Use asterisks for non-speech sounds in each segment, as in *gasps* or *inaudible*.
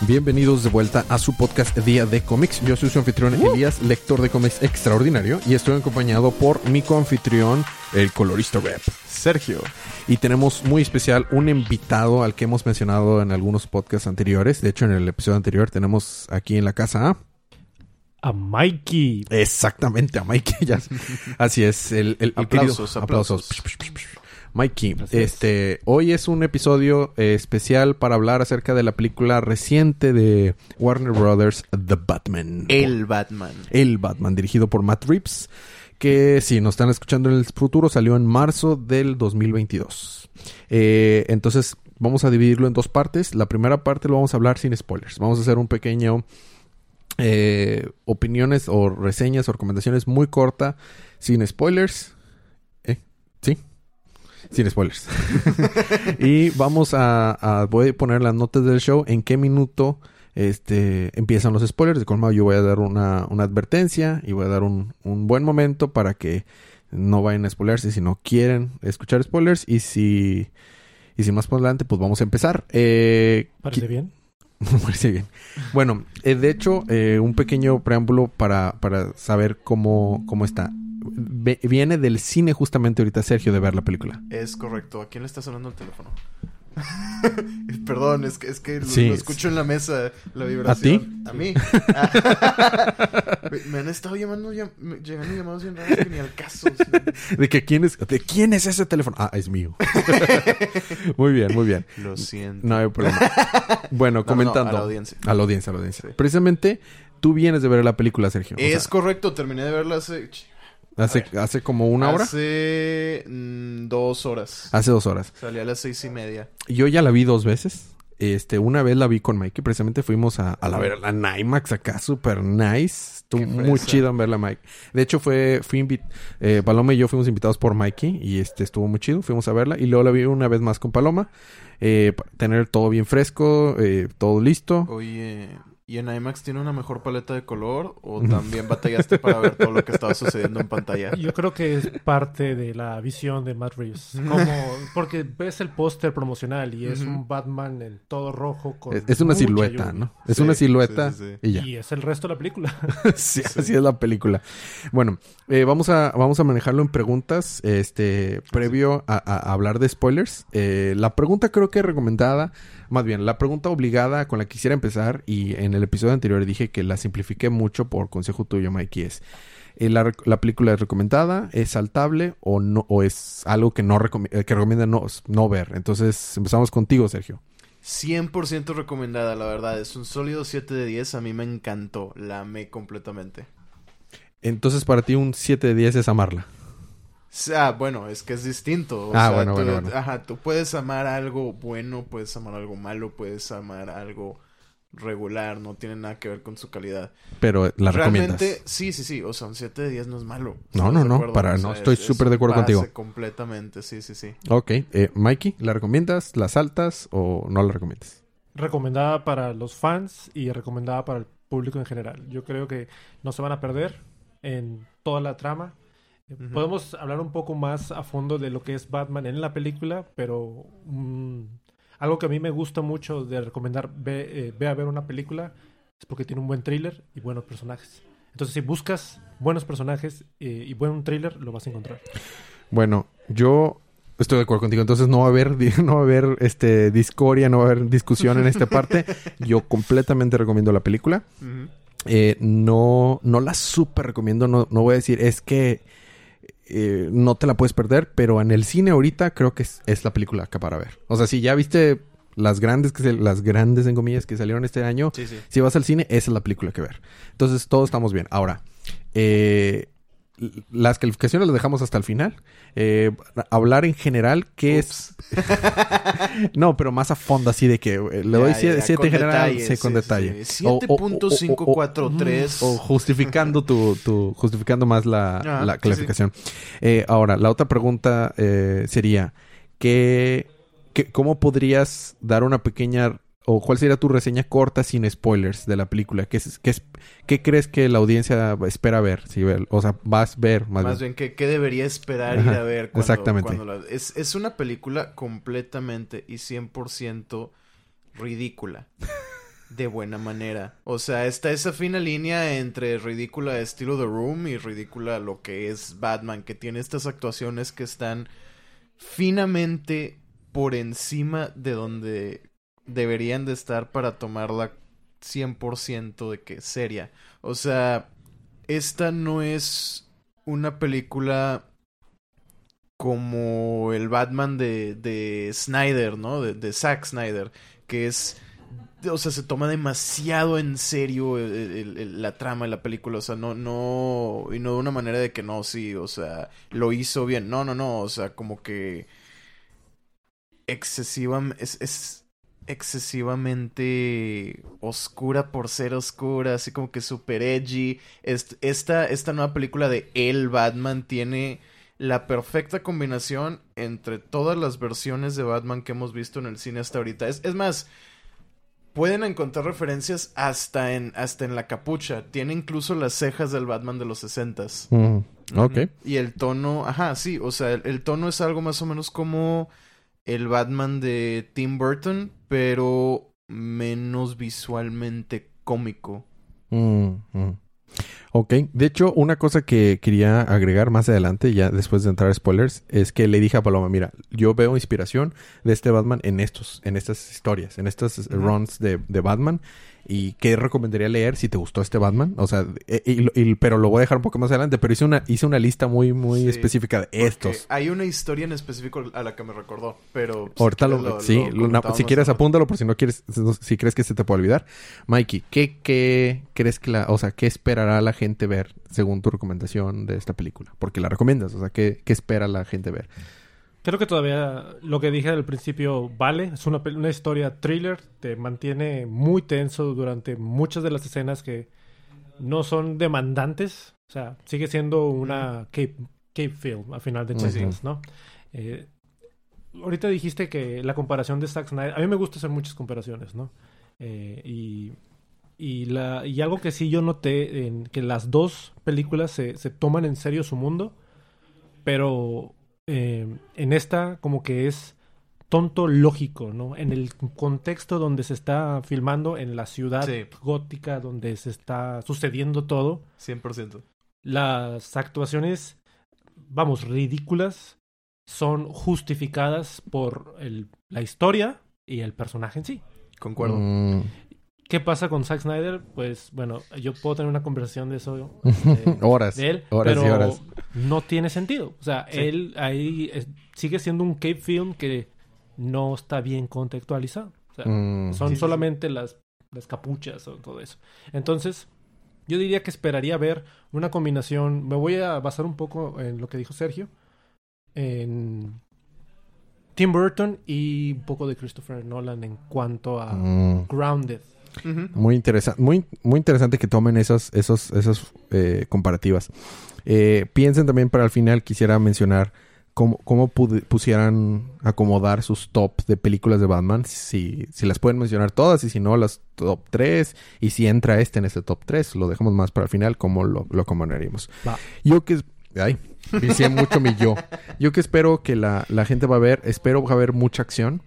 Bienvenidos de vuelta a su podcast Día de Cómics. Yo soy su anfitrión Elías, lector de cómics extraordinario, y estoy acompañado por mi coanfitrión, el colorista rap, Sergio. Y tenemos muy especial un invitado al que hemos mencionado en algunos podcasts anteriores. De hecho, en el episodio anterior tenemos aquí en la casa a... A Mikey. Exactamente, a Mikey. *laughs* ya- Así es, el, el- el Aplausos, querido- aplausos. Mikey, Gracias. este, hoy es un episodio eh, especial para hablar acerca de la película reciente de Warner Brothers, The Batman. El Batman. El Batman, dirigido por Matt Reeves, que si nos están escuchando en el futuro, salió en marzo del 2022. Eh, entonces, vamos a dividirlo en dos partes. La primera parte lo vamos a hablar sin spoilers. Vamos a hacer un pequeño eh, opiniones o reseñas o recomendaciones muy corta, sin spoilers. Eh, sí, sin spoilers. *laughs* y vamos a, a- voy a poner las notas del show en qué minuto este empiezan los spoilers. De colma yo voy a dar una, una advertencia y voy a dar un, un buen momento para que no vayan a spoilerse si no quieren escuchar spoilers y si y si más por adelante pues vamos a empezar. Eh, ¿Parece bien? *laughs* parece bien. Bueno, eh, de hecho, eh, un pequeño preámbulo para, para saber cómo, cómo está. Ve- viene del cine justamente ahorita Sergio de ver la película. Es correcto. ¿A quién le está sonando el teléfono? *laughs* Perdón, es que, es que lo- Sí. lo escucho en la mesa, la vibración. ¿A ¿A mí? *laughs* Me han estado llamando, llam- llegando llamados bien raros que ni al caso. sí. *laughs* De que quién es, de quién es ese teléfono. Ah, es mío. muy bien, muy bien. Lo siento. No hay problema. Bueno, No, no, comentando a la audiencia. a la audiencia, a la audiencia. Sí. Precisamente tú vienes de ver la película, Sergio. O Es sea, correcto, terminé de verla hace... hace, hace como una hora, Hace mm, dos horas. hace dos horas. Salí a las seis y media. Yo ya la vi dos veces. Este, una vez la vi con Mike, precisamente fuimos a, a la ver la IMAX acá, super nice. Estuvo muy chido en verla, Mike. De hecho, fue, fui eh, Paloma y yo fuimos invitados por Mikey y este estuvo muy chido. Fuimos a verla y luego la vi una vez más con Paloma. Eh, para tener todo bien fresco, eh, todo listo. Oye, ¿y en IMAX tiene una mejor paleta de color? ¿O también batallaste para ver todo lo que estaba sucediendo en pantalla? *laughs* Yo creo que es parte de la visión de Matt Reeves. Como, porque ves el póster promocional y es un Batman en todo rojo con Es, es una mucha silueta, lluvia. ¿no? Es Sí, una silueta sí, sí, sí. y ya. Y es el resto de la película. *laughs* sí, así es la película. Bueno, eh, vamos a vamos a manejarlo en preguntas, este, previo a, a- a hablar de spoilers. Eh, la pregunta creo que recomendada, más bien, la pregunta obligada con la que quisiera empezar y en el episodio anterior dije que la simplifiqué mucho por consejo tuyo, Mikey, es eh, la, la película es recomendada, es saltable o no o es algo que no recom- eh, que recomienda no, no ver. Entonces empezamos contigo, Sergio. 100% recomendada, la verdad. Es un sólido 7 de 10. A mí me encantó. La amé completamente. Entonces para ti un 7 de 10 es amarla. Sea, bueno, es que es distinto. O Ah, sea, bueno, tú, bueno, bueno. Ajá, tú puedes amar algo bueno, puedes amar algo malo, puedes amar algo regular. No tiene nada que ver con su calidad. Pero la recomiendas. Realmente, sí, sí, sí. O sea, un 7 de 10 no es malo. No, ¿estás no, no, para- O no, estoy es- súper de acuerdo contigo. Completamente, sí, sí, sí. Ok, eh, Mikey, ¿la recomiendas? ¿La saltas o no la recomiendas? recomendada para los fans y recomendada para el público en general. Yo creo que no se van a perder en toda la trama. Podemos hablar un poco más a fondo de lo que es Batman en la película, pero mm, algo que a mí me gusta mucho de recomendar ve, eh, ve a ver una película es porque tiene un buen thriller y buenos personajes. Entonces, si buscas buenos personajes eh, y buen thriller, lo vas a encontrar. Bueno, yo estoy de acuerdo contigo. Entonces no va a haber, *laughs* no va a haber este discordia, no va a haber discusión en esta parte. *laughs* Yo completamente recomiendo la película. Eh, no, no la súper recomiendo. No, no voy a decir, es que eh, no te la puedes perder, pero en el cine ahorita creo que es, es la película acá para ver. O sea, si ya viste las grandes, que se- las grandes en comillas que salieron este año, Sí, sí. si vas al cine, esa es la película que ver. Entonces, todos estamos bien. Ahora, eh, las calificaciones las dejamos hasta el final. Eh, hablar en general, ¿qué es? *laughs* No, pero más a fondo, así de que eh, le doy Ya, ya, 7 con en general, sí, con sí, detalle. sí. O- o- o- o- o- 7.543. o justificando tu, tu justificando más la, *laughs* Ah, la clasificación. Eh, ahora, la otra pregunta eh, sería ¿qué, ¿qué- ¿cómo podrías dar una pequeña o cuál sería tu reseña corta sin spoilers de la película? ¿Qué, es- qué, es- qué crees que la audiencia espera ver? Si ver o sea, vas a ver más, Más bien. bien, ¿qué, debería esperar ir Ajá, a ver cuando, exactamente. cuando la- es, es una película completamente y 100% ridícula. De buena manera. O sea, está esa fina línea entre ridícula estilo The Room y ridícula lo que es Batman, que tiene estas actuaciones que están finamente por encima de donde deberían de estar para tomarla 100% de que seria. O sea, esta no es una película como el Batman de, de Snyder, ¿no? De, de Zack Snyder, que es... O sea, se toma demasiado en serio la trama de la película. O sea, no, no... Y no de una manera de que no, sí, o sea, lo hizo bien. No, no, no. O sea, como que... Excesiva... Es, es excesivamente oscura por ser oscura, así como que super edgy. Est- Esta, esta nueva película de El Batman tiene la perfecta combinación entre todas las versiones de Batman que hemos visto en el cine hasta ahorita. Es, es más, pueden encontrar referencias hasta en, hasta en la capucha. Tiene incluso las cejas del Batman de los 60s. Mm, ok. Y el tono, ajá, sí, o sea, el, el tono es algo más o menos como el Batman de Tim Burton, pero menos visualmente cómico. Mm, mm. Ok, de hecho, una cosa que quería agregar más adelante, ya después de entrar a spoilers, es que le dije a Paloma, mira, yo veo inspiración de este Batman en estos, en estas historias, en estas runs de, de Batman. ¿Y qué recomendaría leer si te gustó este Batman? O sea, eh, y- y- pero lo voy a dejar un poco más adelante, pero hice una, hice una lista muy, muy Sí, específica de estos. Hay una historia en específico a la que me recordó, pero... si Ahorita quieres lo, sí, lo- si quieres apúntalo por si no quieres, si crees que se te puede olvidar. Mikey, ¿qué, qué crees que la, o sea, qué esperará la gente ver según tu recomendación de esta película? Porque la recomiendas, o sea, ¿qué, qué espera la gente ver? Creo que todavía lo que dije al principio vale. Es una, una historia thriller. Te mantiene muy tenso durante muchas de las escenas que no son demandantes. O sea, sigue siendo una cape, cape film a final de cuentas, ¿no? Eh, ahorita dijiste que la comparación de Zack Snyder... A mí me gusta hacer muchas comparaciones, ¿no? Eh, y, y, la, y algo que sí yo noté en que las dos películas se, se toman en serio su mundo, pero eh, en esta como que es tonto lógico, ¿no? En el contexto donde se está filmando, en la ciudad Sí. gótica donde se está sucediendo todo, 100%. las actuaciones, vamos, ridículas, son justificadas por el- la historia y el personaje en sí. Concuerdo. Mm, ¿Qué pasa con Zack Snyder? Pues bueno, yo puedo tener una conversación de eso. *laughs* eh, horas. de él, horas pero y horas. no tiene sentido. O sea, Sí. él ahí es- sigue siendo un cape film que no está bien contextualizado. O sea, Mm, son sí, sí, solamente Las, las capuchas o todo eso. Entonces, yo diría que esperaría ver una combinación. Me voy a basar un poco en lo que dijo Sergio. En Tim Burton y un poco de Christopher Nolan en cuanto a mm. Grounded. Ujú. Muy interesante, muy, muy interesante que tomen esas, esos, esas eh, comparativas. Eh, piensen también para el final, quisiera mencionar cómo, cómo pusieran acomodar sus top de películas de Batman. Si, si las pueden mencionar todas y si no, las top 3. Y si entra este en este top 3, lo dejamos más para el final, cómo lo, lo acomodaríamos. Va. Yo que... Ay, mucho mi yo. Yo que espero que la, la gente va a ver, espero va a haber mucha acción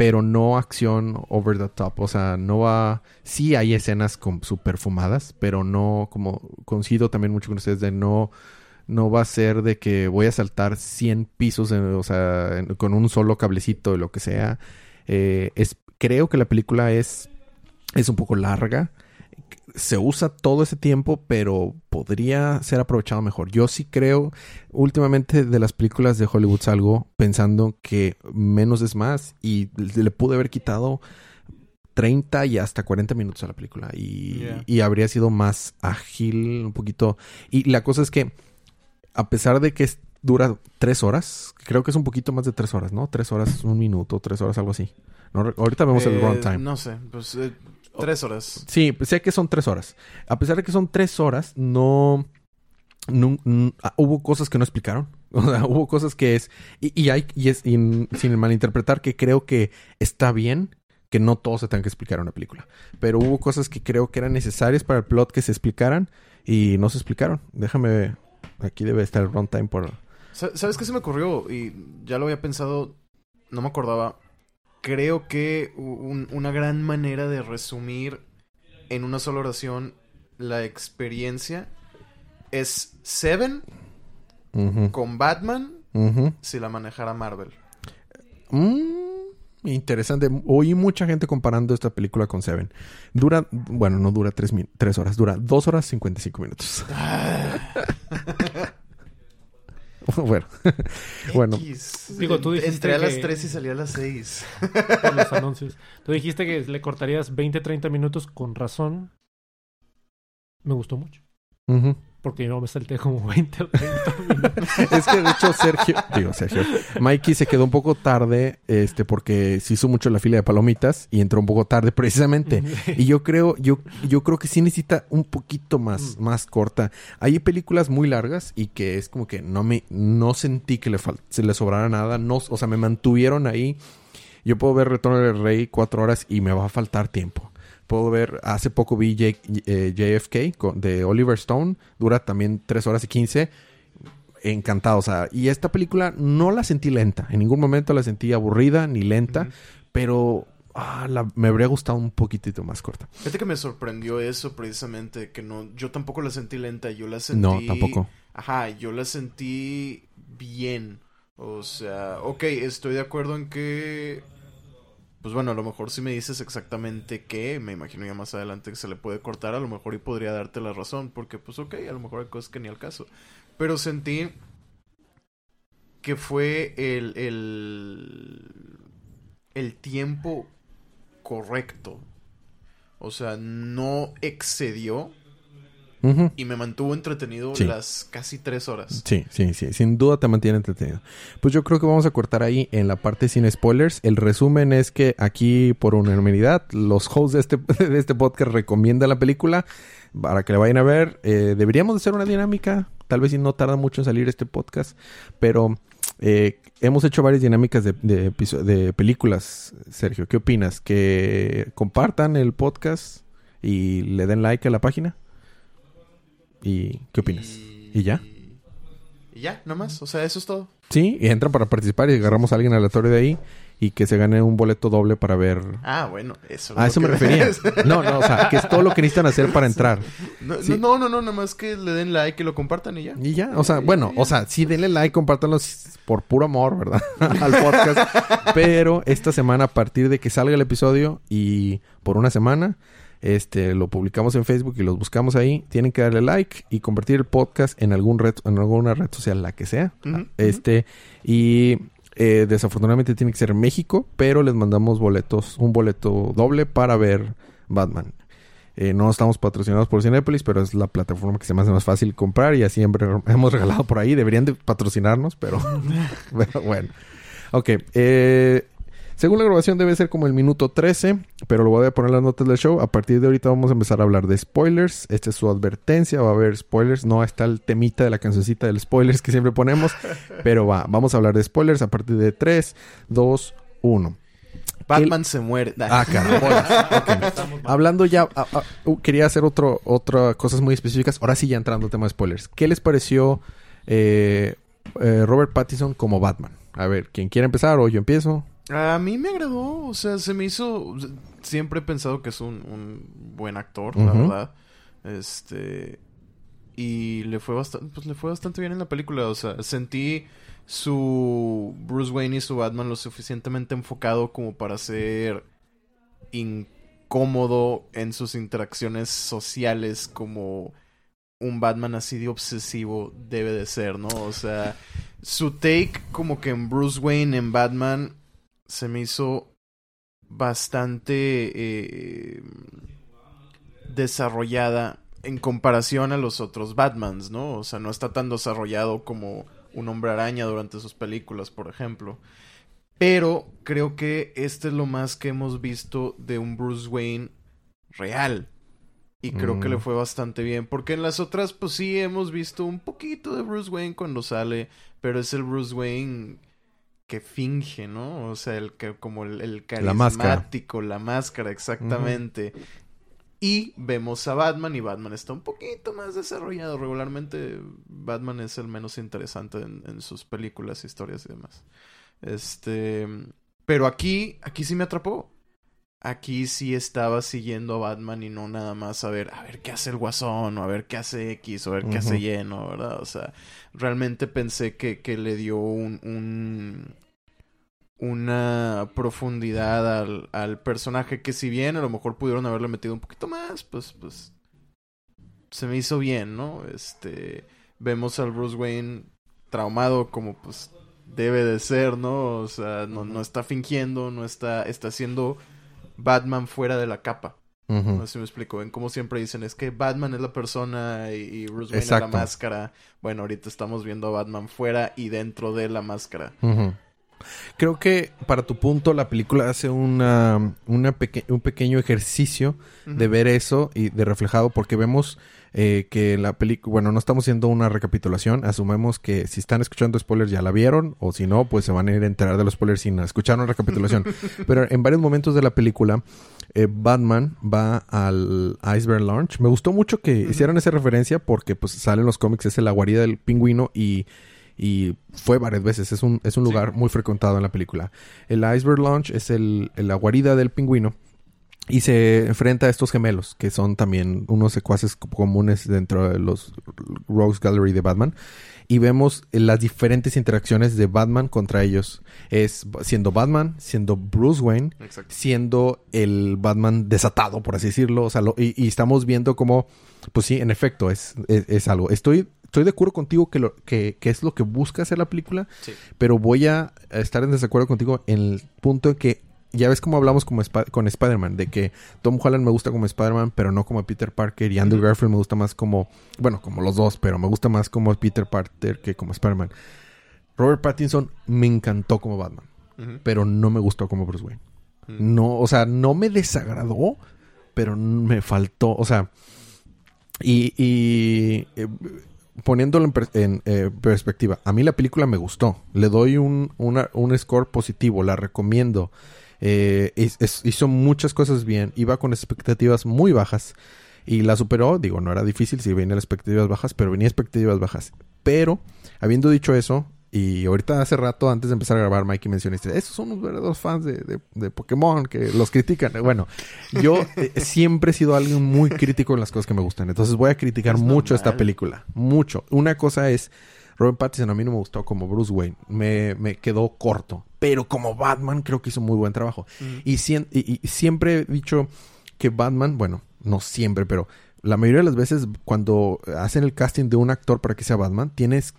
pero no acción over the top. O sea, no va... Sí hay escenas con super fumadas, pero no como... Coincido también mucho con ustedes de no... No va a ser de que voy a saltar 100 pisos, o sea, con un solo cablecito, lo que sea. Eh, es, creo que la película es, es un poco larga. Se usa todo ese tiempo, pero podría ser aprovechado mejor. Yo sí creo, últimamente de las películas de Hollywood salgo pensando que menos es más y le pude haber quitado 30 y hasta 40 minutos a la película y, Yeah. y habría sido más ágil un poquito. Y la cosa es que a pesar de que es- dura tres horas, creo que es un poquito más de tres horas, ¿no? Tres horas, un minuto, tres horas, algo así. No ahorita vemos el Eh, runtime. No sé, pues eh, tres horas. Sí, sé que son tres horas. A pesar de que son tres horas, no... ah, hubo cosas que no explicaron. *laughs* O sea, hubo cosas que es... Y, y hay... Y es... y sin malinterpretar que creo que está bien que no todo se tenga que explicar en una película. Pero hubo cosas que creo que eran necesarias para el plot que se explicaran y no se explicaron. Déjame... Aquí debe estar el runtime por... Sa- ¿Sabes qué se me ocurrió? Y ya lo había pensado, no me acordaba. Creo que un- una gran manera de resumir en una sola oración la experiencia es Seven con Batman si la manejara Marvel. Mm, interesante. Oí mucha gente comparando esta película con Seven. Dura, bueno, no dura tres, tres horas, dura dos horas 55 minutos. *laughs* *laughs* bueno, *laughs* bueno. Digo, tú dijiste Entré a las que- 3 y salí a las 6. por *laughs* los anuncios. Tú dijiste que le cortarías 20, 30 minutos con razón. Me gustó mucho. ujú. Porque yo me salté como 20 o 30 minutos. es que de hecho Sergio, digo Sergio, Mikey se quedó un poco tarde, este, porque se hizo mucho la fila de palomitas y entró un poco tarde precisamente. *laughs* Y yo creo, yo, yo creo que sí necesita un poquito más, Mm. más corta. Hay películas muy largas y que es como que no me, no sentí que le fal- se le sobrara nada. No, o sea, me mantuvieron ahí. Yo puedo ver Retorno del Rey cuatro horas y me va a faltar tiempo. Puedo ver, hace poco vi J- eh, JFK con- de Oliver Stone, dura también tres horas y quince. Encantado, o sea, y esta película no la sentí lenta, en ningún momento la sentí aburrida ni lenta, pero ah, la- me habría gustado un poquitito más corta. Fíjate que me sorprendió eso precisamente, que no, yo tampoco la sentí lenta, yo la sentí... No, tampoco. Ajá, yo la sentí bien. O sea, ok, estoy de acuerdo en que... Pues bueno, a lo mejor si me dices exactamente qué, me imagino ya más adelante que se le puede cortar, a lo mejor y podría darte la razón, porque pues ok, a lo mejor hay cosas que ni al caso. Pero sentí que fue el, el, el tiempo correcto. O sea, no excedió Y me mantuvo entretenido Sí. las casi tres horas. Sí, sí, sí, sin duda te mantiene entretenido. Pues yo creo que vamos a cortar ahí en la parte sin spoilers. El resumen es que aquí, por unanimidad, los hosts de este, *laughs* de este podcast recomiendan la película para que la vayan a ver. Eh, deberíamos de hacer una dinámica, tal vez si no tarda mucho en salir este podcast, pero eh, hemos hecho varias dinámicas de, de películas. Sergio, ¿qué opinas? ¿Que compartan el podcast y le den like a la página? ¿Y qué opinas? ¿Y ya? Y ya, nomás. O sea, eso es todo. Sí, y entran para participar y agarramos a alguien aleatorio de ahí y que se gane un boleto doble para ver. Ah, bueno, eso. es A lo eso me refería. *laughs* No, no, o sea, que es todo lo que necesitan hacer para entrar. No, Sí. no, no, no, nada más que le den like y lo compartan y ya. Y ya, o sea, bueno, o sea, sí denle like, compártanlo por puro amor, ¿verdad? *laughs* Al podcast. Pero esta semana, a partir de que salga el episodio y por una semana, este, lo publicamos en Facebook y los buscamos ahí, tienen que darle like y convertir el podcast en algún red, en alguna red social, la que sea. Este, y eh, desafortunadamente tiene que ser México, pero les mandamos boletos, un boleto doble para ver Batman. Eh, no estamos patrocinados por Cinepolis, pero es la plataforma que se me hace más fácil comprar y así siempre hemos regalado por ahí. Deberían de patrocinarnos, pero, *laughs* pero bueno. Ok, eh, según la grabación debe ser como el minuto 13, pero lo voy a poner en las notas del show. A partir de ahorita vamos a empezar a hablar de spoilers. Esta es su advertencia, va a haber spoilers. No está el temita de la cancioncita del spoilers que siempre ponemos, *laughs* pero va, vamos a hablar de spoilers a partir de 3, 2, 1. Batman se muere. Ah, *laughs* caramba. Hablando ya, ah, ah, uh, quería hacer otro, otra cosas muy específicas. Ahora sí ya entrando al tema de spoilers. ¿Qué les pareció eh, eh, Robert Pattinson como Batman? A ver, ¿quién quiere empezar o yo empiezo? A mí me agradó, o sea, se me hizo... Siempre he pensado que es un, un buen actor, la verdad. Este... Y le fue bastante, pues le fue bastante bien en la película, o sea, sentí su Bruce Wayne y su Batman lo suficientemente enfocado como para ser incómodo en sus interacciones sociales como un Batman así de obsesivo debe de ser, ¿no? O sea, su take como que en Bruce Wayne en Batman se me hizo bastante eh, desarrollada en comparación a los otros Batmans, ¿no? O sea, no está tan desarrollado como un hombre araña durante sus películas, por ejemplo. Pero creo que este es lo más que hemos visto de un Bruce Wayne real. Y creo que le Mm. fue bastante bien. Porque en las otras, pues sí, hemos visto un poquito de Bruce Wayne cuando sale. Pero es el Bruce Wayne que finge, ¿no? O sea, el que como el, el La máscara. carismático, la máscara, exactamente. Y vemos a Batman y Batman está un poquito más desarrollado. Regularmente Batman es el menos interesante en, en sus películas, historias y demás. Este, pero aquí, aquí sí me atrapó. Aquí sí estaba siguiendo a Batman y no nada más a ver, a ver qué hace el Guasón, o a ver qué hace X, o a ver qué hace. Y, ¿no? ¿Verdad? O sea, realmente pensé que, que le dio un, un- una profundidad al, al personaje que si bien a lo mejor pudieron haberle metido un poquito más, pues, pues se me hizo bien, ¿no? Este, vemos al Bruce Wayne traumado como pues debe de ser, ¿no? O sea, no, no está fingiendo, no está, está haciendo Batman fuera de la capa. Ujú. No sé si me explico. Ven como siempre dicen, es que Batman es la persona y, y Bruce Wayne es la máscara. Bueno, ahorita estamos viendo a Batman fuera y dentro de la máscara. Creo que para tu punto la película hace una, una peque- un pequeño ejercicio de ver eso y de reflejado porque vemos eh, que la película, bueno, no estamos haciendo una recapitulación, asumemos que si están escuchando spoilers ya la vieron o si no, pues se van a ir a enterar de los spoilers sin escuchar una recapitulación. *laughs* Pero en varios momentos de la película, eh, Batman va al Iceberg Lounge. Me gustó mucho que Ujú. hicieran esa referencia porque pues sale en los cómics, es la guarida del pingüino y y fue varias veces. Es un, es un Sí. lugar muy frecuentado en la película. El Iceberg Launch es el, la guarida del pingüino. Y se enfrenta a estos gemelos, que son también unos secuaces co- comunes dentro de los Rose Gallery de Batman. Y vemos eh, las diferentes interacciones de Batman contra ellos. Es siendo Batman, siendo Bruce Wayne, Exacto. siendo el Batman desatado, por así decirlo. O sea, lo- y, y estamos viendo como, pues sí, en efecto, es, es, es algo. Estoy, estoy de acuerdo contigo que, lo, que, que es lo que busca hacer la película, Sí. pero voy a estar en desacuerdo contigo en el punto en que ya ves cómo hablamos como con Spider-Man, de que Tom Holland me gusta como Spider-Man, pero no como Peter Parker, y Andrew. Garfield me gusta más como, bueno, como los dos, pero me gusta más como Peter Parker que como Spider-Man. Robert Pattinson me encantó como Batman, pero no me gustó como Bruce Wayne. No, o sea, no me desagradó, pero me faltó, o sea, y, y, eh, poniéndolo en, eh, perspectiva, a mí la película me gustó, le doy un, un score positivo, la recomiendo, Eh, hizo muchas cosas bien, iba con expectativas muy bajas y la superó, digo, no era difícil si venía expectativas bajas, pero venía expectativas bajas, pero habiendo dicho eso, y ahorita hace rato, antes de empezar a grabar, Mikey mencionaste, esos son los verdaderos fans de, de- de Pokémon que los critican. Bueno, yo eh, *laughs* siempre he sido alguien muy crítico en las cosas que me gustan. Entonces voy a criticar Es mucho esta película. Mucho. Una cosa es, Robert Pattinson a mí no me gustó como Bruce Wayne. Me, me quedó corto. Pero como Batman creo que hizo muy buen trabajo. Y, y- y siempre he dicho que Batman, bueno, no siempre, pero la mayoría de las veces cuando hacen el casting de un actor para que sea Batman, tienes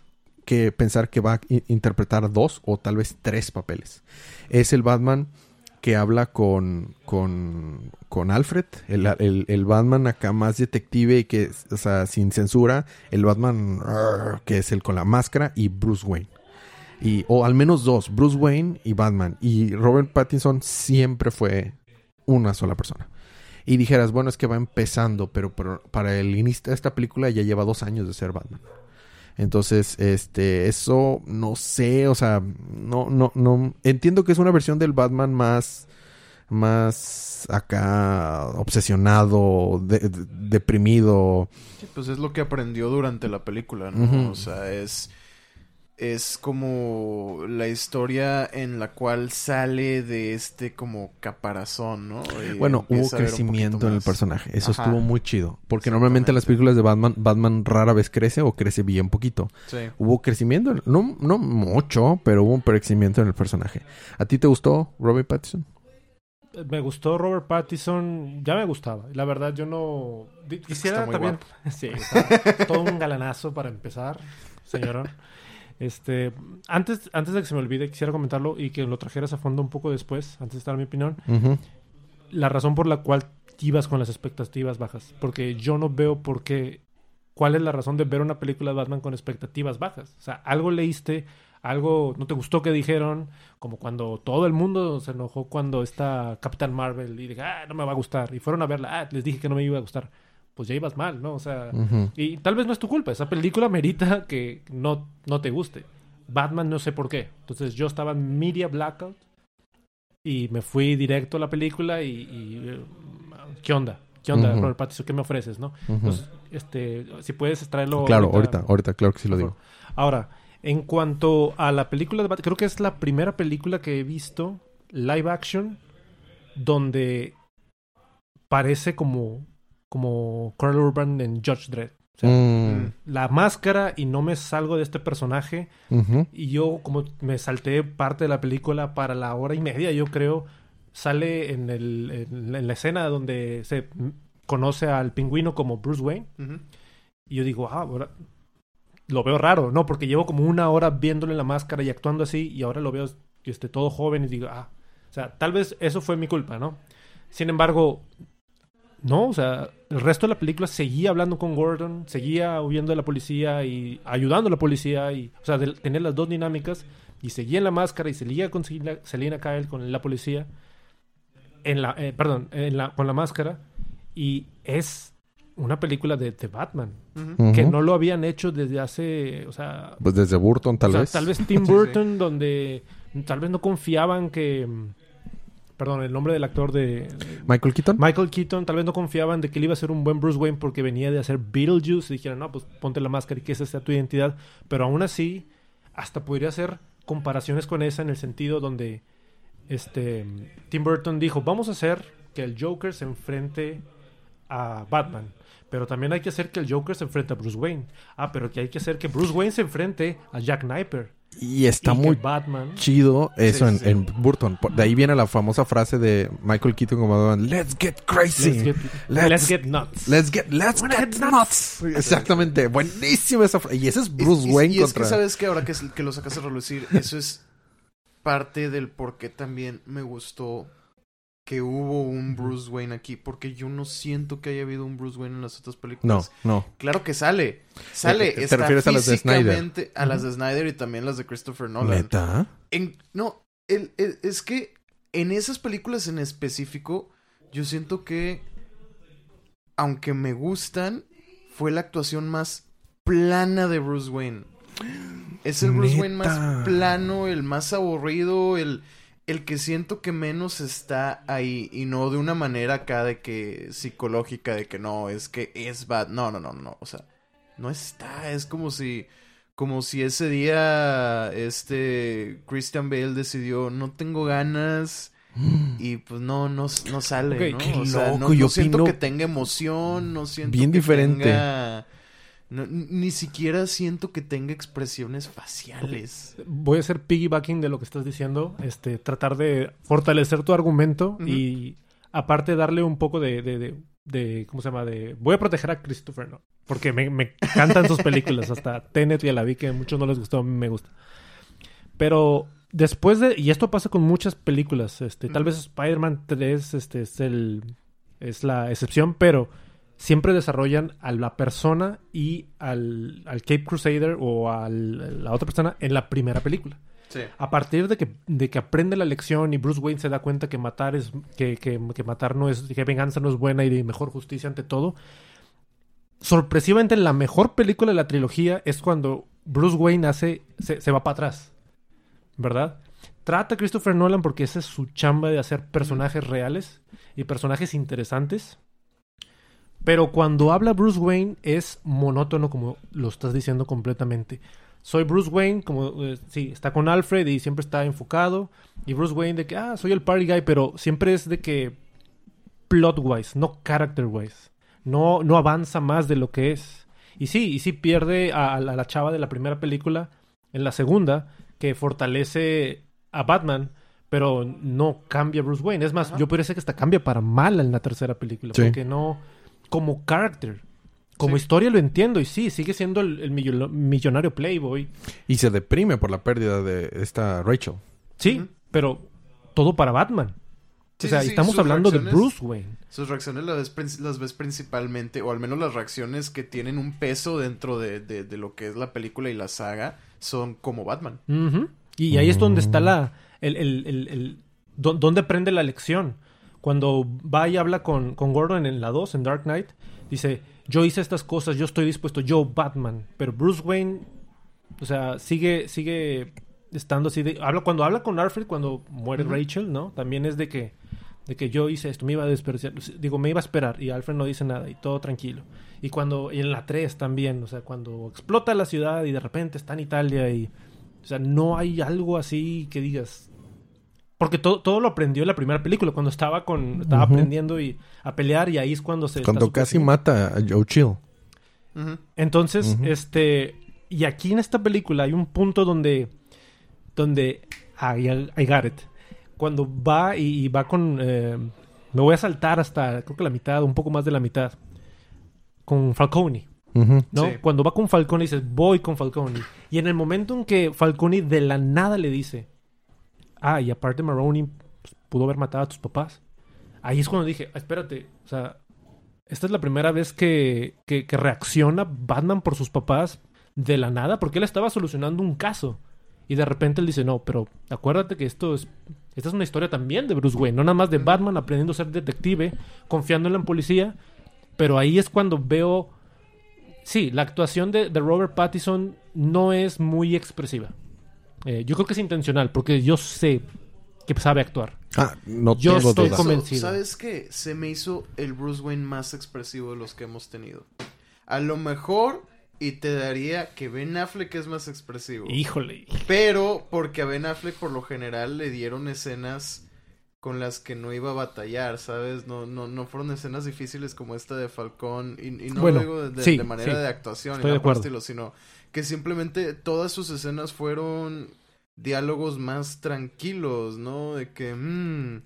que pensar que va a interpretar dos o tal vez tres papeles. Es el Batman que habla con, con, con Alfred, el, el- el Batman acá más detective y que, o sea, sin censura, el Batman que es el con la máscara y Bruce Wayne. Y, o al menos dos, Bruce Wayne y Batman. Y Robert Pattinson siempre fue una sola persona. Y dijeras, bueno, es que va empezando, pero, pero para el inicio de esta película ya lleva dos años de ser Batman. Entonces, este, eso no sé, o sea, no, no, no. Entiendo que es una versión del Batman más, más acá obsesionado, de- de- deprimido. Sí, pues es lo que aprendió durante la película, ¿no? O sea, es es como la historia en la cual sale de este como caparazón, ¿no? Y Bueno, hubo crecimiento en el personaje. Eso Ajá. estuvo muy chido. Porque normalmente en las películas de Batman, Batman rara vez crece o crece bien poquito. Sí. Hubo crecimiento, en- no, no mucho, pero hubo un crecimiento en el personaje. ¿A ti te gustó Robert Pattinson? Me gustó Robert Pattinson, ya me gustaba. La verdad, yo no. Quisiera muy también. *laughs* Sí, está todo un galanazo para empezar, señorón. *laughs* Este, antes, antes de que se me olvide, quisiera comentarlo y que lo trajeras a fondo un poco después, antes de dar mi opinión. La razón por la cual ibas con las expectativas bajas. Porque yo no veo por qué. ¿Cuál es la razón de ver una película de Batman con expectativas bajas? O sea, algo leíste, algo no te gustó que dijeron, como cuando todo el mundo se enojó cuando está Capitán Marvel y dije, ah, no me va a gustar. Y fueron a verla, ah, les dije que no me iba a gustar. Pues ya ibas mal, ¿no? O sea, y tal vez no es tu culpa. Esa película merita que no, no te guste. Batman no sé por qué. Entonces yo estaba en media blackout y me fui directo a la película y... y, eh, ¿Qué onda? ¿Qué onda. Robert Pattinson? ¿Qué me ofreces, no? Entonces, este, si puedes traerlo... claro, ahorita, ahorita, claro que sí lo digo. Ahora, en cuanto a la película de Batman, creo que es la primera película que he visto live action donde parece como, como Carl Urban en Judge Dredd. O sea, Mm, la máscara y no me salgo de este personaje. Y yo, como me salté parte de la película para la hora y media, yo creo, sale en, el, en, en la escena donde se conoce al pingüino como Bruce Wayne. Y yo digo, ah, ahora lo veo raro, ¿no? Porque llevo como una hora viéndole la máscara y actuando así, y ahora lo veo este, todo joven y digo, ah, o sea, tal vez eso fue mi culpa, ¿no? Sin embargo, no, o sea, el resto de la película seguía hablando con Gordon, seguía huyendo de la policía y ayudando a la policía, y, o sea, de- tener las dos dinámicas, y seguía en la máscara y seguía con Selina, Selina Kyle con la policía, en la, eh, perdón, en la, con la máscara, y es una película de, de Batman que no lo habían hecho desde hace, o sea, Pues desde Burton, tal o sea, vez. tal vez *laughs* Tim Sí, Burton, donde tal vez no confiaban que, perdón, el nombre del actor de Michael Keaton. Michael Keaton, tal vez no confiaban de que él iba a ser un buen Bruce Wayne porque venía de hacer Beetlejuice y dijeron, no, pues ponte la máscara y que esa sea tu identidad, pero aún así, hasta podría hacer comparaciones con esa en el sentido donde este Tim Burton dijo, vamos a hacer que el Joker se enfrente a Batman. Pero también hay que hacer que el Joker se enfrente a Bruce Wayne. Ah, pero que hay que hacer que Bruce Wayne se enfrente a Jack Sniper. Y está y muy Batman. chido eso Sí, en, sí. en Burton. De ahí viene la famosa frase de Michael Keaton como Batman, Let's get crazy. Let's get, Let's- let's get nuts. Let's get, let's get get nuts. Exactamente. Buenísima esa frase. Y ese es Bruce Y- y- Wayne y, es contra... que sabes que ahora que, es- que lo sacas a relucir, eso es parte del por qué también me gustó que hubo un Bruce Wayne aquí, porque yo no siento que haya habido un Bruce Wayne en las otras No, películas. no. Claro que sale. Sale. ¿Te- te está refieres a las de Snyder? A las de Snyder y también las de Christopher Nolan. ¿Neta? En- no, el- el- es que en esas películas en específico, yo siento que, aunque me gustan, fue la actuación más plana de Bruce Wayne. Es el Bruce Wayne más plano, el más aburrido, el, el que siento que menos está ahí. Y no de una manera acá de que psicológica, de que no, es que es bad. No, no, no, no. O sea, no está. Es como si como si ese día este Christian Bale decidió no tengo ganas y pues no no, no sale Ok, ¿no? qué o sea, no, yo siento opino que tenga emoción no siento bien que diferente. tenga- no, ni siquiera siento que tenga expresiones faciales Voy a hacer piggybacking de lo que estás diciendo. Este, tratar de fortalecer tu argumento y aparte darle un poco de, de, de- de- ¿cómo se llama? De, voy a proteger a Christopher, ¿no? Porque me, me encantan sus películas. Hasta Tenet ya la vi que a muchos no les gustó, a mí me gusta. Pero después de, y esto pasa con muchas películas, este, tal vez Spider-Man 3 este, es, el, es la excepción, pero siempre desarrollan a la persona y al, al Cape Crusader o a la otra persona en la primera película. sí A partir de que, de que aprende la lección y Bruce Wayne se da cuenta que matar es que, que, que matar no es que venganza no es buena y de mejor justicia ante todo. Sorpresivamente la mejor película de la trilogía es cuando Bruce Wayne hace se, se va para atrás. ¿Verdad? Trata a Christopher Nolan porque esa es su chamba de hacer personajes reales y personajes interesantes. Pero cuando habla Bruce Wayne es monótono como lo estás diciendo completamente. Soy Bruce Wayne, como eh, sí, está con Alfred y siempre está enfocado. Y Bruce Wayne de que, ah, soy el party guy, pero siempre es de que plot wise, no character wise. No, no avanza más de lo que es. Y sí, y sí pierde a, a la, chava de la primera película en la segunda, que fortalece a Batman, pero no cambia a Bruce Wayne. Es más, Ajá. yo decir que hasta cambia para mal en la tercera película, Sí. porque no, como character. Como Sí. historia lo entiendo y sí, sigue siendo el, el millo- millonario Playboy. Y se deprime por la pérdida de esta Rachel. Sí, pero todo para Batman. Sí, o sea, sí, estamos hablando de Bruce Wayne. sus reacciones las ves, las ves principalmente o al menos las reacciones que tienen un peso dentro de, de- de lo que es la película y la saga son como Batman. Y ahí es donde está Mm. la. El, el- el- el- do- donde prende la lección. Cuando va y habla con, con Gordon en la 2, en Dark Knight, dice, yo hice estas cosas, yo estoy dispuesto, yo Batman. Pero Bruce Wayne, o sea, sigue, sigue estando así de... Habla, cuando habla con Alfred, cuando muere. Rachel, ¿no? También es de que, de que yo hice esto, me iba a desperdiciar. Digo, me iba a esperar y Alfred no dice nada y todo tranquilo. Y cuando, y en la 3 también, o sea, cuando explota la ciudad y de repente está en Italia y... O sea, no hay algo así que digas... Porque todo, todo lo aprendió en la primera película, cuando estaba con... Estaba aprendiendo y, a pelear y ahí es cuando se... Cuando casi así. mata a Joe Chill. Entonces, este... Y aquí en esta película hay un punto donde... Donde... I, I got it. Cuando va y, y va con... eh, me voy a saltar hasta, creo que la mitad, un poco más de la mitad. Con Falcone. ¿no? Sí. Cuando va con Falcone dices, voy con Falcone. Y en el momento en que Falcone de la nada le dice, ah, y aparte Maroni pues, pudo haber matado a tus papás. Ahí es cuando dije, "Ah, espérate, o sea, esta es la primera vez que, que, que reacciona Batman por sus papás de la nada, porque él estaba solucionando un caso. Y de repente él dice, no, pero acuérdate que esto es, esta es una historia también de Bruce Wayne, no nada más de Batman aprendiendo a ser detective, confiando en la policía. Pero ahí es cuando veo Sí, la actuación de, de Robert Pattinson no es muy expresiva. Eh, yo creo que es intencional, porque yo sé que sabe actuar. Ah, no Yo tengo estoy conven- convencido. ¿Sabes qué? Se me hizo el Bruce Wayne más expresivo de los que hemos tenido. A lo mejor, y te daría que Ben Affleck es más expresivo. Híjole. Pero porque a Ben Affleck por lo general le dieron escenas con las que no iba a batallar, ¿sabes? No, no, no fueron escenas difíciles como esta de Falcón. Y, y no Bueno, lo digo de, de- sí, de manera sí. de actuación, Estoy ni de acuerdo. estilo, sino que simplemente todas sus escenas fueron diálogos más tranquilos, ¿no? De que, mm,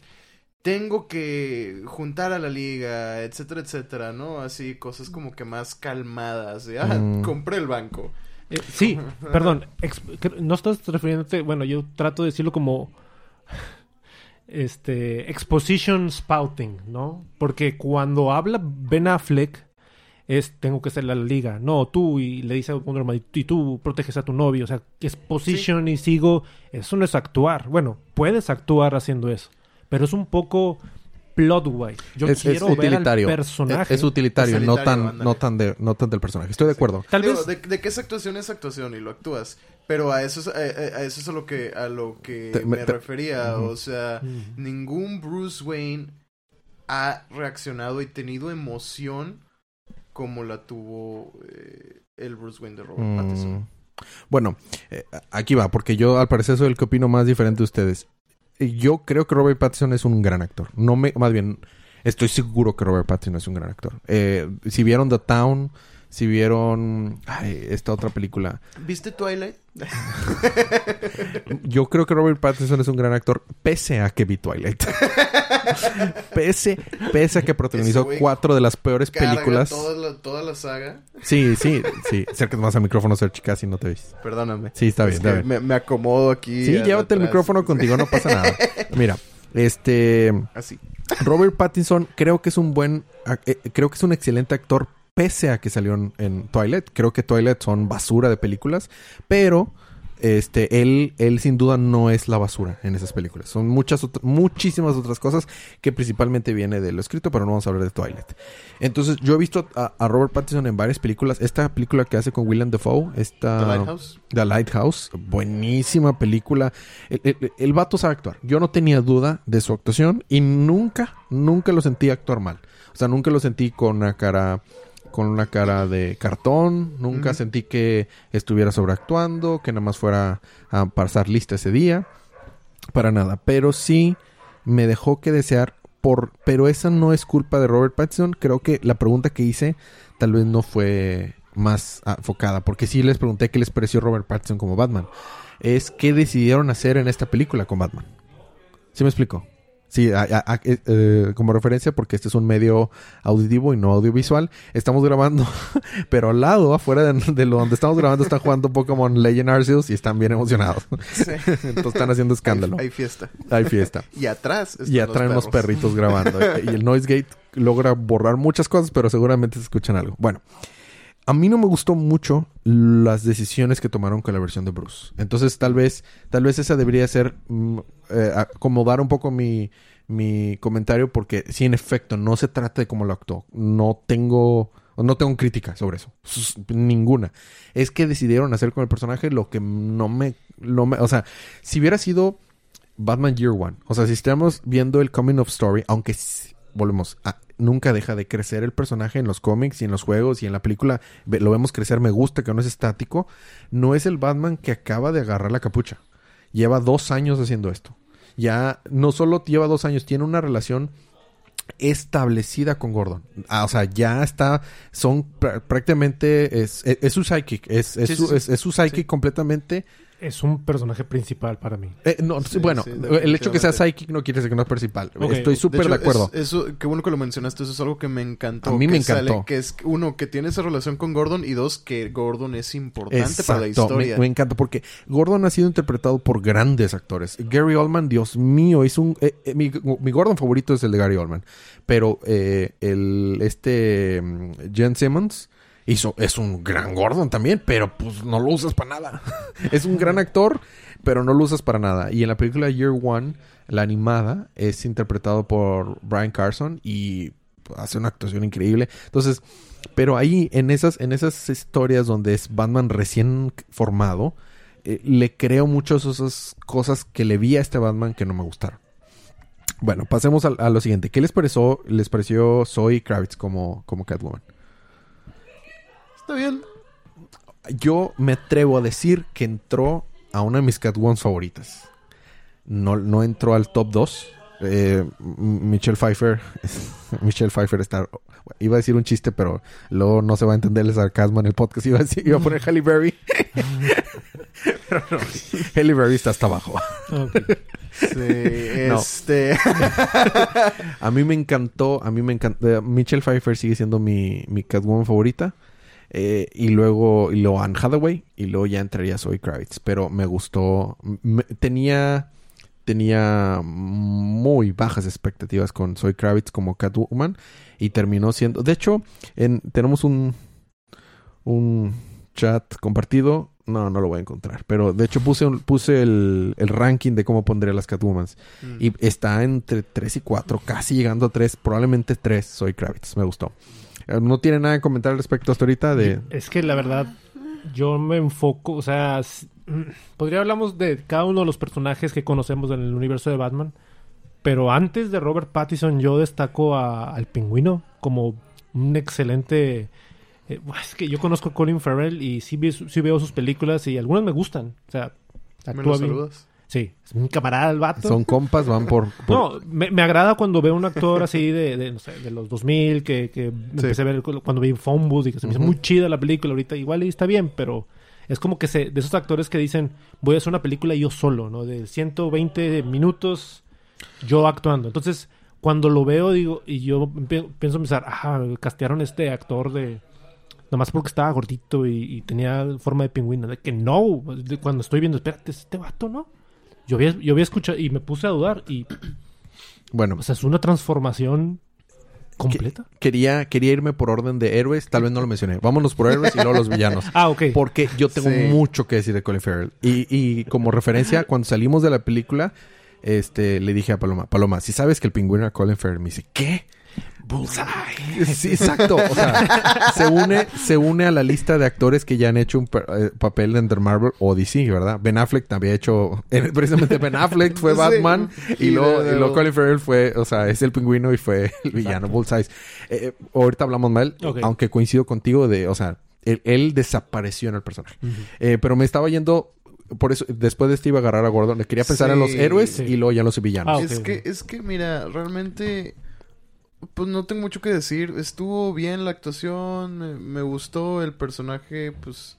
tengo que juntar a la liga, etcétera, etcétera, ¿no? Así, cosas como que más calmadas, de, ah, Mm. compré el banco. Eh, sí, perdón. no estás refiriéndote. Bueno, yo trato de decirlo como. *laughs* Este. Exposition spouting, ¿no? Porque cuando habla Ben Affleck. Es, tengo que ser la liga. No, tú, y le dice a Wonder Man, y tú proteges a tu novio. O sea, que es position y sigo. Eso no es actuar. Bueno, puedes actuar haciendo eso. Pero es un poco plot wise. Yo es, es quiero ver al utilitario. personaje. Es, es utilitario, Es no tan, ándale. no tan de, no tan del personaje. Estoy de acuerdo. Tal Digo, vez. de, de que es actuación es actuación y lo actúas. Pero a eso es, a, eso es a lo que, a lo que Te- me, te- refería. O sea, ningún Bruce Wayne ha reaccionado y tenido emoción como la tuvo eh, el Bruce Wayne de Robert Mm, Pattinson. Bueno, eh, aquí va, porque yo al parecer soy el que opino más diferente de ustedes. Yo creo que Robert Pattinson es un gran actor. No me, más bien, estoy seguro que Robert Pattinson es un gran actor. Eh, si vieron The Town, si vieron ay, esta otra película, ¿Viste Twilight? *laughs* yo creo que Robert Pattinson es un gran actor, pese a que vi Twilight. *laughs* pese, pese a que protagonizó cuatro de las peores películas. Toda la, toda la saga. Sí, sí, sí. Acércate más al micrófono, Sergi, casi no te ves. Perdóname. Sí, está bien, Es está que bien. Me, me acomodo aquí. Sí, llévate el micrófono contigo, no pasa nada. Mira, este Así. Robert Pattinson creo que es un buen, eh, creo que es un excelente actor pese a que salió en, Twilight. Creo que Twilight son basura de películas, pero este él él sin duda no es la basura en esas películas. Son muchas muchísimas otras cosas que principalmente viene de lo escrito, pero no vamos a hablar de Twilight. Entonces, yo he visto a, a Robert Pattinson en varias películas. Esta película que hace con Willem Dafoe, esta The Lighthouse. The Lighthouse, buenísima película. El, el- el vato sabe actuar. Yo no tenía duda de su actuación y nunca, nunca lo sentí actuar mal. O sea, nunca lo sentí con una cara, con una cara de cartón. Nunca sentí que estuviera sobreactuando, que nada más fuera a pasar lista ese día. Para nada. Pero sí me dejó que desear por... Pero esa no es culpa de Robert Pattinson. Creo que la pregunta que hice tal vez no fue más enfocada. Porque sí les pregunté qué les pareció Robert Pattinson como Batman. Es qué decidieron hacer en esta película con Batman. ¿Sí me explico? Sí, a- a- a- eh, eh, como referencia, porque este es un medio auditivo y no audiovisual. Estamos grabando, *laughs* pero al lado, afuera de, de lo donde estamos grabando, están jugando Pokémon Legend Arceus y están bien emocionados. *laughs* Sí. *laughs* Entonces están haciendo escándalo. Hay, hay fiesta. Hay fiesta. Y atrás están Y los unos perros. perritos grabando. y el noise gate logra borrar muchas cosas, pero seguramente se escuchan algo. Bueno, a mí no me gustó mucho las decisiones que tomaron con la versión de Bruce. Entonces, tal vez, tal vez esa debería ser mm, eh, acomodar un poco mi, mi comentario porque sí, en efecto, no se trata de cómo lo actuó. No tengo, no tengo crítica sobre eso. Ninguna. Es que decidieron hacer con el personaje lo que no me, no me, o sea, si hubiera sido Batman Year One, o sea, si estamos viendo el coming of story, aunque volvemos a, nunca deja de crecer el personaje en los cómics y en los juegos y en la película, lo vemos crecer, me gusta que no es estático, no es el Batman que acaba de agarrar la capucha. Lleva dos años haciendo esto. Ya no solo lleva dos años, tiene una relación establecida con Gordon. Ah, o sea, ya está, son pr- prácticamente, es, es, es su psychic, es, es Sí, su, sí, psychic Sí. completamente. Es un personaje principal para mí. Eh, no, Sí, bueno, sí, el hecho que sea psychic no quiere decir que no es principal. Estoy súper de, acuerdo. es- eso, qué bueno que lo mencionaste. Eso es algo que me encantó. A mí me sale, encantó. que es, uno, que tiene esa relación con Gordon. Y dos, que Gordon es importante para la historia. Me, me encanta porque Gordon ha sido interpretado por grandes actores. Gary Oldman, Dios mío, hizo un... eh, eh, mi, mi Gordon favorito es el de Gary Oldman. Pero eh, el este mm, Jen Simmons hizo, es un gran Gordon también, pero pues no lo usas para nada. *laughs* es un gran actor, pero no lo usas para nada. Y en la película Year One, la animada, es interpretado por Brian Carson y hace una actuación increíble. Entonces, pero ahí, en esas, en esas historias donde es Batman recién formado, eh, le creo muchas esas cosas que le vi a este Batman que no me gustaron. Bueno, pasemos a, a lo siguiente. ¿Qué les pareció, les pareció Zoe Kravitz como, como Catwoman? Está bien. Yo me atrevo a decir que entró a una de mis Catwoman favoritas. No, no entró al top 2. Eh, Michelle Pfeiffer. *laughs* Michelle Pfeiffer está. Iba a decir un chiste, pero luego no se va a entender el sarcasmo en el podcast. Iba a, decir- iba a poner Halle Berry. *laughs* pero no. Halle Berry está hasta abajo. *laughs* Sí, No. este... A mí me encantó, a mí me encantó. Michelle Pfeiffer sigue siendo mi, mi Catwoman favorita. Eh, y luego, y luego Anne Hathaway. Y luego ya entraría Zoe Kravitz. Pero me gustó. me- tenía, tenía muy bajas expectativas con Zoe Kravitz como Catwoman. Y terminó siendo. De hecho, en, tenemos un, un chat compartido. No, no lo voy a encontrar. Pero de hecho puse, un- puse el, el ranking de cómo pondría las Catwomans. Y está entre 3 y 4, casi llegando a 3, probablemente 3. Soy Kravitz, me gustó. Eh, ¿No tiene nada que comentar al respecto hasta ahorita? De... Es que la verdad, yo me enfoco, o sea, s- podría hablamos de cada uno de los personajes que conocemos en el universo de Batman, pero antes de Robert Pattinson yo destaco a- al pingüino como un excelente... eh, es que yo conozco a Colin Farrell y sí, vi- sí veo sus películas y algunas me gustan. O sea, ¿Me actúa lo bien. saludas? Sí, es un camarada el vato. Son compas, van por... por- No, me, me agrada cuando veo un actor así de, de, no sé, de los 2000, que, que empecé a ver cu- cuando vi Booth y que se me hizo muy chida la película. Ahorita igual y está bien, pero es como que se, de esos actores que dicen, voy a hacer una película yo solo, ¿no? De 120 minutos yo actuando. Entonces, cuando lo veo, digo, y yo pienso pensar, ajá, castearon este actor de... Nomás porque estaba gordito y, y tenía forma de pingüino. De que no, de cuando estoy viendo, espérate, ¿es este vato, ¿no? Yo había, yo había escuchado y me puse a dudar y *clears throat* Bueno, o sea, es una transformación completa. quería, quería irme por orden de héroes, tal vez no lo mencioné. Vámonos por héroes y luego los villanos. *laughs* Ah, ok. Porque yo tengo Sí. mucho que decir de Colin Farrell. Y, y como referencia, cuando salimos de la película, este, le dije a Paloma, Paloma, si sabes que el pingüino era Colin Farrell, me dice, ¿qué? Bullseye. Sí, exacto. O sea, se une, se une a la lista de actores que ya han hecho un eh, papel en The Marvel o DC, ¿verdad? Ben Affleck había hecho, eh, *laughs* precisamente Ben Affleck fue Sí. Batman y, Y luego, de- y luego Colin Farrell fue, o sea, es el pingüino y fue el villano Bullseye. Eh, ahorita hablamos mal, Ok. aunque coincido contigo de, o sea, él, él desapareció en el personaje. Eh, pero me estaba yendo. Por eso, después de este iba a agarrar a Gordon. Le quería pensar en los Sí. héroes Sí. y luego ya en los villanos. Ah. Es que, es que, mira, realmente, pues no tengo mucho que decir. Estuvo bien la actuación, me, me gustó el personaje, pues...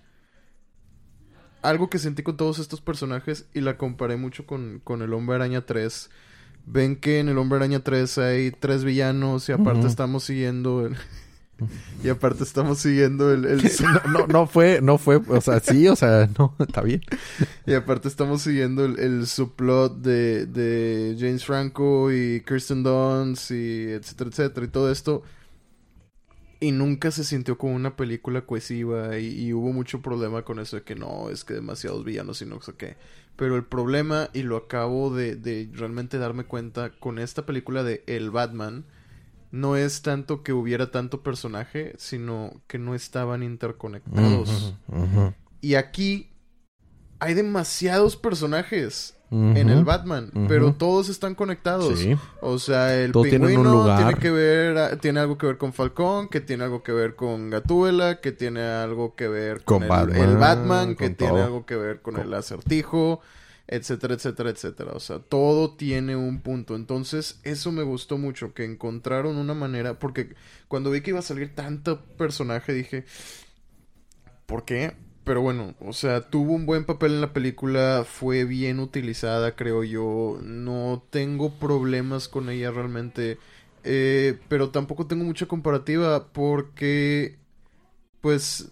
Algo que sentí con todos estos personajes y la comparé mucho con, con el Hombre Araña 3. Ven que en el Hombre Araña 3 hay tres villanos y aparte estamos siguiendo el... *laughs* y aparte estamos siguiendo el... el- *laughs* no, no, no fue, no fue, o sea, sí, o sea, no, *laughs* está bien. Y aparte estamos siguiendo el, el subplot de, de James Franco y Kirsten Dunst y etcétera, etcétera, y todo esto. Y nunca se sintió como una película cohesiva y, y hubo mucho problema con eso de que no, es que demasiados villanos y no sé qué. Pero el problema, y lo acabo de, de realmente darme cuenta con esta película de El Batman, no es tanto que hubiera tanto personaje, sino que no estaban interconectados. Y aquí hay demasiados personajes en el Batman, pero todos están conectados. Sí. O sea, el un pingüino lugar. tiene que ver, a- tiene algo que ver con Falcón, que tiene algo que ver con Gatúbela, que tiene algo que ver con, Con el, Batman, el Batman, que tiene todo. algo que ver con, Con- el acertijo, etcétera, etcétera, etcétera. O sea, todo tiene un punto. Entonces, eso me gustó mucho, que encontraron una manera, porque cuando vi que iba a salir tanto personaje, dije, ¿por qué? Pero bueno, o sea, tuvo un buen papel en la película, fue bien utilizada, creo yo. No tengo problemas con ella realmente. Eh, pero tampoco tengo mucha comparativa porque, pues,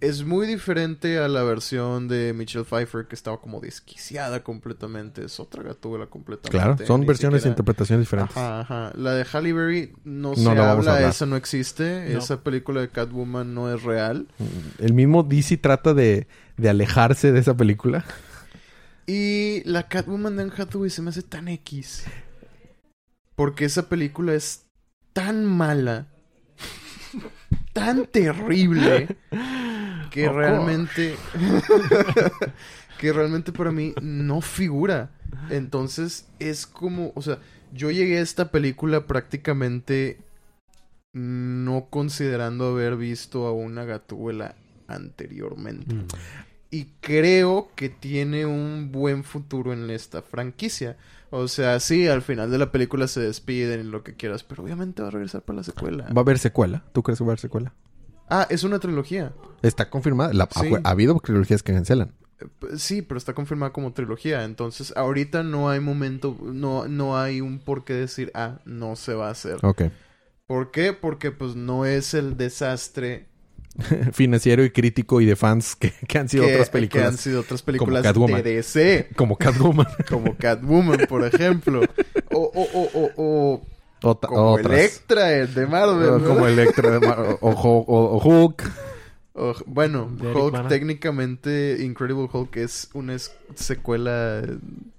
es muy diferente a la versión de Michelle Pfeiffer que estaba como desquiciada completamente. Es otra gatúbela completamente. Claro, son versiones e interpretaciones diferentes. Ajá, ajá. La de Halle Berry no, No se habla, esa no existe. No. Esa película de Catwoman no es real. El mismo DC trata de, de alejarse de esa película. Y la Catwoman de Anne Hathaway se me hace tan X. Porque esa película es tan mala, tan terrible, *laughs* que realmente. *laughs* que realmente para mí no figura. Entonces es como. O sea, yo llegué a esta película prácticamente no considerando haber visto a una gatúbela anteriormente. Mm. Y creo que tiene un buen futuro en esta franquicia. O sea, sí, al final de la película se despiden y lo que quieras, pero obviamente va a regresar para la secuela. Va a haber secuela. ¿Tú crees que va a haber secuela? Ah, es una trilogía. Está confirmada. La- Sí. ha, ha habido trilogías que cancelan. Eh, p- Sí, pero está confirmada como trilogía. Entonces, ahorita no hay momento, no, no hay un por qué decir, ah, no se va a hacer. Ok. ¿Por qué? Porque pues no es el desastre *laughs* Financiero y crítico y de fans que, que han sido que, otras que películas. han sido otras películas Catwoman. de DC. *laughs* Como Catwoman. *laughs* Como Catwoman, por ejemplo. O, o, o, o, o Ota- como otras. Electra, el de Marvel. Como Electra de Mar- o, o- o- o Hulk. O- bueno, De Hulk técnicamente, Incredible Hulk es una secuela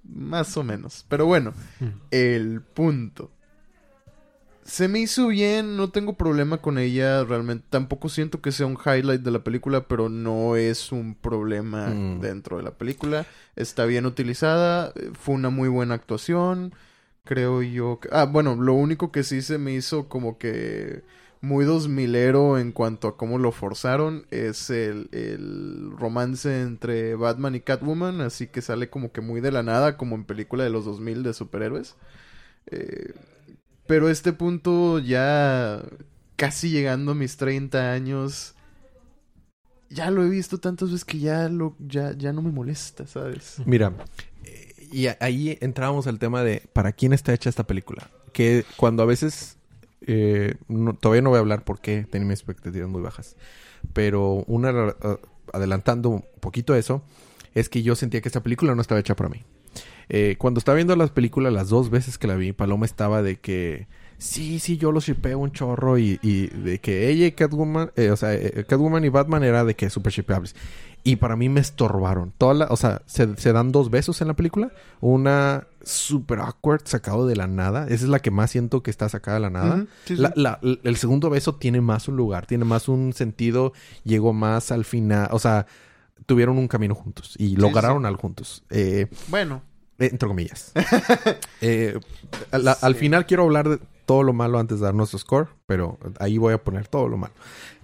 más o menos. Pero bueno, Mm. el punto. Se me hizo bien, no tengo problema con ella, realmente. Tampoco siento que sea un highlight de la película, pero no es un problema Mm. dentro de la película. Está bien utilizada, eh, fue una muy buena actuación, creo yo. que- Ah, bueno, lo único que sí se me hizo como que muy dos milero en cuanto a cómo lo forzaron es el, el romance entre Batman y Catwoman, así que sale como que muy de la nada, como en película de los 2000 de superhéroes. Eh, pero este punto ya casi llegando a mis 30 años, ya lo he visto tantas veces que ya, lo, ya, ya no me molesta, ¿sabes? Mira, y ahí entrábamos al tema de para quién está hecha esta película. Que cuando a veces, eh, todavía no voy a hablar por qué tenía mis expectativas muy bajas, pero una, eh, adelantando un poquito eso, es que yo sentía que esta película no estaba hecha para mí. Eh, cuando estaba viendo las películas, las dos veces que la vi, Paloma estaba de que sí, sí, yo los shipeo un chorro y, y de que ella y Catwoman, eh, o sea, eh, Catwoman y Batman era de que super shipeables. Y para mí me estorbaron. Toda la, o sea, se, se dan dos besos en la película. Una super awkward, sacado de la nada. Esa es la que más siento que está sacada de la nada. Ujú, sí, sí. La- la- el segundo beso tiene más un lugar, tiene más un sentido, llegó más al final, o sea, tuvieron un camino juntos y lograron algo juntos, eh, Bueno, entre comillas. *laughs* Eh, Al final quiero hablar de todo lo malo antes de dar nuestro score, pero ahí voy a poner todo lo malo.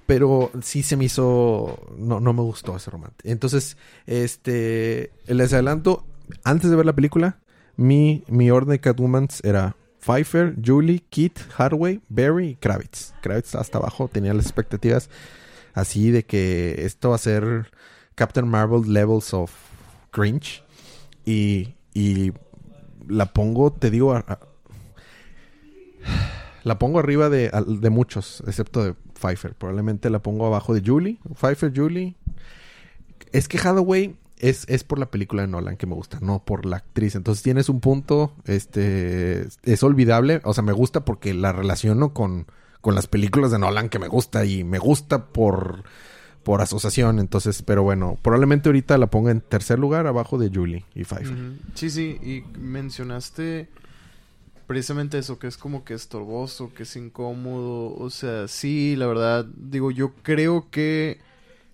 Pero sí se me hizo, no, no me gustó ese romance. Entonces, este, les adelanto, antes de ver la película, mi, mi orden de Catwomans era Pfeiffer, Julie, Kit, Harway, Barry y Kravitz. Kravitz hasta abajo tenía las expectativas así de que esto va a ser Captain Marvel levels of cringe. Y, y la pongo, te digo, la pongo arriba de, de muchos, excepto de Pfeiffer. Probablemente la pongo abajo de Julie. Pfeiffer, Julie. Es que Hathaway es, es por la película de Nolan que me gusta, no por la actriz. Entonces tienes un punto, este, es olvidable. O sea, me gusta porque la relaciono con, con las películas de Nolan que me gusta y me gusta por, por asociación. Entonces, pero bueno, probablemente ahorita la ponga en tercer lugar abajo de Julie y Pfeiffer. Sí, sí, y mencionaste precisamente eso, que es como que estorboso, que es incómodo, o sea, sí, la verdad, digo, yo creo que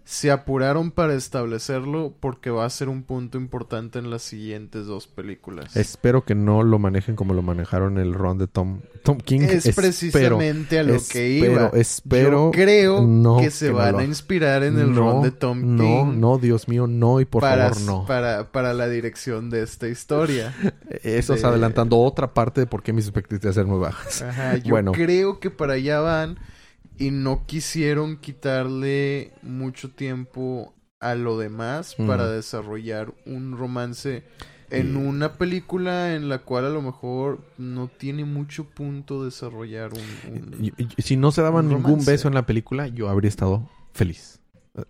se apuraron para establecerlo porque va a ser un punto importante en las siguientes dos películas. Espero que no lo manejen como lo manejaron el run de Tom, Tom King. Es Espero- precisamente a lo que iba. Espero Yo creo no, que se que no van lo- a inspirar en el no, run de Tom No, King no, Dios mío, no y por para, favor no. para, para la dirección de esta historia. *laughs* Eso es de- adelantando otra parte de por qué mis expectativas eran muy bajas. Ajá, yo Bueno. creo que para allá van y no quisieron quitarle mucho tiempo a lo demás Mm. para desarrollar un romance en una película en la cual a lo mejor no tiene mucho punto desarrollar un... un- Y- y- si no se daban ningún romance. beso en la película, yo habría estado feliz.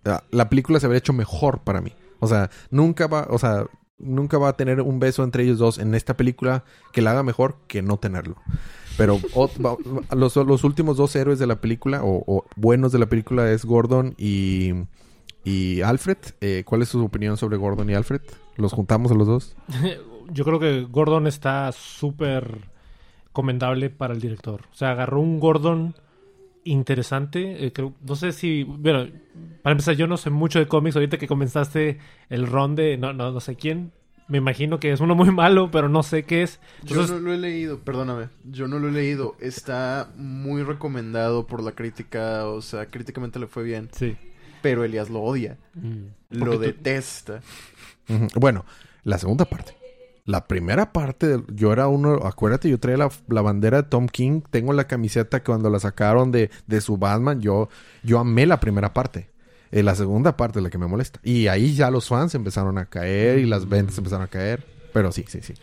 Ah, La película se habría hecho mejor para mí. O sea, nunca va, o sea, nunca va a tener un beso entre ellos dos en esta película que la haga mejor que no tenerlo. Pero los, los últimos dos héroes de la película, o, buenos de la película, es Gordon y, y Alfred. Eh, ¿Cuál es su opinión sobre Gordon y Alfred? ¿Los juntamos a los dos? *laughs* Yo creo que Gordon está súper comendable para el director. O sea, agarró un Gordon interesante. eh, no sé si. Bueno, para empezar, yo no sé mucho de cómics. Ahorita que comenzaste el ron de. No, no, no sé quién. Me imagino que es uno muy *laughs* malo, pero no sé qué es. Yo no lo he leído, perdóname, yo no lo he leído. Está muy recomendado por la crítica, o sea, críticamente le fue bien. sí. Pero Elias lo odia, Mm. lo tú- detesta. Bueno, la segunda parte. La primera parte, yo era uno, acuérdate, yo traía la, la bandera de Tom King, tengo la camiseta que cuando la sacaron de, de su Batman, yo, yo amé la primera parte. Eh, la segunda parte es la que me molesta. Y ahí ya los fans empezaron a caer y las ventas empezaron a caer. Pero sí, sí, sí.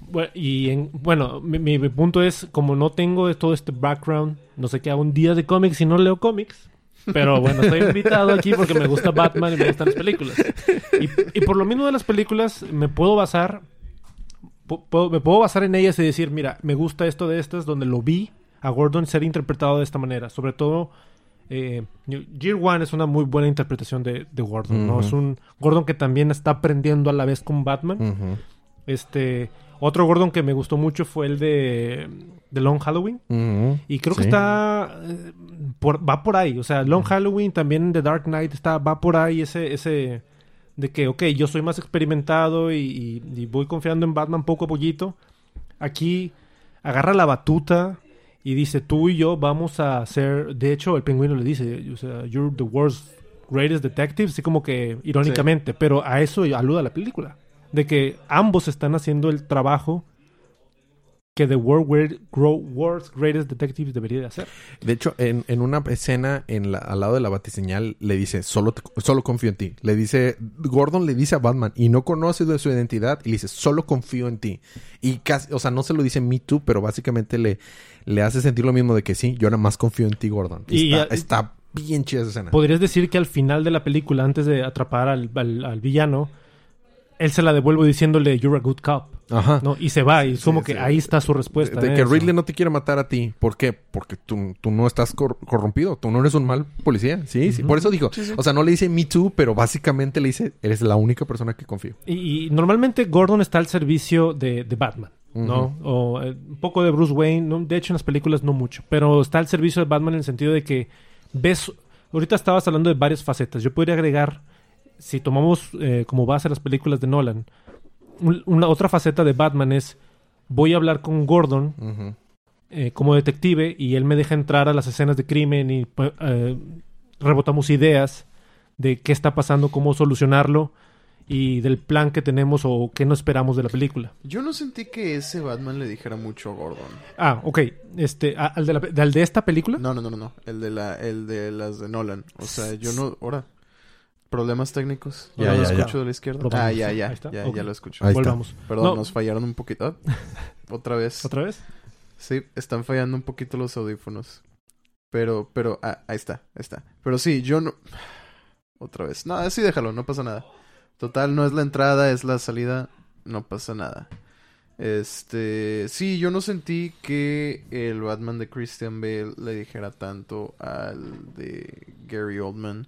Bueno, y en- bueno, mi, mi- mi punto es, como no tengo todo este background, no sé qué hago un día de cómics y no leo cómics. Pero bueno, estoy invitado aquí porque me gusta Batman y me gustan las películas. Y, y por lo mismo de las películas, me puedo basar, puedo- me puedo basar en ellas y decir, mira, me gusta esto de estas, donde lo vi a Gordon ser interpretado de esta manera. Sobre todo, eh, Year One es una muy buena interpretación de, de Gordon, ¿no? Es un Gordon que también está aprendiendo a la vez con Batman. Este, otro Gordon que me gustó mucho fue el de, de Long Halloween. Y creo que está eh, por, va por ahí. O sea, Long Halloween también The Dark Knight está, va por ahí ese, ese de que, ok, yo soy más experimentado y, y- y voy confiando en Batman poco a poquito. Aquí agarra la batuta y dice, tú y yo vamos a hacer, de hecho, el pingüino le dice, o sea, you're the world's greatest detective, así como que irónicamente, pero a eso aluda la película. De que ambos están haciendo el trabajo que The World World's Greatest Detectives debería de hacer. De hecho, en, en una escena en la- al lado de la batiseñal le dice, solo, te- solo confío en ti. Le dice, Gordon le dice a Batman y no conoce de su identidad y le dice, solo confío en ti. Y casi, o sea, no se lo dice me too, pero básicamente le, le hace sentir lo mismo de que sí, yo nada más confío en ti, Gordon. Y, Y está, ya- está bien chida esa escena. Podrías decir que al final de la película, antes de atrapar al, al- al villano, él se la devuelve diciéndole, You're a good cop. Ajá. ¿no? Y se va, y es Sí, como sí. que ahí está su respuesta. De, de en que eso. Ridley no te quiere matar a ti. ¿Por qué? Porque tú, tú no estás cor- corrompido. Tú no eres un mal policía. Sí, sí. Por eso sí. O sea, no le dice me too, pero básicamente le dice, eres la única persona que confío. Y, y normalmente Gordon está al servicio de, de Batman, ¿no? O eh, un poco de Bruce Wayne, ¿no? de hecho en las películas no mucho, pero está al servicio de Batman en el sentido de que ves, ahorita estabas hablando de varias facetas, yo podría agregar, si tomamos eh, como base las películas de Nolan, un- una otra faceta de Batman es, voy a hablar con Gordon eh, como detective y él me deja entrar a las escenas de crimen y pues, eh, rebotamos ideas de qué está pasando, cómo solucionarlo y del plan que tenemos o qué no esperamos de la película. Yo no sentí que ese Batman le dijera mucho a Gordon. Ah, ok. Este, a- al, de la, al de esta película. No, no, no, no, no. El de la, el de las de Nolan. O sea, yo no, ahora. Problemas técnicos. Ya, no lo ya, ya. escucho de la izquierda. Ah, ya, ya, Ahí está. ya, lo escucho. Ahí está. Volvamos. Perdón, No, nos fallaron un poquito. *laughs* Otra vez. ¿Otra vez? Sí, están fallando un poquito los audífonos. Pero, pero, ah, ahí está, ahí está. Pero sí, yo no. *sighs* Otra vez. No, así déjalo, no pasa nada. Total, no es la entrada, es la salida. No pasa nada. Este. Sí, yo no sentí que el Batman de Christian Bale le dijera tanto al de Gary Oldman.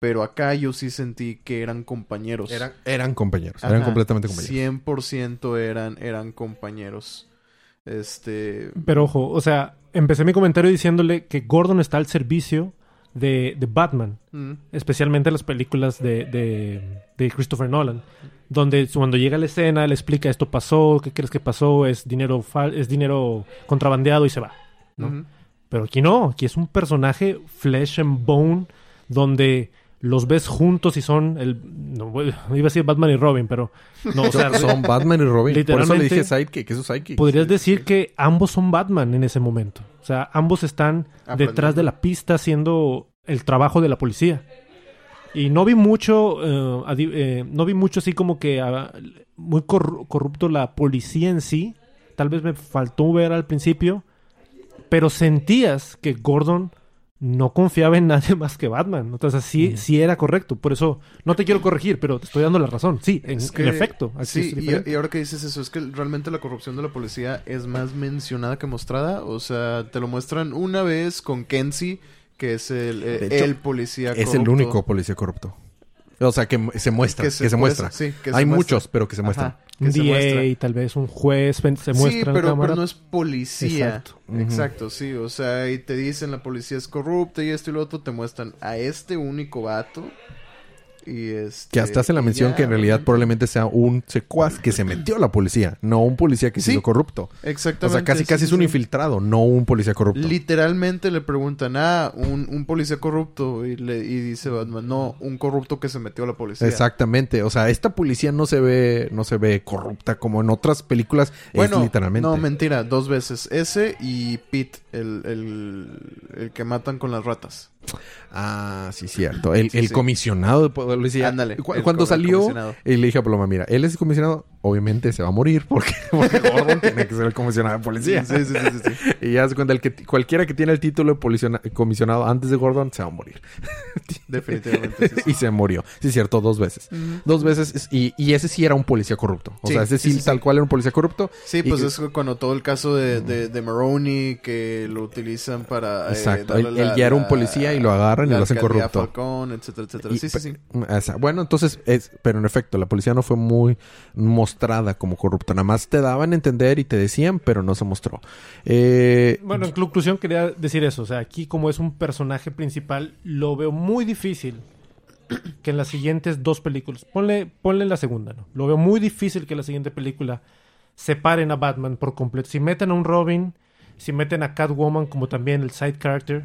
Pero acá yo sí sentí que eran compañeros. Eran, eran compañeros, eran completamente compañeros. 100% eran, eran compañeros. Este... Pero ojo, o sea, empecé mi comentario diciéndole que Gordon está al servicio de, de Batman, mm, especialmente en las películas de, de, de Christopher Nolan, donde cuando llega a la escena le explica esto pasó, qué crees que pasó, es dinero fal- es dinero contrabandeado y se va. ¿no? Pero aquí no, aquí es un personaje flesh and bone donde los ves juntos y son el no, *laughs* iba a decir Batman y Robin, pero no, o sea, Son Batman y Robin. Por eso le Literalmente, dije sidekick, es su sidekick. podrías decir que ambos son Batman en ese momento. O sea, ambos están Aprendiendo. detrás de la pista haciendo el trabajo de la policía. Y no vi mucho, eh, eh, no vi mucho así como que ah, muy corru- corrupto la policía en sí. Tal vez me faltó ver al principio, pero sentías que Gordon no confiaba en nadie *laughs* más que Batman. Entonces sí, sí era correcto. Por eso no te quiero corregir, pero te estoy dando la razón. Sí, en, Es en que- efecto. Sí, es y, ahora que dices eso, es que realmente la corrupción de la policía es más mencionada que mostrada. O sea, te lo muestran una vez con Kenzie, que es el, eh, De hecho, el policía Es el corrupto. único policía corrupto. O sea, que se muestra, que se, puede- muestra. sí, que se Hay muestra. muchos, pero que se muestran. Ajá, un. DA, tal vez un juez se muestra sí, en la pero, cámara. pero no es policía. Exacto. Exacto, sí. O sea, y te dicen la policía es corrupta y esto y lo otro. Te muestran a este único vato. Y este, Que hasta hace la mención ya, que en realidad probablemente sea un secuaz que se metió a la policía, no un policía que se Sí, hizo corrupto. Exactamente. O sea, casi casi sí, es un sí. infiltrado, no un policía corrupto. Literalmente le preguntan, ah, un, un policía corrupto. Y, le, y dice Batman, no, un corrupto que se metió a la policía. Exactamente, o sea, esta policía no se ve no se ve corrupta como en otras películas, Bueno, es literalmente. no, mentira, dos veces. Ese y Pete, el, el, el que matan con las ratas. Ah, sí, cierto. El, Sí, el sí. comisionado de policía. Ándale, Cu- cuando salió, y le dije a Paloma, mira, él es el comisionado, obviamente se va a morir porque, *laughs* porque Gordon tiene que ser el comisionado de policía. Sí, sí, sí, sí, sí. Y ya se cuenta, el que, cualquiera que tiene el título de policiona- comisionado antes de Gordon se va a morir. *laughs* Definitivamente. sí, y se murió. Sí, cierto, dos veces. Dos veces. es- Y, y ese sí era un policía corrupto. O Sí, sea, ese sí, sí, sí, sí. tal cual era un policía corrupto. Sí, pues que- es cuando todo el caso de, de, de Maroney que lo utilizan para... eh, Exacto. darle Él- la- él ya era un policía y lo agarran y lo hacen corrupto. Falcón, etcétera, etcétera. Y Sí, sí, sí. bueno, entonces, es, pero en efecto, la policía no fue muy como corrupta. Nada más te daban a entender y te decían, pero no se mostró. Eh, Bueno, en conclusión quería decir eso. O sea, aquí como es un personaje principal, lo veo muy difícil *clears throat* que en las siguientes dos películas, ponle, ponle la segunda, ¿no? Lo veo muy difícil que en la siguiente película separen a Batman por completo. Si meten a un Robin, si meten a Catwoman como también el side character,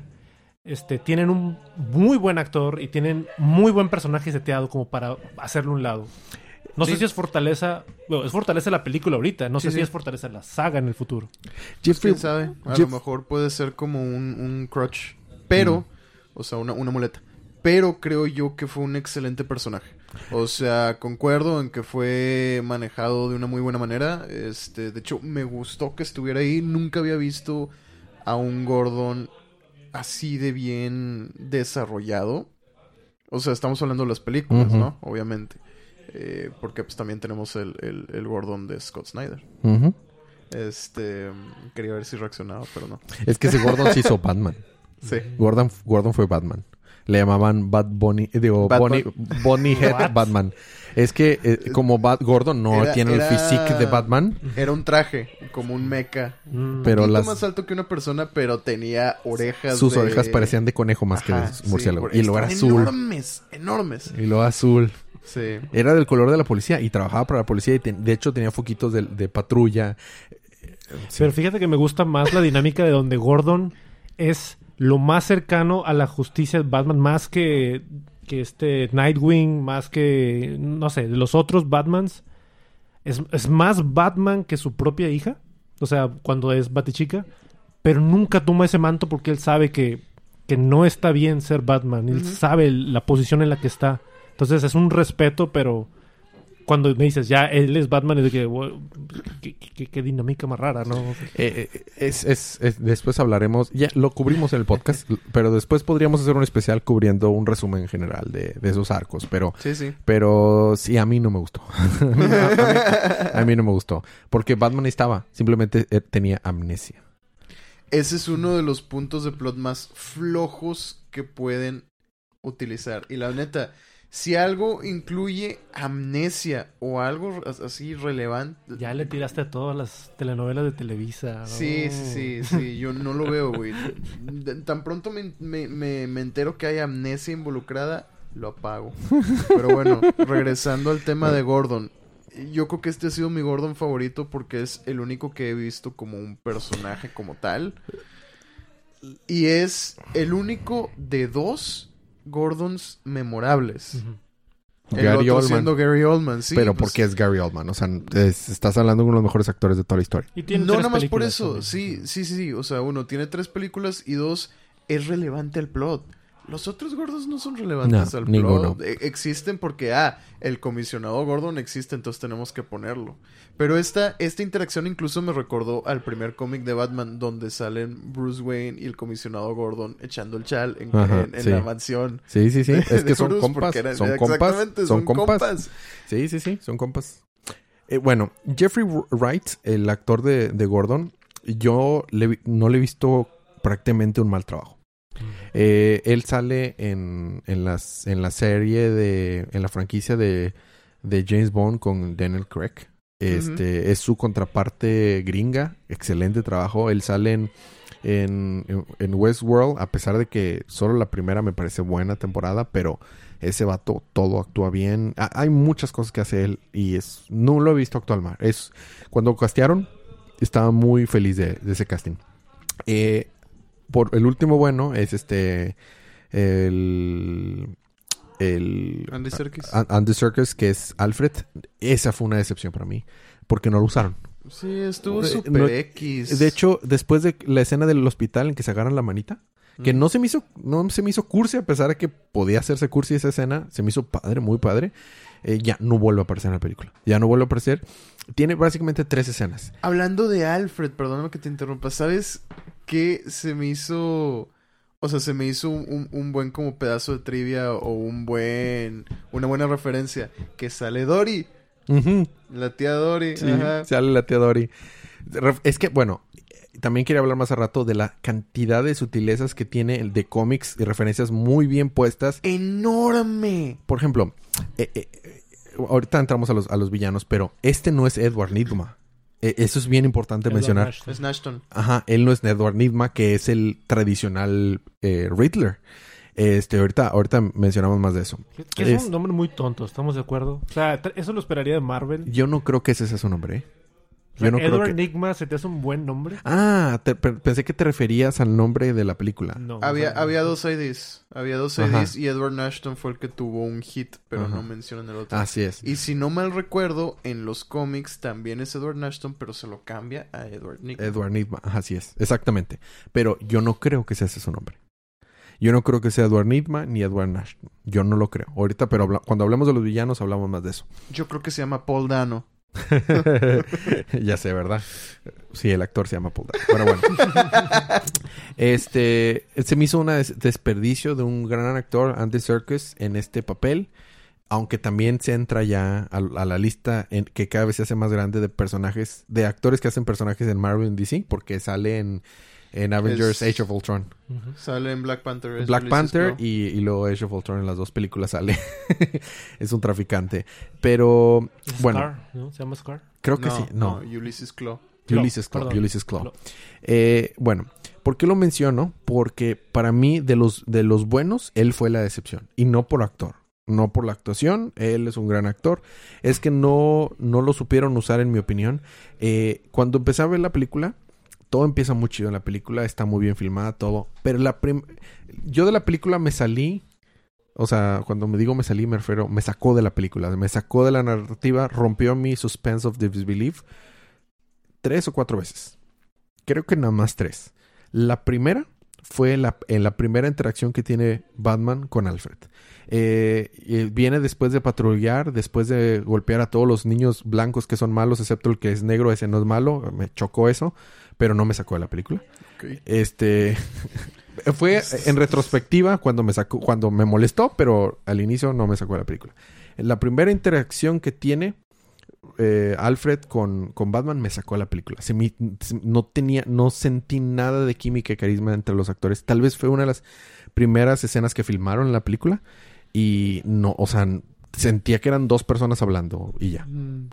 este, tienen un muy buen actor y tienen muy buen personaje seteado como para hacerlo un lado. No sé si es fortaleza, bueno, es fortaleza la película ahorita, no Sí, sé sí. si es fortaleza la saga en el futuro. Jeffrey, ¿Quién sabe? A Jeff- lo mejor puede ser como un, un crutch. Pero, o sea, una, una muleta. Pero creo yo que fue un excelente personaje. O sea, concuerdo en que fue manejado de una muy buena manera. Este, de hecho, me gustó que estuviera ahí. Nunca había visto a un Gordon así de bien desarrollado. O sea, estamos hablando de las películas. ¿no? Obviamente. Eh, porque pues también tenemos el, el, el Gordon de Scott Snyder. Este, quería ver si reaccionaba, pero no. Es que ese Gordon se hizo *laughs* Batman. Sí. Gordon, Gordon fue Batman. Le llamaban Bad Bunny, eh, digo, Bad Bunny, Bunny *laughs* Head? Batman. Es que eh, como Bat Gordon no Era- tiene era- el physique de Batman, Era un traje, como un mecha. Mm. pero un las más alto que una persona, pero tenía orejas sus de- orejas parecían de conejo más que de murciélago. y lo era azul. Enormes, enormes. Y lo azul. Sí. Era del color de la policía y trabajaba para la policía y te- de hecho tenía foquitos de, de patrulla. Pero fíjate que me gusta más la dinámica de donde Gordon es lo más cercano a la justicia de Batman, más que, que este Nightwing, más que, no sé, de los otros Batmans. Es, es más Batman que su propia hija, o sea, cuando es Batichica, pero nunca toma ese manto porque él sabe que, que no está bien ser Batman, él sabe la posición en la que está. Entonces es un respeto, pero cuando me dices, ya, él es Batman, es de que, "Wow, qué, qué- qué dinámica más rara, ¿no? Eh, eh, es, es- es- después hablaremos, ya lo cubrimos en el podcast, *laughs* pero después podríamos hacer un especial cubriendo un resumen general de, de esos arcos, pero Sí, sí. pero sí, a mí no me gustó. *laughs* a, mí, a mí- a mí no me gustó, porque Batman estaba, simplemente eh, tenía amnesia. Ese es uno de los puntos de plot más flojos que pueden utilizar. Y la neta, si algo incluye amnesia o algo as- así relevante. Ya le tiraste a todas las telenovelas de Televisa. ¿no? Sí, sí, sí, sí, yo no lo veo, güey. Tan pronto me, me, me, me entero que hay amnesia involucrada, lo apago. Pero bueno, regresando al tema de Gordon. Yo creo que este ha sido mi Gordon favorito porque es el único que he visto como un personaje como tal. Y es el único de dos Gordons memorables. Ujú. El Gary otro Oldman. siendo Gary Oldman, sí. Pero pues, porque es Gary Oldman. O sea, es- estás hablando de uno de los mejores actores de toda la historia. Y tiene No, tres nada más por eso. también. Sí, sí, sí, sí. O sea, uno tiene tres películas y dos es relevante al plot. Los otros gordos no son relevantes No, al ninguno. plot. E- existen porque, ah, el comisionado Gordon existe, entonces tenemos que ponerlo. Pero esta, esta interacción incluso me recordó al primer cómic de Batman donde salen Bruce Wayne y el comisionado Gordon echando el chal en, Ajá, en- en sí. la mansión. Sí, sí, sí. Es que son Bruce, compas. Son compas. exactamente, Son son compas. compas. Sí, sí, sí. Son compas. Eh, bueno, Jeffrey Wright, el actor de, de Gordon, yo le no le he visto prácticamente un mal trabajo. Eh, él sale en, en, las, en la serie de. en la franquicia de, de James Bond con Daniel Craig. Este es su contraparte gringa. Excelente trabajo. Él sale en, en, en Westworld, a pesar de que solo la primera me parece buena temporada, pero ese vato todo actúa bien. Ha- hay muchas cosas que hace él y es no lo he visto actuar mal. Es cuando castearon estaba muy feliz de, de ese casting. Eh, por el último bueno es este el el Andy Serkis. Andy Serkis que es Alfred. Esa fue una decepción para mí porque no lo usaron. Sí, estuvo Eh, super no- X. De hecho, después de la escena del hospital en que se agarran la manita, que Mm. no se me hizo, no se me hizo cursi, a pesar de que podía hacerse cursi esa escena, se me hizo padre, muy padre. eh, ya no vuelve a aparecer en la película. Ya no vuelve a aparecer. Tiene básicamente tres escenas. Hablando de Alfred, perdóname que te interrumpa. ¿Sabes qué se me hizo? O sea, se me hizo un, un- buen como pedazo de trivia o un buen... Una buena referencia. Que sale Dory. Ujú. La tía Dory. Sí, ajá. sale la tía Dory. Es que, bueno, también quería hablar más a rato de la cantidad de sutilezas que tiene el de cómics y referencias muy bien puestas. ¡Enorme! Por ejemplo, eh, eh, ahorita entramos a los, a los villanos, pero este no es Edward Nigma. Eh, eso es bien importante Edward mencionar. Es Nashton. Ajá, él no es Edward Nigma, que es el tradicional eh, Riddler. Este, ahorita, ahorita mencionamos más de eso. Que es, Es- un nombre muy tonto, ¿estamos de acuerdo? O sea, eso lo esperaría de Marvel. Yo no creo que ese sea su nombre, ¿eh? Yo no creo Edward que... Enigma, ¿se te hace un buen nombre? Ah, te- pensé que te referías al nombre de la película. No. Había, o sea, había dos IDs. Había dos Ajá. IDs y Edward Nashton fue el que tuvo un hit, pero Ajá. no mencionan el otro. Así es. Y si no mal recuerdo, en los cómics también es Edward Nashton, pero se lo cambia a Edward Nick. Edward Nigma, así es, exactamente. Pero yo no creo que sea ese su nombre. Yo no creo que sea Edward Nigma ni Edward Nash. Yo no lo creo. Ahorita, pero habla- cuando hablamos de los villanos, hablamos más de eso. Yo creo que se llama Paul Dano. *laughs* ya sé, ¿verdad? Sí, el actor se llama Paul Dano. Pero bueno. *laughs* este, se me hizo un des- desperdicio de un gran actor, Andy Serkis, en este papel. Aunque también se entra ya a, a la lista en, que cada vez se hace más grande de personajes, de actores que hacen personajes en Marvel y DC, porque sale en, en Avengers Es- Age of Ultron. Sale en Black Panther. es Black Panther y, y luego Age of Ultron en las dos películas sale. *laughs* es un traficante. Pero, bueno, Scar, ¿no? ¿Se llama Scar? creo que no, sí. No, Ulysses Claw. Claw, Ulysses Claw. perdón. Ulysses Claw. Claw. Eh, bueno, ¿por qué lo menciono? Porque para mí, de los, de los buenos, él fue la decepción. Y no por actor. No por la actuación. Él es un gran actor. Es que no, no lo supieron usar, en mi opinión. Eh, cuando empecé a ver la película, todo empieza muy chido en la película. Está muy bien filmada, todo. Pero la yo de la película me salí. O sea, cuando me digo me salí, me refiero, me sacó de la película, me sacó de la narrativa, rompió mi suspense of disbelief tres o cuatro veces. Creo que nada más tres. La primera fue la, en la primera interacción que tiene Batman con Alfred. Eh, y viene después de patrullar, después de golpear a todos los niños blancos que son malos, excepto el que es negro, ese no es malo. Me chocó eso, pero no me sacó de la película. Este *laughs* fue en retrospectiva cuando me sacó, cuando me molestó, pero al inicio no me sacó de la película. La primera interacción que tiene eh, Alfred con, con Batman me sacó la película. Se me- se- no tenía, no sentí nada de química y carisma entre los actores. Tal vez fue una de las primeras escenas que filmaron en la película y no, o sea, sentía que eran dos personas hablando y ya. Mm,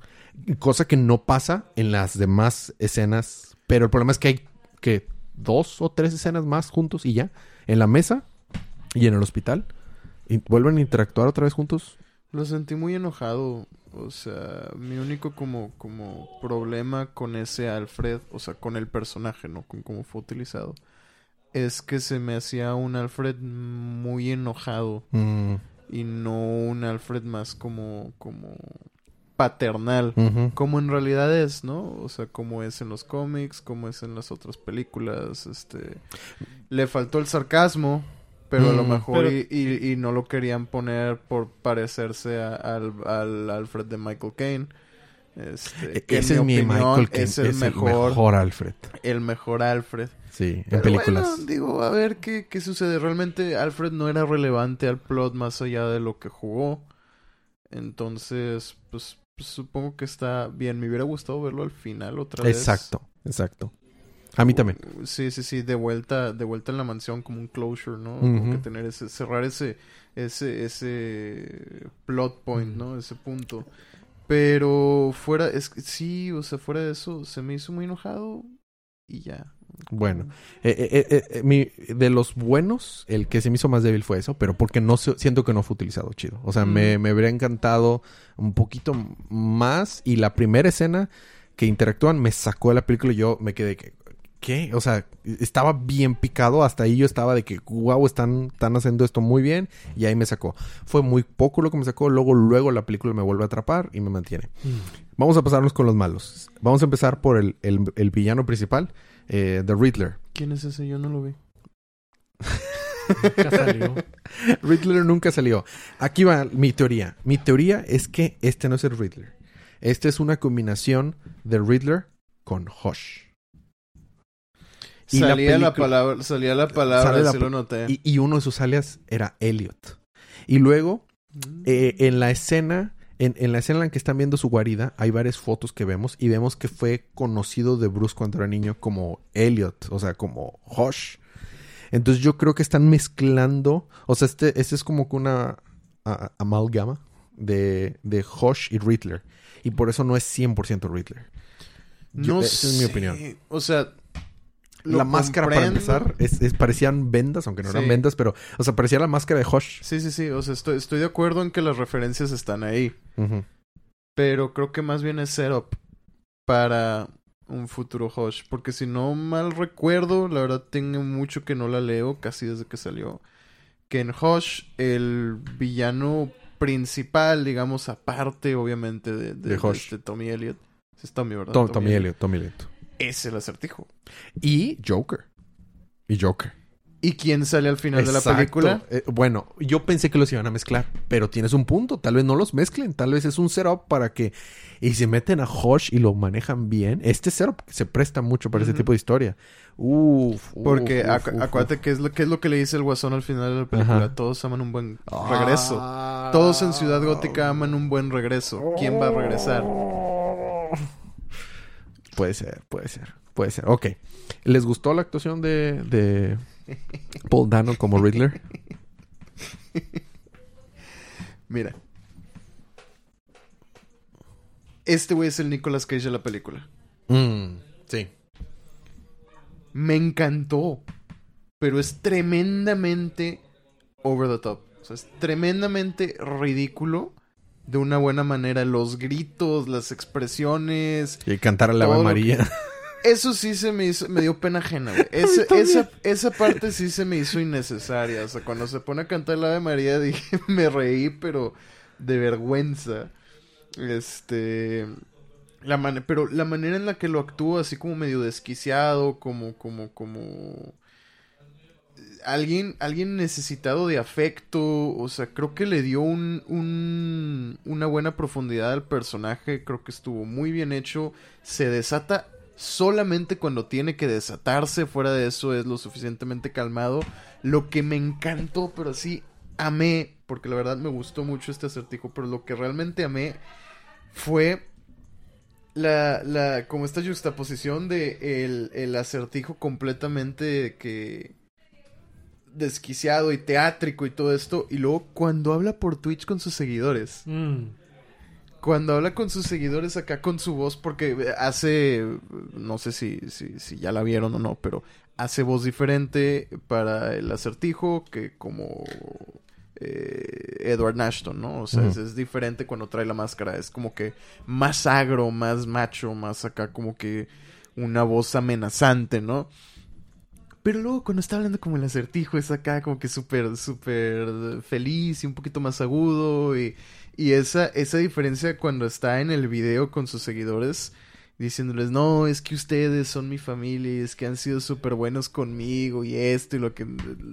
Cosa que no pasa en las demás escenas. Pero el problema es que hay que dos o tres escenas más juntos y ya. En la mesa y en el hospital. Y vuelven a interactuar otra vez juntos. Lo sentí muy enojado. O sea, mi único como, como problema con ese Alfred, o sea, con el personaje, ¿no? Con cómo fue utilizado, es que se me hacía un Alfred muy enojado Mm, y no un Alfred más como, como paternal. Como en realidad es, ¿no? O sea, como es en los cómics, como es en las otras películas, este... Le faltó el sarcasmo, pero a lo mejor Pero- y, y- y no lo querían poner por parecerse a- al, al Alfred de Michael Caine. Este, E- que Ese es mi opinión Michael Caine. es el es mejor, mejor Alfred. el mejor Alfred. Sí, en Pero películas. bueno, digo, a ver qué, qué sucede. Realmente Alfred no era relevante al plot más allá de lo que jugó. Entonces, pues, pues, supongo que está bien. Me hubiera gustado verlo al final otra vez. exacto, exacto. A mí también. Uh, Sí, sí, sí, de vuelta, de vuelta en la mansión como un closure, ¿no? Como Ujú. que tener ese, cerrar ese, ese, ese plot point. ¿no? Ese punto. Pero fuera, es que sí, o sea, fuera de eso, se me hizo muy enojado y ya. Bueno, Eh, eh, eh, mi- de los buenos, el que se me hizo más débil fue eso, pero porque no siento que no fue utilizado chido. O sea, me, Mm. me habría encantado un poquito más. Y la primera escena que interactúan me sacó de la película y yo me quedé que. ¿Qué? O sea, estaba bien picado. Hasta ahí yo estaba de que, wow, están, están haciendo esto muy bien. Y ahí me sacó. Fue muy poco lo que me sacó. Luego, luego la película me vuelve a atrapar y me mantiene. Vamos a pasarnos con los malos. Vamos a empezar por el, el- el villano principal, eh, The Riddler. ¿Quién es ese? Yo no lo vi. Nunca salió. *laughs* Riddler nunca salió. Aquí va mi teoría. Mi teoría es que este no es el Riddler. Este es una combinación de Riddler con Hush. Y salía la, película- palabra, salía la palabra, Sale la sí pa- lo noté. Y, y uno de sus alias era Elliot. Y luego, Mm. eh, en la escena, en, en la escena en la que están viendo su guarida, hay varias fotos que vemos y vemos que fue conocido de Bruce cuando era niño como Elliot, o sea, como Hush. Entonces yo creo que están mezclando, o sea, este, este es como que una a- amalgama de, de Hush y Riddler. Y por eso no es 100% Riddler. Yo- no esa es mi opinión. O sea, lo La máscara para comprendo. empezar es, es- parecían vendas, aunque no eran vendas, pero, o sea, parecía la máscara de Hush. Sí, sí, sí. O sea, estoy, estoy de acuerdo en que las referencias están ahí. Pero creo que más bien es setup para un futuro Hush. Porque si no mal recuerdo, la verdad tengo mucho que no la leo, casi desde que salió. Que en Hush, el villano principal, digamos, aparte, obviamente, de, de, De Hush. este Tommy Elliot. Es Tommy, ¿verdad? Tom- Tommy Elliot, Tommy Elliot. Es el acertijo. Y Joker. Y Joker. ¿Y quién sale al final de la película? Eh, bueno, yo pensé que los iban a mezclar, pero tienes un punto. Tal vez no los mezclen. Tal vez es un setup para que. Y se meten a Hush y lo manejan bien. Este setup se presta mucho para ese tipo de historia. Uf. uf, Porque uf, acu- uf, acuérdate que es, lo, que es lo que le dice el guasón al final de la película. Ajá. Todos aman un buen regreso. Ah. Todos en Ciudad Gótica aman un buen regreso. ¿Quién va a regresar? Puede ser, puede ser, puede ser. Ok. ¿Les gustó la actuación de, de Paul Dano como Riddler? Mira. Este güey es el Nicolas Cage de la película. Mm, sí. Me encantó. Pero es tremendamente over the top. O sea, es tremendamente ridículo. De una buena manera. Los gritos, las expresiones. Y cantar a la Ave María. *laughs* Eso sí se me hizo, me dio pena ajena, güey. *laughs* Ese- esa, esa parte sí se me hizo innecesaria. O sea, cuando se pone a cantar la Ave María *laughs* dije, me reí, pero de vergüenza. Este. La man- pero la manera en la que lo actúa, así como medio desquiciado, como, como, como. Alguien, alguien necesitado de afecto, o sea, creo que le dio un, un, una buena profundidad al personaje, creo que estuvo muy bien hecho, se desata solamente cuando tiene que desatarse, fuera de eso es lo suficientemente calmado, lo que me encantó, pero sí amé, porque la verdad me gustó mucho este acertijo, pero lo que realmente amé fue la, la, como esta juxtaposición de el, el acertijo completamente que desquiciado y teátrico y todo esto, y luego cuando habla por Twitch con sus seguidores. Mm. Cuando habla con sus seguidores acá con su voz, porque hace, no sé si, si, si ya la vieron o no, pero hace voz diferente para el acertijo que como eh, Edward Nashton, ¿no? O sea, es, es diferente cuando trae la máscara. Es como que más agro, más macho, más acá como que una voz amenazante, ¿no? Pero luego cuando está hablando como el acertijo es acá como que súper, súper feliz y un poquito más agudo. Y, y esa, esa diferencia cuando está en el video con sus seguidores diciéndoles, no, es que ustedes son mi familia y es que han sido súper buenos conmigo y esto y lo que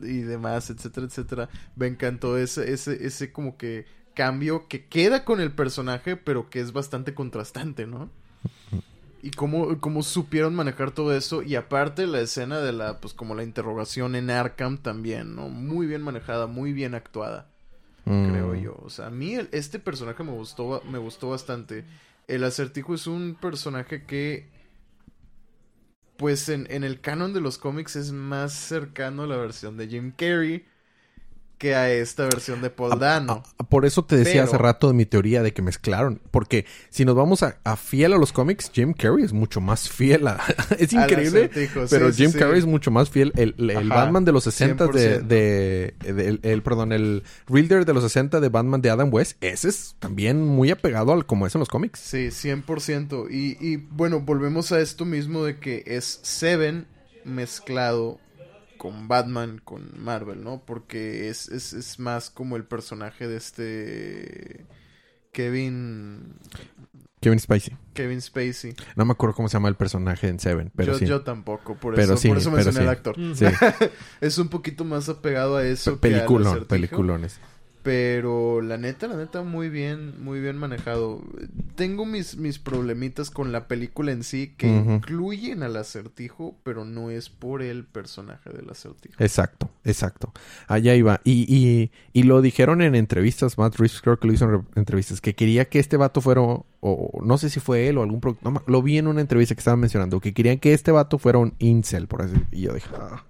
y demás, etcétera, etcétera. Me encantó ese, ese, ese como que cambio que queda con el personaje, pero que es bastante contrastante, ¿no? Y cómo, cómo supieron manejar todo eso. Y aparte la escena de la, pues como la interrogación en Arkham también, ¿no? Muy bien manejada, muy bien actuada Mm. creo yo. O sea, a mí el- este personaje me gustó, me gustó bastante. El acertijo es un personaje que, pues en, en el canon de los cómics es más cercano a la versión de Jim Carrey que a esta versión de Paul Dano. Por eso te decía Pero- hace rato de mi teoría de que mezclaron. Porque si nos vamos a, a fiel a los cómics, Jim Carrey es mucho más fiel a... *laughs* es increíble. Pero sí, Jim sí. Carrey es mucho más fiel. El, Batman de los 60 de, 100%. de, de- el, el- perdón, el Reader de los 60 de Batman de Adam West, ese es también muy apegado al como es en los cómics. Sí, 100%. Y, y bueno, volvemos a esto mismo de que es Seven mezclado con Batman, con Marvel, ¿no? Porque es, es, es más como el personaje de este Kevin Kevin Spacey. Kevin Spacey. No me acuerdo cómo se llama el personaje en Seven, pero yo, sí. yo tampoco, por Pero eso, sí, por eso mencioné sí. al actor. Sí, *laughs* Es un poquito más apegado a eso que acertijo. peliculones. Pero la neta, la neta, muy bien, muy bien manejado. Tengo mis, mis problemitas con la película en sí que incluyen al acertijo, pero no es por el personaje del acertijo. Exacto, exacto. Allá iba. Y, y, y lo dijeron en entrevistas, Matt Reeves creo que lo hizo en re- entrevistas, que quería que este vato fuera, o, o no sé si fue él o algún... no lo vi en una entrevista que estaban mencionando, que querían que este vato fuera un incel, por así Y yo dije, ah.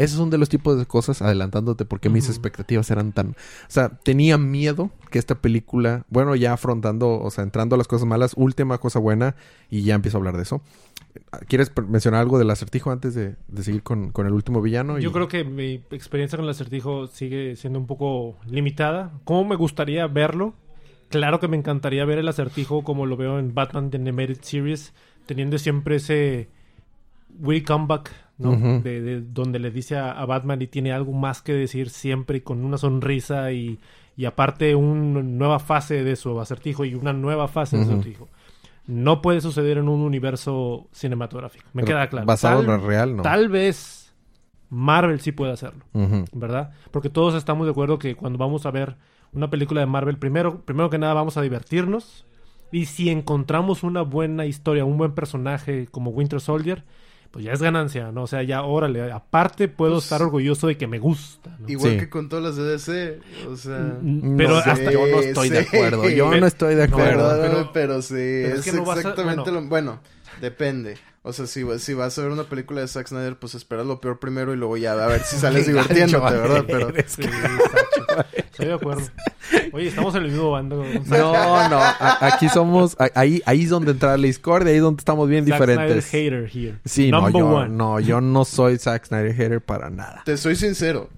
Esos son de los tipos de cosas, adelantándote, porque mis expectativas eran tan... O sea, tenía miedo que esta película, bueno, ya afrontando, o sea, entrando a las cosas malas, última cosa buena, y ya empiezo a hablar de eso. ¿Quieres mencionar algo del acertijo antes de, de seguir con, con el último villano? Yo creo que mi experiencia con el acertijo sigue siendo un poco limitada. ¿Cómo me gustaría verlo? Claro que me encantaría ver el acertijo como lo veo en Batman The Animated Series, teniendo siempre ese will comeback, de, de- donde le dice a, a Batman y tiene algo más que decir siempre y con una sonrisa y, y aparte una nueva fase de su acertijo y una nueva fase de su acertijo. No puede suceder en un universo cinematográfico. Me Pero queda claro. Basado en Tal- lo real, ¿no? Tal vez Marvel sí puede hacerlo. ¿verdad? Porque todos estamos de acuerdo que cuando vamos a ver una película de Marvel, primero, primero que nada vamos a divertirnos. Y si encontramos una buena historia, un buen personaje como Winter Soldier, pues ya es ganancia, ¿no? O sea, ya órale. Aparte puedo Pues- estar orgulloso de que me gusta, ¿no? Igual Sí. que con todas las de DC, o sea... Pero No sé, hasta yo no estoy de acuerdo. Yo Pero- *laughs* no estoy de acuerdo. Pero- pero, sí, pero es es, que no vas a- exactamente bueno. lo... Bueno, depende. O sea, si, si vas a ver una película de Zack Snyder, pues esperas lo peor primero y luego ya a ver si *laughs* sales divirtiéndote, ¿verdad? Pero... Sí. Estoy de acuerdo. Oye, estamos en el mismo bando. No, no. a- aquí somos. Ahí, ahí es donde entra la discordia. Ahí es donde estamos bien Zack diferentes. Snyder hater here. Sí, no yo, one. no, yo no soy Zack Snyder hater para nada. Te soy sincero.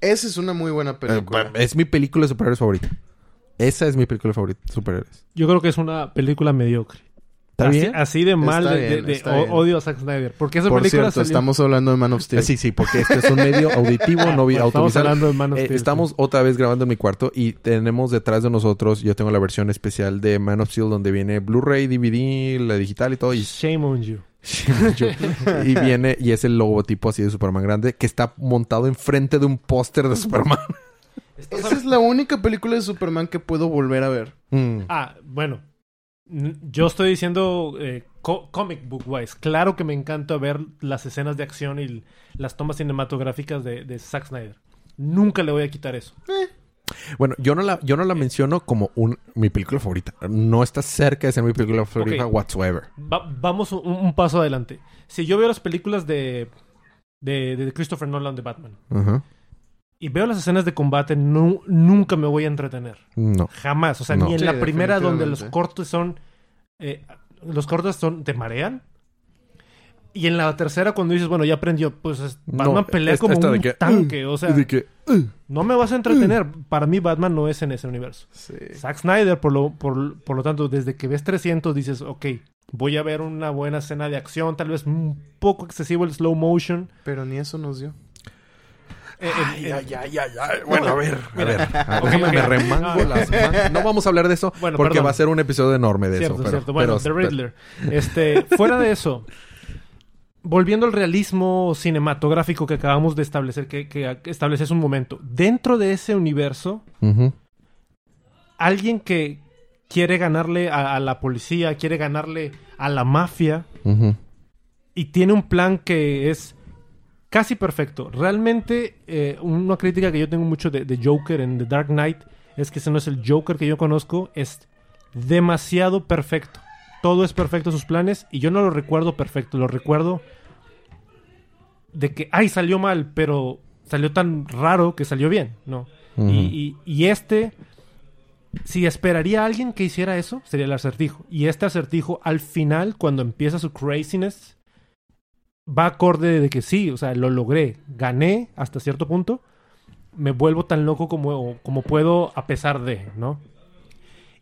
Esa es una muy buena película. Eh, es mi película de superhéroes favorita. Esa es mi película favorita de superhéroes. Yo creo que es una película mediocre. ¿Está así, bien? así de mal Está de, bien, odio a Zack Snyder. Porque esa Por película cierto, salió- estamos hablando de Man of Steel. Eh, Sí, sí, porque este es un medio auditivo, no estamos hablando de Man of Eh, Steel, estamos sí. otra vez grabando en mi cuarto y tenemos detrás de nosotros, yo tengo la versión especial de Man of Steel donde viene Blu-ray, DVD, la digital y todo. Y, *laughs* Shame on you. y viene, y es el logotipo así de Superman grande que está montado enfrente de un póster de Superman. Esa es la única película de Superman que puedo volver a ver. Mm. Ah, bueno. Yo estoy diciendo eh, co- comic book wise. Claro que me encanta ver las escenas de acción y las tomas cinematográficas de, de Zack Snyder. Nunca le voy a quitar eso. Bueno, yo no la, yo no la menciono como un, mi película favorita. No está cerca de ser mi película favorita whatsoever. Va- vamos un, un paso adelante. Si yo veo las películas de, de, de Christopher Nolan de Batman. Y veo las escenas de combate, nu- nunca me voy a entretener. No. Jamás. O sea, No. ni en Sí, la primera donde los cortes son... eh, los cortes son... te marean. Y en la tercera cuando dices, bueno, ya aprendió, pues es- Batman No, pelea como un que, tanque. O sea, de que, uh, no me vas a entretener. Para mí Batman no es en ese universo. Sí. Zack Snyder, por lo, por, por lo tanto, desde que ves 300 dices, ok, voy a ver una buena escena de acción, tal vez un poco excesivo el slow motion. Pero ni eso nos dio. Ay, ay, ay. Bueno, a ver, a ver. déjame me remango las man- No vamos a hablar de eso *laughs* porque va a ser un episodio enorme de eso. Pero, cierto. Bueno, The Riddler. Este, fuera de eso, volviendo al realismo cinematográfico que acabamos de establecer, que, hace un momento, dentro de ese universo, alguien que quiere ganarle a, a la policía, quiere ganarle a la mafia, y tiene un plan que es casi perfecto. Realmente, eh, una crítica que yo tengo mucho de, de Joker en The Dark Knight es que ese no es el Joker que yo conozco, es demasiado perfecto. Todo es perfecto sus planes y yo no lo recuerdo perfecto, lo recuerdo de que, ay, salió mal, pero salió tan raro que salió bien, ¿no? Y- y este, si esperaría a alguien que hiciera eso, sería el acertijo. Y este acertijo, al final, cuando empieza su craziness, va acorde de que sí, o sea, lo logré, gané hasta cierto punto, me vuelvo tan loco como, como puedo a pesar de, ¿no?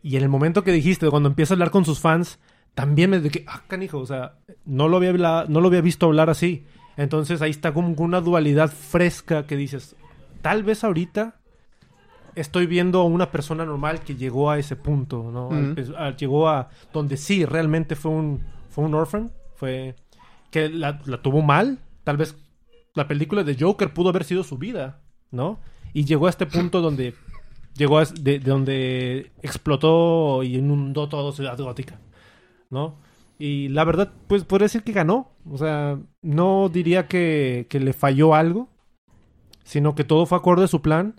Y en el momento que dijiste, cuando empieza a hablar con sus fans, también me que, ah, canijo, o sea, no lo había, no lo había visto hablar así. Entonces ahí está como una dualidad fresca que dices, tal vez ahorita estoy viendo a una persona normal que llegó a ese punto, ¿no? Llegó a donde sí, realmente fue un, fue un orphan, fue que la, la tuvo mal, tal vez la película de Joker pudo haber sido su vida, ¿no? Y llegó a este punto *laughs* donde llegó a, de, de donde explotó y inundó toda Ciudad Gótica, ¿no? Y la verdad, pues podría decir que ganó. O sea, no diría que, que le falló algo, sino que todo fue acorde a su plan.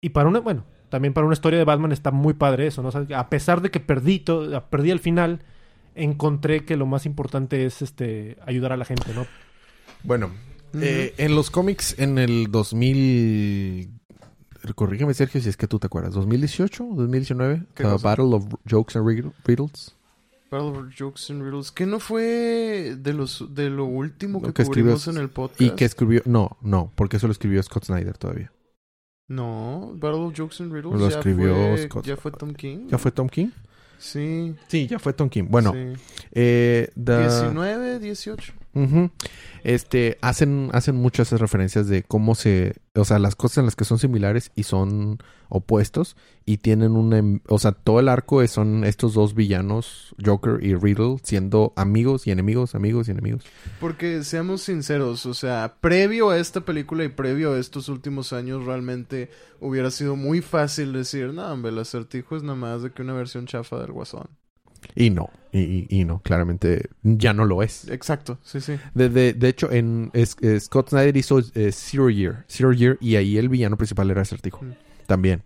Y para una, bueno, también para una historia de Batman está muy padre eso, ¿no? O sea, a pesar de que perdí, to- perdí al final, encontré que lo más importante es este ayudar a la gente, ¿no? Bueno, eh, en los cómics en el 2000... Corrígeme, Sergio, si es que tú te acuerdas. ¿2018 o 2019? ¿Qué The? Battle of Jokes and Riddle- Riddles. Battle of Jokes and Riddles. ¿Qué no fue de los de lo último que, Lo que escribió cubrimos en el podcast? Y que escribió... No, no, porque eso lo escribió Scott Snyder todavía. No, Battle of Jokes and Riddles Lo ya escribió fue, Scott. ya fue Tom King. ¿Ya fue Tom King? Sí. Sí, ya fue Tom King. Bueno, sí. eh, the- 19, 18. Este, hacen, hacen muchas referencias de cómo se, o sea, las cosas en las que son similares y son opuestos y tienen un, em- o sea, todo el arco es- son estos dos villanos, Joker y Riddle, siendo amigos y enemigos, amigos y enemigos. Porque seamos sinceros, o sea, previo a esta película y previo a estos últimos años, realmente hubiera sido muy fácil decir, no, hombre, el acertijo es nada más de que una versión chafa del guasón. Y no, y, y- no, claramente ya no lo es. Exacto, sí, sí. De, de, de hecho, en es- Scott Snyder hizo eh, Zero Year, Zero Year, y ahí el villano principal era Acertijo. Mm. También.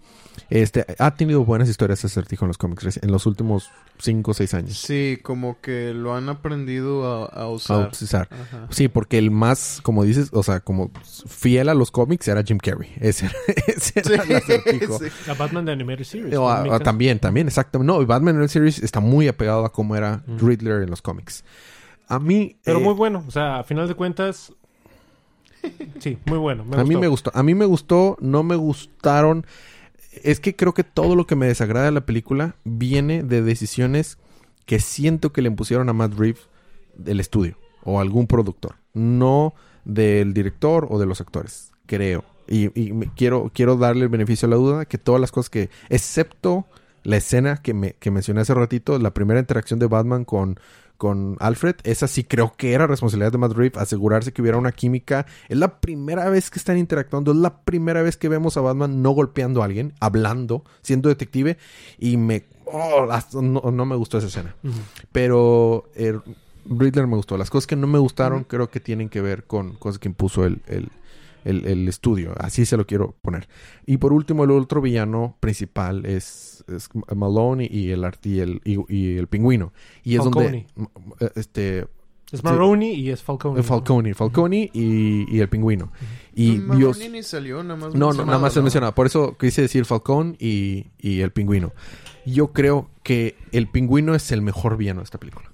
Este, ha tenido buenas historias Acertijo en los cómics en los últimos 5 o 6 años. Sí, como que lo han aprendido a, a a usar. utilizar. Ajá. Sí, porque el más, como dices, o sea, como fiel a los cómics era Jim Carrey. Ese, *laughs* ese era el acertijo. Sí. A Batman de Animated Series. O a- también, también, exactamente. No, Batman en el series está muy apegado a cómo era Mm. Riddler en los cómics. A mí. Pero eh, muy bueno, o sea, a final de cuentas, *laughs* sí, muy bueno. me a mí me gustó. A mí me gustó, no me gustaron. Es que creo que todo lo que me desagrada de la película viene de decisiones que siento que le impusieron a Matt Reeves del estudio o algún productor. No del director o de los actores, creo. Y, y quiero, quiero darle el beneficio a la duda que todas las cosas que, excepto la escena que, me, que mencioné hace ratito, la primera interacción de Batman con, con Alfred, esa sí creo que era responsabilidad de Matt Reeves asegurarse que hubiera una química. Es la primera vez que están interactuando, es la primera vez que vemos a Batman no golpeando a alguien, hablando, siendo detective, y me... oh, no, no me gustó esa escena. Pero eh, Riddler me gustó. Las cosas que no me gustaron creo que tienen que ver con cosas que impuso el, el, el, el estudio. Así se lo quiero poner. Y por último, el otro villano principal es, es Malone y el, y el, y, y el pingüino. Y es Falcone. donde... m- Este... Es Maroney y es Falcone. Falcone. Falcone y, y el pingüino. Y Dios... ni salió, nada más No, no, nada más se ¿no? mencionaba. Por eso quise decir Falcón y, y el pingüino. Yo creo que el pingüino es el mejor villano de esta película.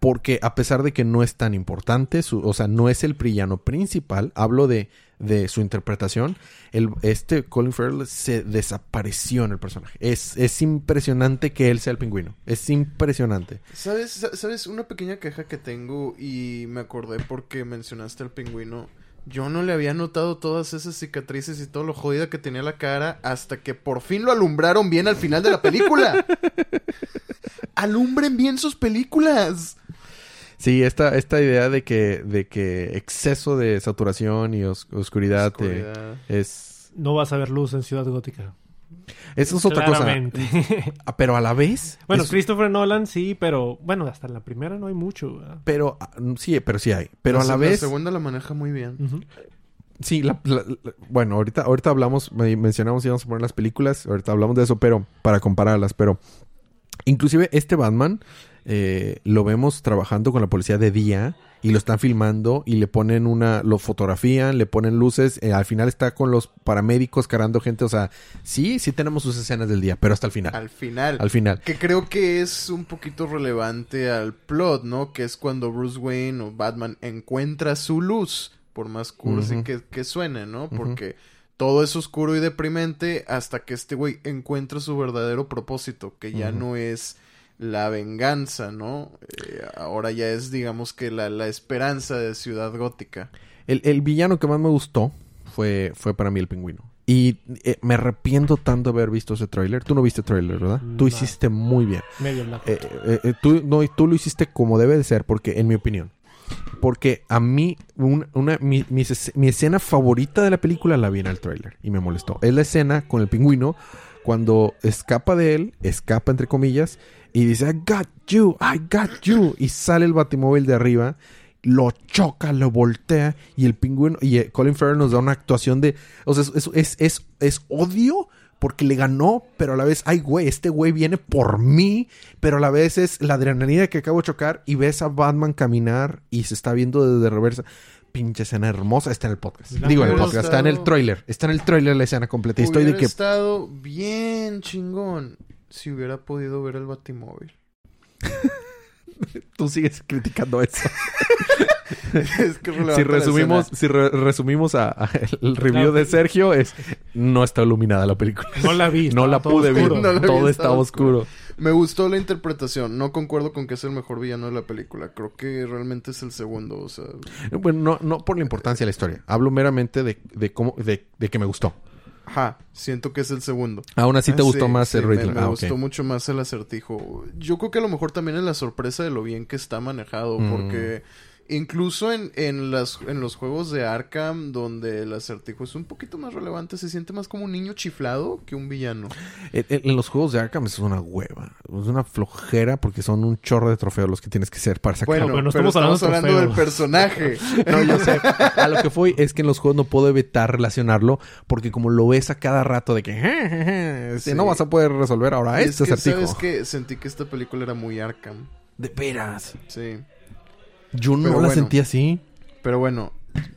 Porque a pesar de que no es tan importante, su- o sea, no es el villano principal, hablo de, de su interpretación, el, este Colin Farrell se desapareció en el personaje. Es, es impresionante que él sea el pingüino. Es impresionante. ¿Sabes, sa- ¿Sabes? Una pequeña queja que tengo y me acordé porque mencionaste al pingüino. Yo no le había notado todas esas cicatrices y todo lo jodida que tenía la cara hasta que por fin lo alumbraron bien al final de la película. *laughs* Alumbren bien sus películas. Sí, esta, esta idea de que, de que exceso de saturación y os- oscuridad, te- Oscuridad. es... No vas a ver luz en Ciudad Gótica. Eso es otra cosa. Claramente. Ah, Pero a la vez. bueno, es- Christopher Nolan sí, pero bueno, hasta en la primera no hay mucho. ¿verdad? pero ah, sí, pero sí hay. Pero a la vez. segunda la maneja muy bien. Sí, la- la- la- bueno, ahorita, ahorita hablamos, me- mencionamos y vamos a poner las películas. Ahorita hablamos de eso, pero para compararlas. Pero inclusive este Batman eh, lo vemos trabajando con la policía de día y lo están filmando y le ponen una, lo fotografían, le ponen luces. eh, al final está con los paramédicos cargando gente. O sea, sí, sí tenemos sus escenas del día, pero hasta el final. Al final. Al final. Que creo que es un poquito relevante al plot, ¿no? Que es cuando Bruce Wayne o Batman encuentra su luz, por más cursi que, que suene, ¿no? Porque todo es oscuro y deprimente hasta que este güey encuentra su verdadero propósito, que ya no es la venganza, ¿no? Eh, ahora ya es, digamos que la, la esperanza de Ciudad Gótica. El, el villano que más me gustó fue, fue para mí el pingüino. Y eh, me arrepiento tanto de haber visto ese tráiler. Tú no viste tráiler, ¿verdad? Tú hiciste muy bien. Medio. Eh, eh, eh, tú, no, y tú lo hiciste como debe de ser, porque, en mi opinión. Porque a mí, un- una, mi, mi mi escena favorita de la película la vi en el tráiler y me molestó. Es la escena con el pingüino cuando escapa de él, escapa entre comillas, y dice, I got you, I got you. Y sale el batimóvil de arriba, lo choca, lo voltea, y el pingüino, y eh, Colin Farrell nos da una actuación de, o sea, es, es, es, es- odio porque le ganó, pero a la vez, ay, güey, este güey viene por mí, pero a la vez es la adrenalina que acabo de chocar y ves a Batman caminar y se está viendo desde reversa. Pinche escena hermosa, está en el podcast. La Digo en el podcast, está en el tráiler, está en el tráiler la escena completa. Y estoy de que estado bien chingón si hubiera podido ver el batimóvil. tú sigues criticando eso. *laughs* es que si resumimos, si re- resumimos a, a el review No. de Sergio es no está iluminada la película. no la vi. No la pude ver, oscuro. No la vi, todo estaba estaba oscuro. Me gustó la interpretación. No concuerdo con que es el mejor villano de la película. Creo que realmente es el segundo. O sea, Bueno, no, no por la importancia de la historia. Hablo meramente de, de cómo, de, de que me gustó. Ajá, siento que es el segundo. Aún así te Ah, gustó sí, más sí, el me, Riddler. me Ah, gustó mucho más el acertijo. Yo creo que a lo mejor también es la sorpresa de lo bien que está manejado. Mm. Porque incluso en, en, las, en los juegos de Arkham, donde el acertijo es un poquito más relevante, se siente más como un niño chiflado que un villano. En, los juegos de Arkham es una hueva. Es una flojera porque son un chorro de trofeos los que tienes que hacer para sacar. Bueno, bueno, pero estamos estamos hablando de hablando del personaje. *laughs* No, yo sé. A lo que fui es que en los juegos no puedo evitar relacionarlo porque como lo ves a cada rato de que "Je, je, je, si Sí. no vas a poder resolver ahora Y este es que, acertijo. ¿sabes qué? Sentí que esta película era muy Arkham. De veras. Sí. Yo no Pero la bueno. sentí así. Pero bueno,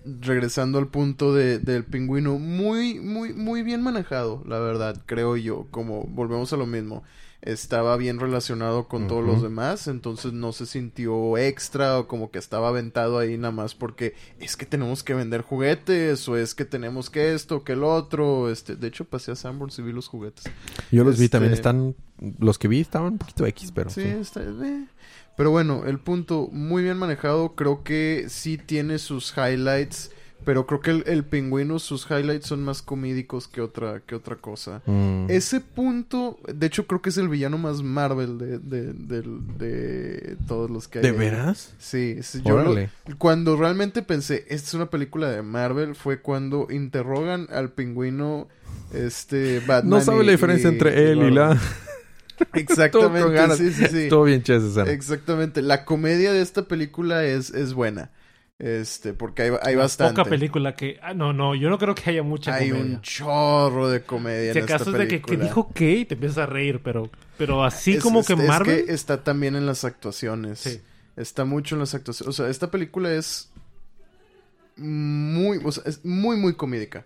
regresando al punto de, del pingüino, muy, muy, muy bien manejado, la verdad, creo yo. Como volvemos a lo mismo. Estaba bien relacionado con todos los demás, entonces no se sintió extra o como que estaba aventado ahí nada más porque es que tenemos que vender juguetes o es que tenemos que esto, que el otro. Este, de hecho, pasé a Sanborns y vi los juguetes. Yo los vi Este- también. Están. Los que vi estaban un poquito X, pero. Sí, sí. está. eh. Pero bueno, el punto muy bien manejado. Creo que sí tiene sus highlights. Pero creo que el, el pingüino, sus highlights son más comídicos que otra, que otra cosa. Mm. Ese punto, de hecho, creo que es el villano más Marvel de, de, del- de todos los que hay. ¿De veras? Sí, yo lo- cuando realmente pensé, esta es una película de Marvel, fue cuando interrogan al pingüino, este, Batman. No sabe y- la diferencia y- entre él y la. *laughs* Exactamente, Estuvo con ganas. sí, sí, sí. Estuvo bien chévere esa escena. Exactamente. La comedia de esta película es, es buena. Este, porque hay, hay bastante. Poca película que... Ah, no, no, yo no creo que haya mucha Hay comedia. un chorro de comedia Si en esta acaso es de que, que película. dijo qué y te empiezas a reír, pero, pero así Es- como es- que es Marvel... que está también en las actuaciones. Sí. Está mucho en las actuaciones. O sea, esta película es muy, o sea, es muy, muy comédica.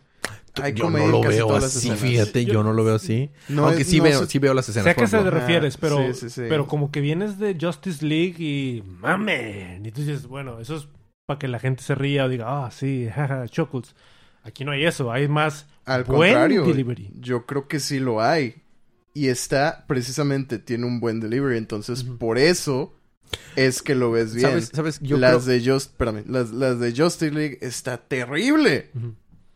Hay yo no lo veo así, fíjate, yo, Yo- no lo veo así. No Aunque es- sí, no veo, se- sí veo las escenas. Sé a qué se te refieres, Ah, pero, sí, sí, sí. pero como que vienes de Justice League y mamen. Y tú dices, bueno, eso es para que la gente se ría o diga, ah, sí, jaja, Chuckles. Aquí no hay eso, hay más Al buen contrario, delivery. yo creo que sí lo hay. Y está, precisamente, tiene un buen delivery. Entonces, por eso es que lo ves bien. ¿Sabes? ¿Sabes? Yo las creo... de Just, espérame, las, las de Justice League está terrible.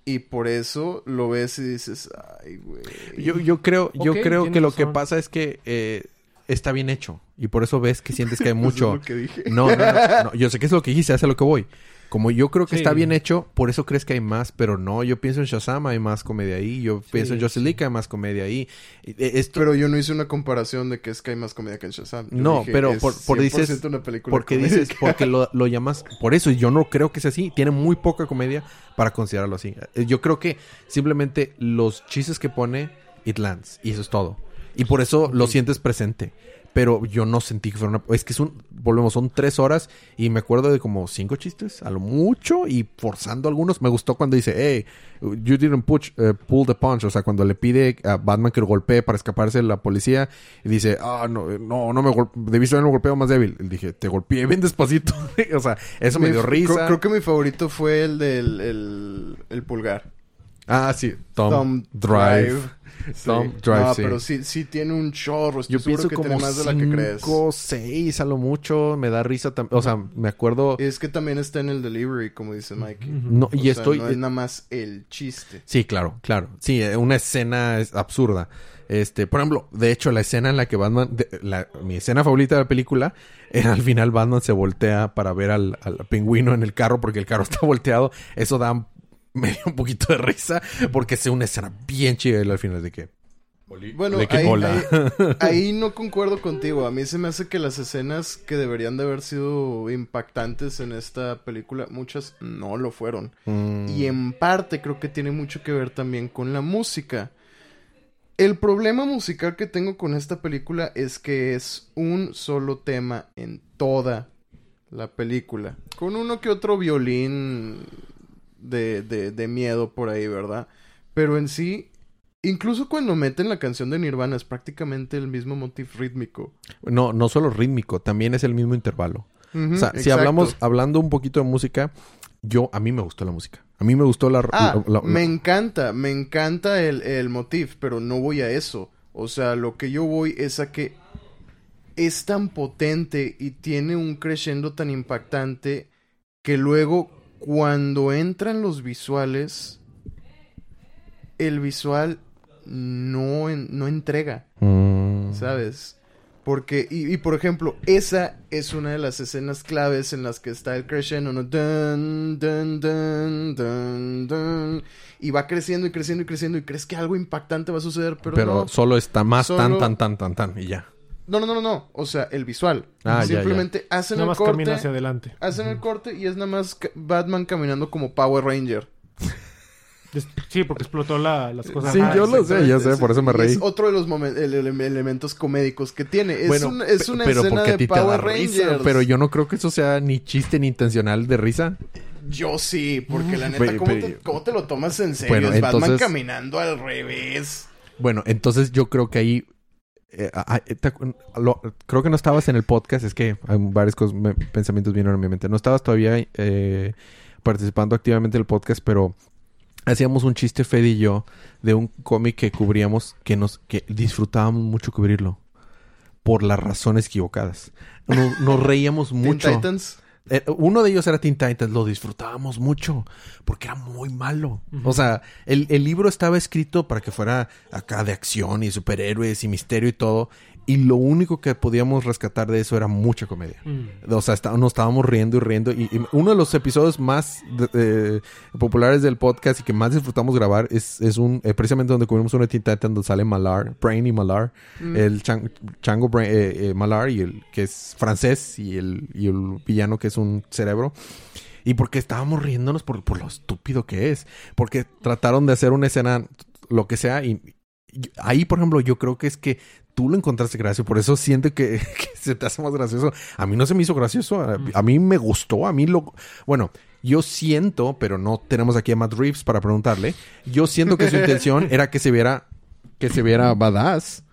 Y por eso lo ves y dices, ay, güey. Yo, yo creo, yo creo que lo que pasa es que eh, está bien hecho. Y por eso ves que sientes que hay *laughs* Eso mucho. es lo que dije. No, no, no, no, Yo sé que es lo que dijiste, hace lo que voy. Como yo creo que Sí. está bien hecho, por eso crees que hay más, pero no. Yo pienso en Shazam, hay más comedia ahí. Yo pienso en League, hay más comedia ahí. Eh, Esto, Pero yo no hice una comparación de que es que hay más comedia que en Shazam. Yo No, dije, pero es por- por dices- 100% una película porque comédica. dices, porque lo, lo llamas. Por eso yo no creo que sea así. Tiene muy poca comedia para considerarlo así. Eh, Yo creo que simplemente los chistes que pone, it lands. Y eso es todo. Y por eso lo sientes presente. Pero yo no sentí que fuera una... Es que es un... Volvemos, son tres horas y me acuerdo de como cinco chistes, a lo mucho, y forzando algunos. Me gustó cuando dice, hey, you didn't push, eh, pull the punch. O sea, cuando le pide a Batman que lo golpee para escaparse de la policía y dice, ah, no, eh, no, no me debiste haberlo golpeado más débil. Dije, te golpeé bien despacito. *laughs* o sea, eso me dio risa. Creo, creo que mi favorito fue el del el, el pulgar. Ah, sí, Tom, Thumb Drive. Thumb Drive, No, sí. pero sí, sí tiene un chorro. Estoy Yo pienso que como tiene más de la que crees. cinco, seis a lo mucho. Me da risa también. O sea, me acuerdo... Es que también está en el delivery, como dice Mikey. No, O y sea, estoy... No es nada más el chiste. Sí, claro, claro. Sí, eh, una escena es absurda. Este, por ejemplo, de hecho, la escena en la que Batman, de- la- mi escena favorita de la película *laughs* era al final Batman se voltea para ver al, al pingüino en el carro porque el carro *laughs* está volteado. Eso da medio un poquito de risa porque es una escena bien chida al final de que. Bueno, de que ahí, hola. ahí- *laughs* ahí no concuerdo contigo. A mí se me hace que las escenas que deberían de haber sido impactantes en esta película, muchas no lo fueron. Mm, Y en parte creo que tiene mucho que ver también con la música. El problema musical que tengo con esta película es que es un solo tema en toda la película. Con uno que otro violín de, de, de miedo por ahí, ¿verdad? Pero en sí, incluso cuando meten la canción de Nirvana es prácticamente el mismo motif rítmico. No, no solo rítmico, también es el mismo intervalo. O sea, si hablamos, hablando un poquito de música, yo, a mí me gustó la música. A mí me gustó la... Ah, la- la- me encanta, me encanta el, el motif, pero no voy a eso. O sea, lo que yo voy es a que es tan potente y tiene un crescendo tan impactante que luego cuando entran los visuales, el visual no, no entrega, Mm. ¿sabes? Porque, y, y, por ejemplo, esa es una de las escenas claves en las que está el crescendo, ¿no? Dun, dun, dun, dun, dun. y va creciendo y creciendo y creciendo y crees que algo impactante va a suceder, pero, Pero, no. solo está más tan, tan, tan, tan, tan, y ya. No, no, no, no, no. O sea, el visual. Ah, ya, ya. Simplemente hacen Nada el más corte, camina hacia adelante. hacen el corte y es nada más Batman caminando como Power Ranger. Sí, porque explotó la- las cosas. Sí, Ah, yo lo sé, yo sé, por eso me reí. Es otro de los momen- ele- ele- elementos comédicos que tiene. Es, Bueno, un- es una pero escena porque a de ti te da Power risa, pero yo no creo que eso sea ni chiste ni intencional de risa. Yo sí, porque la neta, Pero- ¿cómo, pero- te, cómo te lo tomas en serio? Bueno, es Batman entonces- caminando al revés. Bueno, entonces yo creo que ahí eh, ah, eh, te acu- lo- creo que no estabas en el podcast, es que hay varios me- pensamientos vinieron a mi mente. No estabas todavía eh, participando activamente en el podcast, pero hacíamos un chiste Fede y yo de un cómic que cubríamos que nos que disfrutábamos mucho cubrirlo por las razones equivocadas. Nos, nos reíamos Teen mucho. Titans. Eh, uno de ellos era Teen Titans, lo disfrutábamos mucho porque era muy malo. O sea, el, el libro estaba escrito para que fuera acá de acción y superhéroes y misterio y todo. Y lo único que podíamos rescatar de eso era mucha comedia. Mm. O sea, está- nos estábamos riendo y riendo. Y, y uno de los episodios más de- eh, populares del podcast y que más disfrutamos grabar es, es un eh, precisamente donde cubrimos Teen Titans donde sale Malar, Brain y Malar. El chan- Chango Brain- eh, eh, Malar y el que es francés y el, y el villano que es un cerebro. Y porque estábamos riéndonos por, por lo estúpido que es. Porque trataron de hacer una escena, lo que sea, y, y ahí, por ejemplo, yo creo que es que tú lo encontraste gracioso. Por eso siento que, *laughs* que se te hace más gracioso. A mí no se me hizo gracioso. A, a mí me gustó. A mí lo... Bueno, yo siento, pero no tenemos aquí a Matt Reeves para preguntarle. Yo siento que su *laughs* intención era que se viera... Que se viera badass.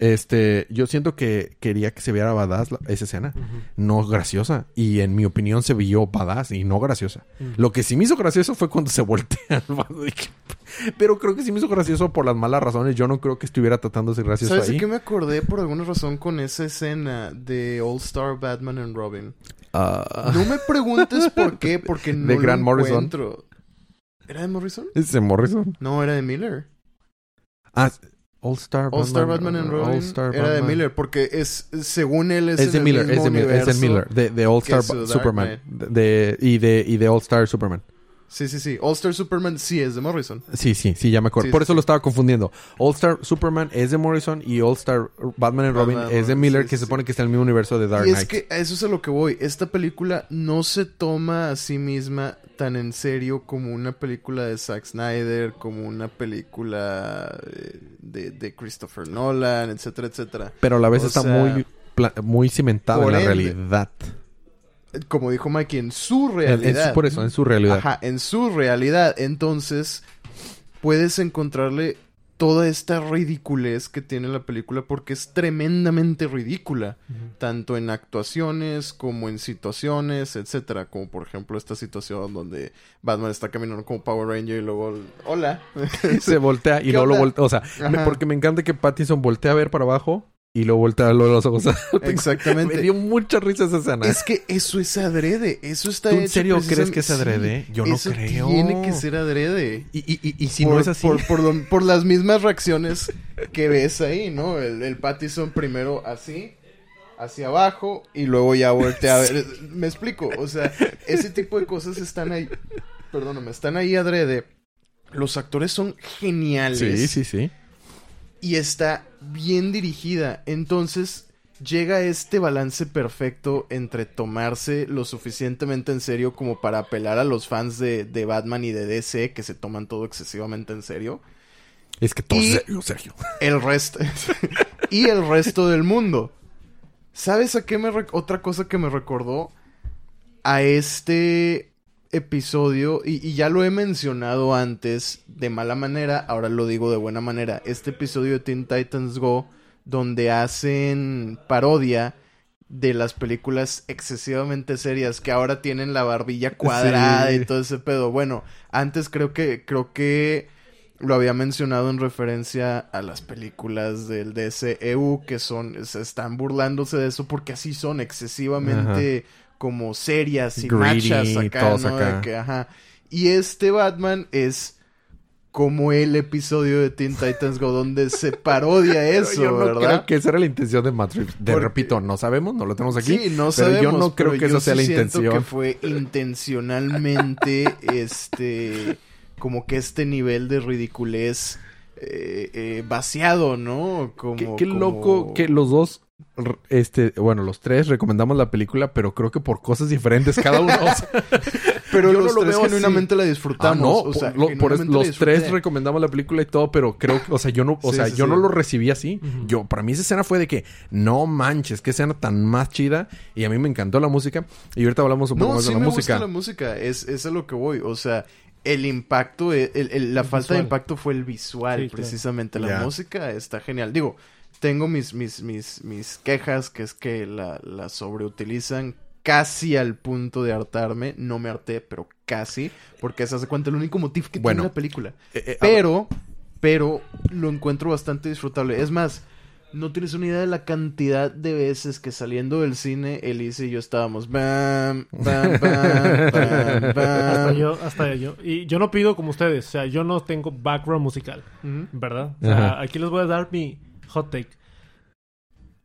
Este, yo siento que quería que se viera badass la- esa escena, no graciosa. Y en mi opinión se vio badass y no graciosa. Lo que sí me hizo gracioso fue cuando se voltea *laughs* al vato. Dije, Pero creo que sí me hizo gracioso por las malas razones. Yo no creo que estuviera tratando de ser gracioso ¿Sabes ahí. qué me acordé por alguna razón con esa escena de All Star Batman and Robin? Ah, No me preguntes *laughs* por qué, porque no De lo Grant Morrison. encuentro. ¿Era de Morrison? ¿Es de Morrison? No, era de Miller. Ah, All Star All Star Batman and Robin All Star era de. Miller, porque es según él es, Es de el Miller, es de Miller, es de. Miller, de, de All Star Superman. De- y de y de All Star Superman. Sí, sí, sí. All Star Superman sí es de Morrison. Sí, sí, sí, ya me acuerdo. Sí, Por sí, eso sí. lo estaba confundiendo. All Star Superman es de Morrison y All Star Batman and Robin Batman, es de Miller, que se supone que está en el mismo universo de Dark y Knight. es que a eso es a lo que voy. Esta película no se toma a sí misma tan en serio como una película de Zack Snyder, como una película eh, de, de Christopher Nolan, etcétera, etcétera. Pero a la vez o está sea, muy muy cimentada en la ende, realidad. Como dijo Mikey, en su En- en realidad. su- por eso, en su realidad. Ajá, en su realidad. Entonces, puedes encontrarle toda esta ridiculez que tiene la película porque es tremendamente ridícula. Tanto en actuaciones como en situaciones, etcétera. Como por ejemplo esta situación donde Batman está caminando como Power Ranger y luego... ¡Hola! *laughs* se voltea y ¿Qué luego lo voltea. O sea, me- porque me encanta que Pattinson voltea a ver para abajo y luego voltea a los ojos. *laughs* Exactamente. me dio mucha risa esa escena. Es que eso es adrede. Eso está ¿Tú en hecho serio crees que es adrede? Sí, Yo no eso creo. Tiene que ser adrede. Y, y, y, y si por, no es así. Por, por lo- por las mismas reacciones que ves ahí, ¿no? El, el Pattison primero así, hacia abajo, y luego ya voltea a ver. *laughs* Me explico. O sea, ese tipo de cosas están ahí. Perdóname, están ahí adrede. Los actores son geniales. Sí, sí, sí. Y está bien dirigida. Entonces llega este balance perfecto entre tomarse lo suficientemente en serio como para apelar a los fans de, de Batman y de DC que se toman todo excesivamente en serio. Es que todo Y- es serio, Sergio. El resto. *laughs* *laughs* y el resto del mundo. ¿Sabes a qué me... Otra cosa que me recordó a este episodio, y, y ya lo he mencionado antes de mala manera, ahora lo digo de buena manera, este episodio de Teen Titans Go, donde hacen parodia de las películas excesivamente serias que ahora tienen la barbilla cuadrada Sí. y todo ese pedo. Bueno, antes creo que creo que lo había mencionado en referencia a las películas del DCEU que son se están burlándose de eso porque así son excesivamente como serias y Greedy, machas acá, todos ¿no? Acá. que, ajá. Y este Batman es como el episodio de Teen Titans Go donde se *laughs* parodia eso, yo no ¿verdad? creo que esa era la intención de Matt Reeves. De Porque- repito, no sabemos, no lo tenemos aquí. Sí, no pero sabemos, yo no creo que esa sea la intención. que fue intencionalmente, *laughs* este, como que este nivel de ridiculez eh, eh, vaciado, ¿no? Como, Qué, qué como- loco que los dos, este, bueno, los tres recomendamos la película, pero creo que por cosas diferentes cada uno. o sea, *laughs* Pero yo los no lo tres veo así. genuinamente la disfrutamos. Ah, no, o sea, por- lo- por eso genuinamente la los tres recomendamos la película y todo, pero creo que, o sea, yo no, o Sí, sea, sí, yo sí. no lo recibí así. Yo, para mí esa escena fue de que, no manches, qué escena tan más chida. Y a mí me encantó la música. Y ahorita hablamos un poco No, más sí de la me música. gusta la música. Es, es a lo que voy. O sea, el impacto, el- el- la falta de impacto fue el visual, Sí, claro. precisamente. La música está genial. Digo, tengo mis, mis, mis, mis quejas, que es que la, la sobreutilizan casi al punto de hartarme. No me harté, pero casi. Porque se hace cuenta el único motivo que Bueno. tiene la película. Eh, eh, Pero, pero lo encuentro bastante disfrutable. Es más, no tienes una idea de la cantidad de veces que saliendo del cine, Elise y yo estábamos bam, bam, bam, bam, *laughs* Hasta bam. yo, hasta yo. Y yo no pido como ustedes. O sea, yo no tengo background musical. ¿Verdad? O sea, Ajá. aquí les voy a dar mi hot take.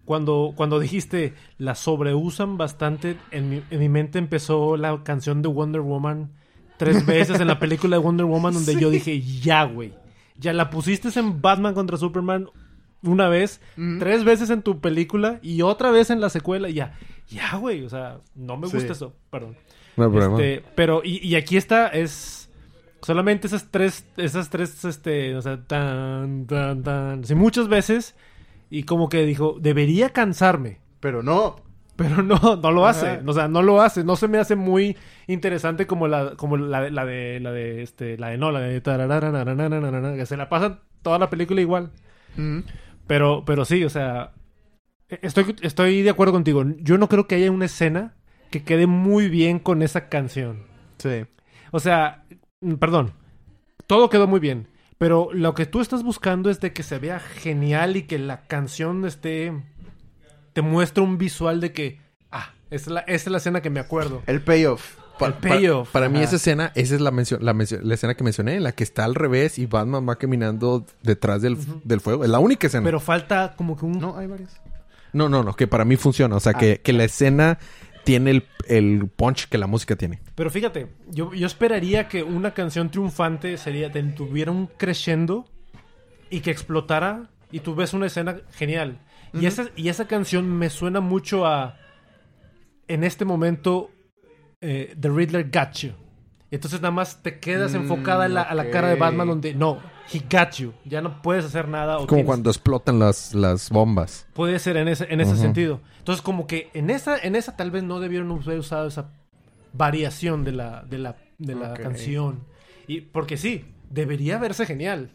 Cuando, cuando dijiste la sobreusan bastante, en mi, en mi mente empezó la canción de Wonder Woman tres *laughs* veces en la película de Wonder Woman, donde yo dije, ya, güey. Ya la pusiste en Batman contra Superman una vez, Ujú. tres veces en tu película y otra vez en la secuela. y Ya, ya, güey. O sea, no me Sí. gusta eso, perdón. No hay problema. Este, pero, y, y aquí está, es Solamente esas tres, esas tres, este, o sea, tan, tan, tan, así muchas veces. Y como que dijo, debería cansarme. Pero no. Pero no, no lo hace. O sea, no lo hace. No se me hace muy interesante como la, como la, de, la de, este, la de no, la de que se la pasan toda la película igual. Mm. Pero, pero sí, o sea, estoy, estoy de acuerdo contigo. Yo no creo que haya una escena que quede muy bien con esa canción. Sí. O sea, perdón, todo quedó muy bien, pero lo que tú estás buscando es de que se vea genial y que la canción esté te muestra un visual de que ah, esa es la, esa es la escena que me acuerdo. El payoff. Pa- el pa- payoff. para mí esa escena, esa es la, mencio- la, mencio- la escena que mencioné, la que está al revés y Batman va caminando detrás del, del fuego. Es la única escena. Pero falta como que un No, hay varias. no, no, no, que para mí funciona. O sea, que, que la escena tiene el, el punch que la música tiene. Pero fíjate, yo, yo esperaría que una canción triunfante sería tuviera un crescendo y que explotara y tú ves una escena genial. y, esa, y esa canción me suena mucho a en este momento eh, The Riddler Got You. Entonces nada más te quedas Mm, enfocada en la- a la cara de. Batman donde no, he got you. Ya no puedes hacer nada. o Es como tienes- cuando explotan las, las bombas. Puede ser en ese, en ese sentido. Entonces, como que en esa, en esa tal vez no debieron haber usado esa variación de la, de la, de la canción. Y porque sí, debería verse genial.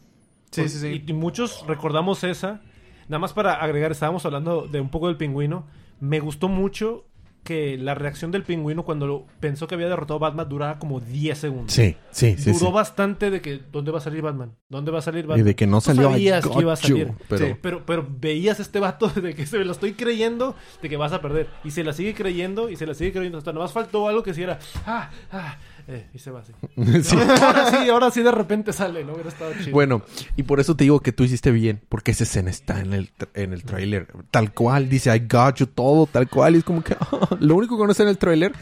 Sí, Por- sí, sí. Y, y muchos recordamos esa. Nada más para agregar, estábamos hablando de un poco del pingüino. Me gustó mucho que la reacción del pingüino cuando lo- pensó que había derrotado a Batman duraba como 10 segundos. Sí, sí, sí. Duró sí. bastante de que ¿dónde va a salir Batman? ¿Dónde va a salir Y Batman? de que no Tú salió sabías que iba a salir. you, pero Sí. Pero, pero veías este vato *laughs* de que se me lo estoy creyendo de que vas a perder. Y se la sigue creyendo y se la sigue creyendo. Hasta nomás faltó algo que si era. Ah, ah, eh, y se va así. *laughs* Sí. Ahora sí, ahora sí de repente sale, ¿no? Hubiera estado chido. Bueno, y por eso te digo que tú hiciste bien, porque esa escena está en el, en el trailer. Tal cual, dice I got you, todo tal cual. Y es como que *laughs* lo único que no está en el trailer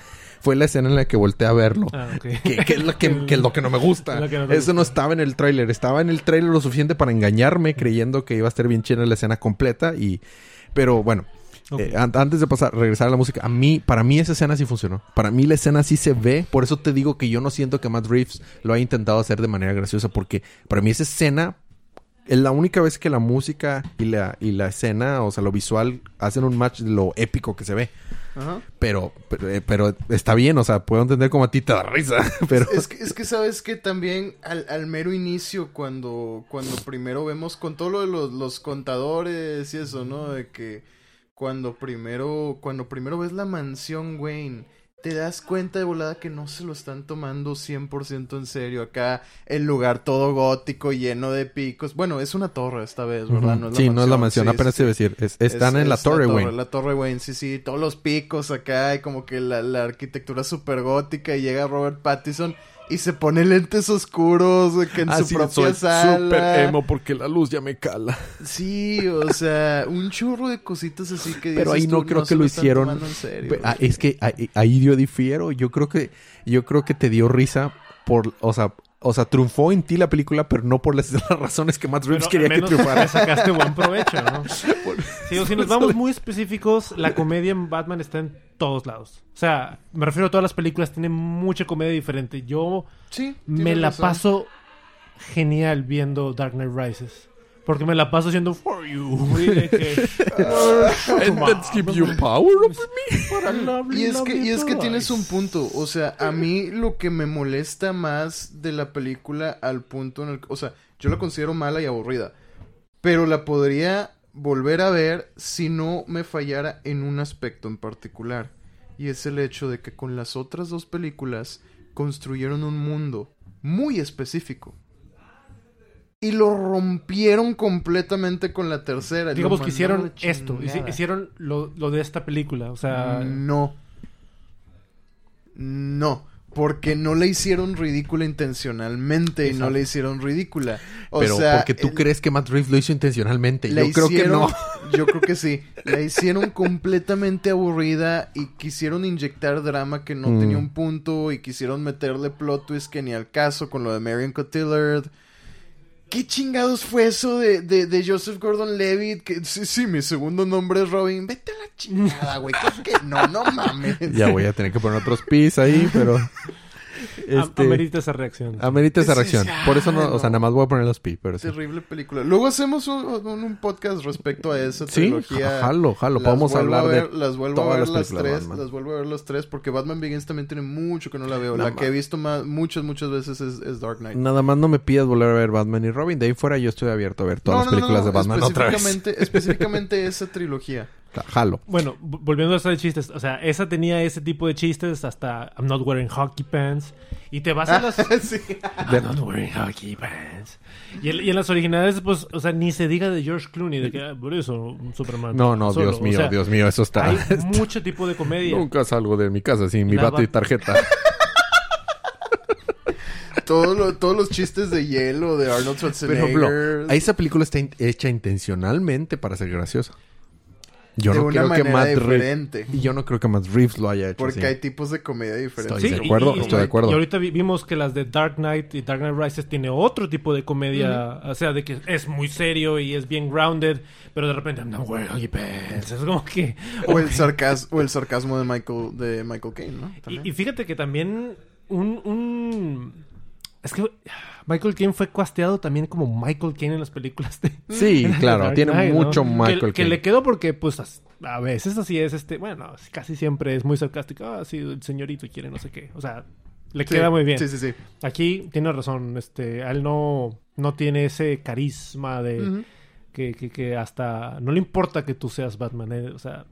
fue la escena en la que volteé a verlo. Ah. Que, que es lo que, que es lo que no me gusta. *laughs* No Eso no estaba en el tráiler. Estaba en el tráiler lo suficiente para engañarme creyendo que iba a estar bien chida la escena completa. y Pero bueno, Eh, an- antes de pasar, regresar a la música, a mí, para mí esa escena sí funcionó. Para mí la escena sí se ve. Por eso te digo que yo no siento que Matt Reeves lo haya intentado hacer de manera graciosa. Porque para mí esa escena es la única vez que la música y la, y la escena, o sea, lo visual, hacen un match de lo épico que se ve. Ajá. Pero, pero, eh, pero está bien, o sea, puedo entender como a ti te da risa. *laughs* Pero Es que, es que sabes que también al, al mero inicio, cuando, cuando primero vemos con todo lo de los, los contadores y eso, ¿no? De que cuando primero, cuando primero ves la mansión Wayne, te das cuenta de volada que no se lo están tomando 100% en serio. Acá el lugar todo gótico, lleno de picos. Bueno, es una torre esta vez, ¿verdad? Ujú. sí, no es la mansión, Sí, apenas te iba a decir. Es- están Es- en la es torre, güey. La torre Wayne, sí, sí. Todos los picos acá y como que la, la arquitectura súper gótica y llega Robert Pattinson y se pone lentes oscuros que en su propia sala. porque la luz ya me cala. Sí, o sea, un churro de cositas así que Pero ahí no tú, creo que lo hicieron. en serio, ah, es que ahí, ahí yo difiero. Yo creo que, yo creo que te dio risa por, o sea, o sea, triunfó en ti la película, pero no por las, *laughs* las razones que Matt Reeves Pero quería al que triunfara. sacaste buen provecho, ¿no? *laughs* Sí, o si nos vamos muy específicos, la comedia en Batman está en todos lados. O sea, me refiero a todas las películas, tienen mucha comedia diferente. Yo Sí, me la razón. paso genial viendo Dark Knight Rises. Porque me la paso haciendo For You. y *laughs* de que, *laughs* And that gives you power over me. "Para lovely, Y es que, y es que lovely tienes un boys". punto. O sea, a mí lo que me molesta más de la película al punto en el que. O sea, yo la considero mala y aburrida. Pero la podría volver a ver si no me fallara en un aspecto en particular. Y es el hecho de que con las otras dos películas construyeron un mundo muy específico. Y lo rompieron completamente con la tercera. Digamos que hicieron esto, hicieron lo, lo de esta película. O sea, No. No. Porque no la hicieron ridícula intencionalmente y no la hicieron ridícula. O Pero sea, porque tú el- crees que Matt Reeves lo hizo intencionalmente. la Yo creo que no. Yo creo que sí. La hicieron completamente aburrida y quisieron inyectar drama que no Mm. tenía un punto y quisieron meterle plot twist que ni al caso con lo de Marion Cotillard. ¿Qué chingados fue eso de, de, de Joseph Gordon-Levitt? Que sí, sí, mi segundo nombre es Robin. Vete a la chingada, güey. Claro que no, no mames. Ya voy a tener que poner otros pis ahí, pero... Este... Amerita esa reacción. Amerita esa reacción. sí, Por eso no, ay, o sea, no. nada más voy a poner los pi, pero sí. Terrible película. Luego hacemos un, un- un podcast respecto a esa Sí, trilogía. jalo, jalo. Las Podemos a hablar ver- de Las vuelvo a todas ver las las tres. Batman. Las vuelvo a ver las tres porque Batman Begins también tiene mucho que no la veo. No la que he visto más, muchas, muchas veces es, es Dark Knight. Nada más no me pidas volver a ver Batman y Robin. De ahí fuera yo estoy abierto a ver todas No, las no, no, películas no, de Batman otra vez. específicamente, específicamente esa trilogía. Jalo. Bueno, volviendo a eso de chistes, o sea, esa tenía ese tipo de chistes hasta I'm not wearing hockey pants. Y te vas a las. *laughs* sí. I'm not wearing hockey pants. Y, en- y en las originales, pues, o sea, ni se diga de George Clooney, de que ah, por eso Superman. No, no, solo. Dios O mío, sea, Dios mío, eso está... Hay *laughs* mucho tipo de comedia. Nunca salgo de mi casa sin mi bate y tarjeta. *laughs* Todo lo- todos los chistes de hielo de Arnold Por Schwarzenegger. ejemplo, esa película está in- hecha intencionalmente para ser graciosa. Yo de no una creo que Matt Reeves... diferente. Y yo no creo que Matt Reeves lo haya hecho Porque así. hay tipos de comedia diferentes. Estoy de acuerdo, y- estoy de acuerdo. Y ahorita vi- vimos que las de Dark Knight y Dark Knight Rises tiene otro tipo de comedia. O sea, de que es muy serio y es bien grounded, pero de repente, wearing hockey pants. Es como que. O el, ok. sarcas- o el sarcasmo de Michael, de Michael Caine, ¿no? Y fíjate que también un, un... Es que Michael Caine fue casteado también como Michael Caine en las películas de... Sí, *laughs* claro, Dark tiene mucho Que- Michael Que, Caine. le quedó porque, pues, a veces así es, este... Bueno, casi siempre es muy sarcástico. Ah, sí, el señorito quiere no sé qué. O sea, le Sí, queda muy bien. Sí, sí, sí. Aquí tiene razón. Este, a él no, no tiene ese carisma de... Que, que, que hasta... No le importa que tú seas Batman. eh, O sea...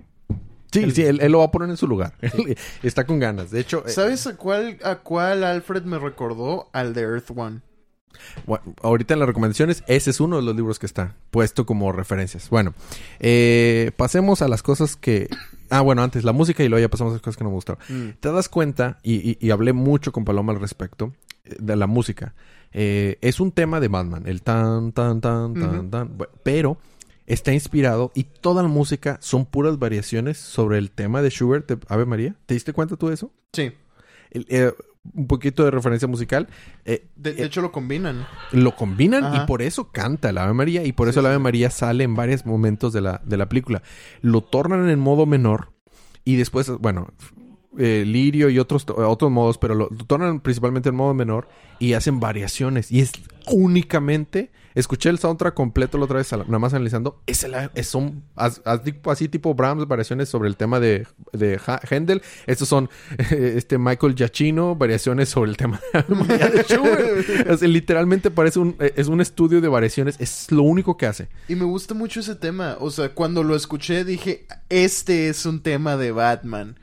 Sí, el- sí, él, él lo va a poner en su lugar. *laughs* Está con ganas. De hecho, eh, ¿Sabes a cuál, a cuál Alfred me recordó? Al de Earth One. Bueno, ahorita en las recomendaciones, ese es uno de los libros que está puesto como referencias. Bueno, eh, pasemos a las cosas que... Ah, bueno, antes la música y luego ya pasamos a las cosas que nos gustaron. Mm. Te das cuenta, y, y- y hablé mucho con Paloma al respecto, eh, de la música. Eh, es un tema de Batman, el tan, tan, tan, tan, tan. Pero está inspirado y toda la música son puras variaciones sobre el tema de Schubert de Ave María. ¿Te diste cuenta tú de eso? Sí. El- eh, un poquito de referencia musical. Eh, De, de eh, hecho, lo combinan. lo combinan Ajá. y por eso canta el Ave María y por Sí, eso el Ave sí. María sale en varios momentos de la, de la película. Lo tornan en modo menor y después, bueno, eh, lirio y otros, otros modos, pero lo, tornan principalmente en modo menor y hacen variaciones y es únicamente... Escuché el soundtrack completo la otra vez, nada más analizando. Es el, es son as- as- así tipo Brahms, variaciones sobre el tema de, de Händel. Estos son *laughs* este Michael Giacchino, variaciones sobre el tema de *laughs* Schubert. Literalmente parece un, eh, es un estudio de variaciones. Es lo único que hace. Y me gusta mucho ese tema. O sea, cuando lo escuché dije, este es un tema de Batman.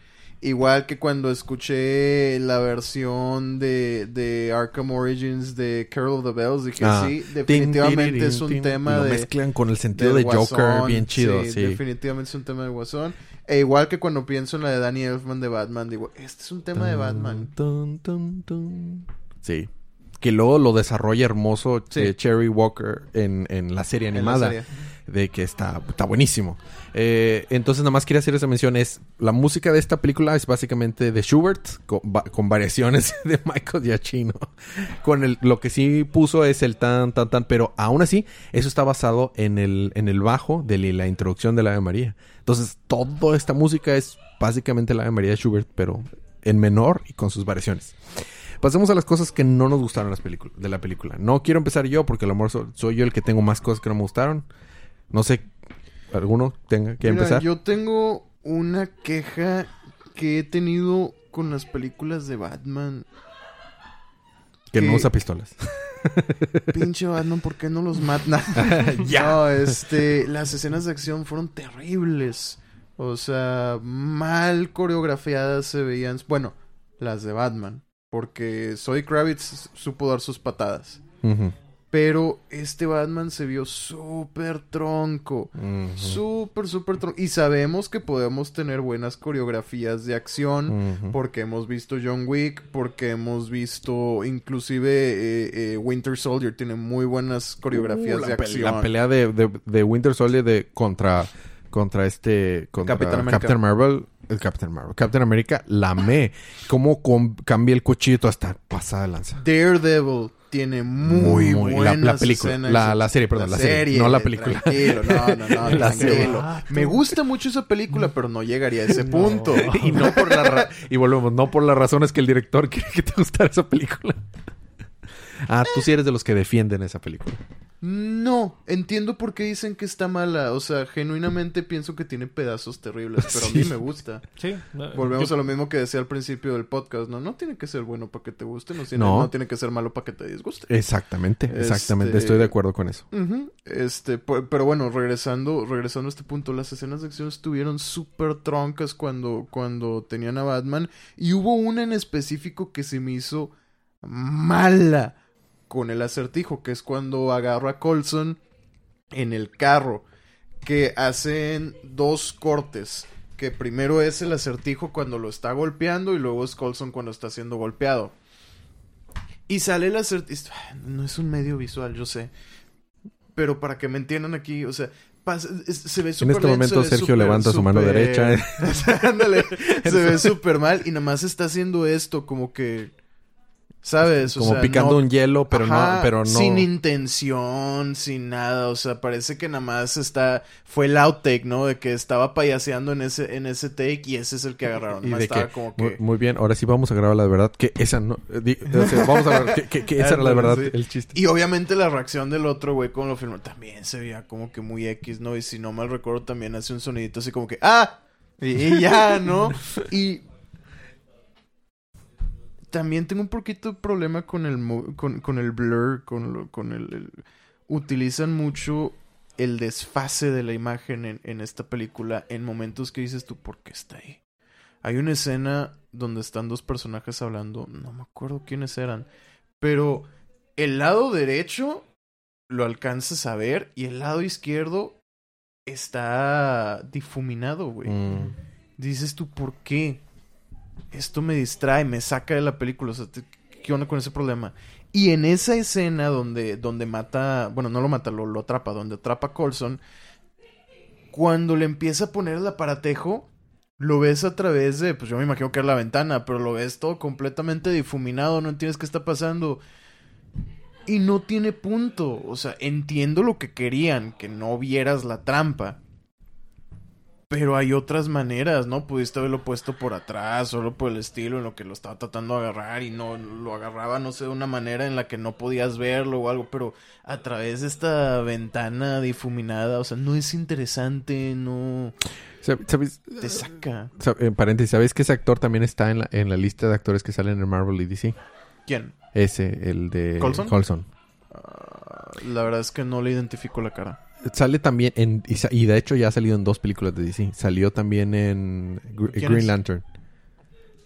Igual que cuando escuché la versión de, de Arkham Origins de Carol of the Bells, dije, Ah, sí, definitivamente es un tema Lo de... mezclan con el sentido de Joker Guasón. bien chido. Sí, definitivamente es un tema de Guasón. E igual que cuando pienso en la de Danny Elfman de Batman, digo, este es un tema de Batman. Sí. Que luego lo desarrolla hermoso Sí. eh, Cherry Walker en, en la serie En la animada. serie. de que está, está buenísimo. Eh, entonces, nada más quería hacer esa mención. Es la música de esta película es básicamente de Schubert, con, con variaciones *laughs* de Michael Giacchino. Con el, lo que sí puso es el tan, tan, tan, pero aún así, eso está basado en el, en el bajo de la introducción de la Ave María. Entonces, toda esta música es básicamente la Ave María de Schubert, pero en menor y con sus variaciones. Pasemos a las cosas que no nos gustaron las de la película. No quiero empezar yo porque a lo mejor so- soy yo el que tengo más cosas que no me gustaron. No sé, ¿alguno tenga que Mira, empezar? yo tengo una queja que he tenido con las películas de Batman. Que no usa pistolas. *laughs* Pinche Batman, ¿por qué no los matan? *laughs* Ya. No, este, las escenas de acción fueron terribles. O sea, mal coreografiadas se veían. Bueno, las de Batman. Porque Zoe Kravitz supo dar sus patadas. Pero este Batman se vio súper tronco. ujú, Súper, súper tronco. Y sabemos que podemos tener buenas coreografías de acción. Porque hemos visto John Wick, porque hemos visto inclusive eh, eh, Winter Soldier tiene muy buenas coreografías Uh, de pe- acción. La pelea de, de, de Winter Soldier de contra contra este contra Capitán. Captain Marvel, el Captain Marvel, Captain America, la amé. Cómo cambia el cuchillo hasta pasada de lanza. Daredevil tiene muy, Muy- la- buenas la película, escenas. la- la serie, perdón, la serie, no la película. Tranquilo, no, no, no, *laughs* La tranquilo. serie. Me gusta mucho esa película, pero no llegaría a ese punto. *laughs* y no por la ra- y volvemos, no por las razones que el director *laughs* quiere que te gustara esa película. Ah, tú sí eres de los que defienden esa película. No, entiendo por qué dicen que está mala. O sea, genuinamente pienso que tiene pedazos terribles, pero a mí me gusta. Sí. Volvemos yo- a lo mismo que decía al principio del podcast, ¿no? No tiene que ser bueno para que te guste, no tiene, No. no tiene que ser malo para que te disguste. Exactamente, exactamente. Este- Estoy de acuerdo con eso. Este, pero bueno, regresando, regresando a este punto, las escenas de acción estuvieron súper troncas cuando, cuando tenían a Batman. Y hubo una en específico que se me hizo mala con el acertijo, que es cuando agarra a Colson en el carro, que hacen dos cortes. Que primero es el acertijo cuando lo está golpeando y luego es Colson cuando está siendo golpeado. Y sale el acertijo. No es un medio visual, yo sé. Pero para que me entiendan aquí, o sea, pasa- se ve En súper este lento, momento se Sergio levanta su mano derecha. *laughs* Ándale, *laughs* se ve súper mal y nada más está haciendo esto como que, ¿sabes? O Como sea, picando no- un hielo, pero Ajá, no, pero no. Sin intención, sin nada. O sea, parece que nada más está. Fue el outtake, ¿no? De que estaba payaseando en ese, en ese take y ese es el que agarraron. Y de estaba que, como muy, que. muy bien, ahora sí vamos a grabar la verdad, que esa no, di- o sea, vamos a ver, que, que- que esa era la verdad, Sí. el chiste. Y obviamente la reacción del otro güey con lo filmó también se veía como que muy X, ¿no? Y si no mal recuerdo también hace un sonidito así como que ¡Ah! Y, y ya, ¿no? *laughs* Y también tengo un poquito de problema con el con, con el blur, con lo- con el, el- utilizan mucho el desfase de la imagen en, en esta película en momentos que dices tú, ¿por qué está ahí? Hay una escena donde están dos personajes hablando, no me acuerdo quiénes eran, pero el lado derecho lo alcanzas a ver y el lado izquierdo está difuminado, güey. Mm. Dices tú, ¿por qué? Esto me distrae, me saca de la película. O sea, ¿qué onda con ese problema? Y en esa escena donde, donde mata, bueno, no lo mata, lo, lo atrapa, donde atrapa a Colson, cuando le empieza a poner el aparatejo, lo ves a través de, pues yo me imagino que es la ventana, pero lo ves todo completamente difuminado, no entiendes qué está pasando. Y no tiene punto. O sea, entiendo lo que querían, que no vieras la trampa. Pero hay otras maneras, ¿no? Pudiste haberlo puesto por atrás, solo por el estilo en lo que lo estaba tratando de agarrar y no lo agarraba, no sé, de una manera en la que no podías verlo o algo, pero a través de esta ventana difuminada, o sea, no es interesante, no Sab- ¿Sabes? te saca. En paréntesis, ¿sabéis que ese actor también está en la, en la lista de actores que salen en Marvel y DC? ¿Quién? Ese, el de ¿Colson? Ah, la verdad es que no le identifico la cara. Sale también en... Y, y de hecho ya ha salido en dos películas de DC. Salió también en Gr- ¿Quién Green es? Lantern.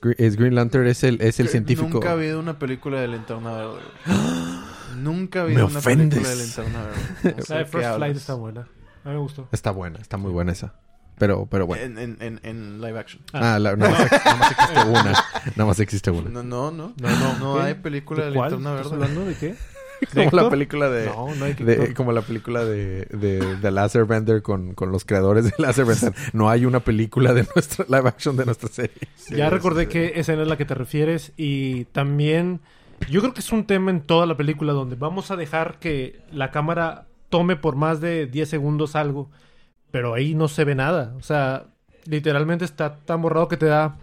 Gr- es Green Lantern es el, es el científico... Nunca ha habido una película de Linterna Verde. *gasps* Nunca ha habido una ofendes. película *laughs* de Linterna Verde. La de First hablas. Flight está buena. A mí me gustó. Está buena, está muy buena esa. Pero, pero bueno. En, en, en, en live action. Ah, la- nada, más, nada más existe una. *laughs* Nada más existe una. No, no, no. No, no. No hay película de. Linterna ¿Estás Verde. hablando de qué? *laughs* Como la película de... No, no hay que... de- como la película de, de, de Laser Bender con, con los creadores de Laser Bender. No hay una película de nuestra live action de nuestra serie. ya recordé este- qué escena es la que te refieres y también yo creo que es un tema en toda la película donde vamos a dejar que la cámara tome por más de 10 segundos algo, pero ahí no se ve nada. O sea, literalmente está tan borrado que te da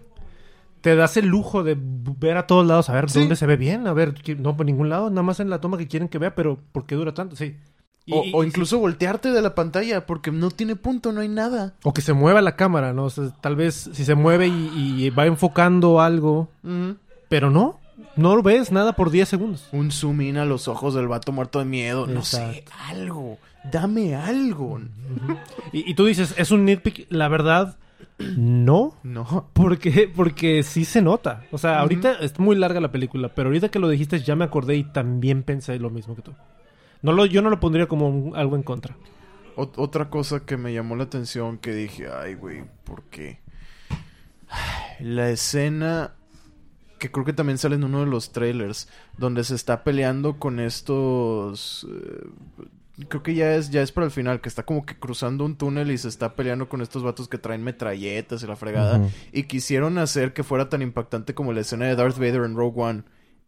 te das el lujo de ver a todos lados a ver Sí. dónde se ve bien, a ver, no por ningún lado, nada más en la toma que quieren que vea, pero ¿por qué dura tanto? Sí. Y- O, y- o y- incluso voltearte de la pantalla porque no tiene punto, no hay nada. o que se mueva la cámara, ¿no? O sea, tal vez si se mueve y, y va enfocando algo, pero no, no lo ves nada por 10 segundos. Un zoom in a los ojos del vato muerto de miedo. No sé, algo. Dame algo. Y, y tú dices, es un nitpick, la verdad, no. No. Porque, porque sí se nota. O sea, ahorita es muy larga la película, pero ahorita que lo dijiste ya me acordé y también pensé lo mismo que tú. No lo, yo no lo pondría como un- algo en contra. Ot- otra cosa que me llamó la atención que dije, ay, güey, ¿por qué? La escena que creo que también sale en uno de los trailers, donde se está peleando con estos... eh, creo que ya es, ya es para el final, que está como que cruzando un túnel y se está peleando con estos vatos que traen metralletas y la fregada. Y quisieron hacer que fuera tan impactante como la escena de Darth Vader en Rogue One.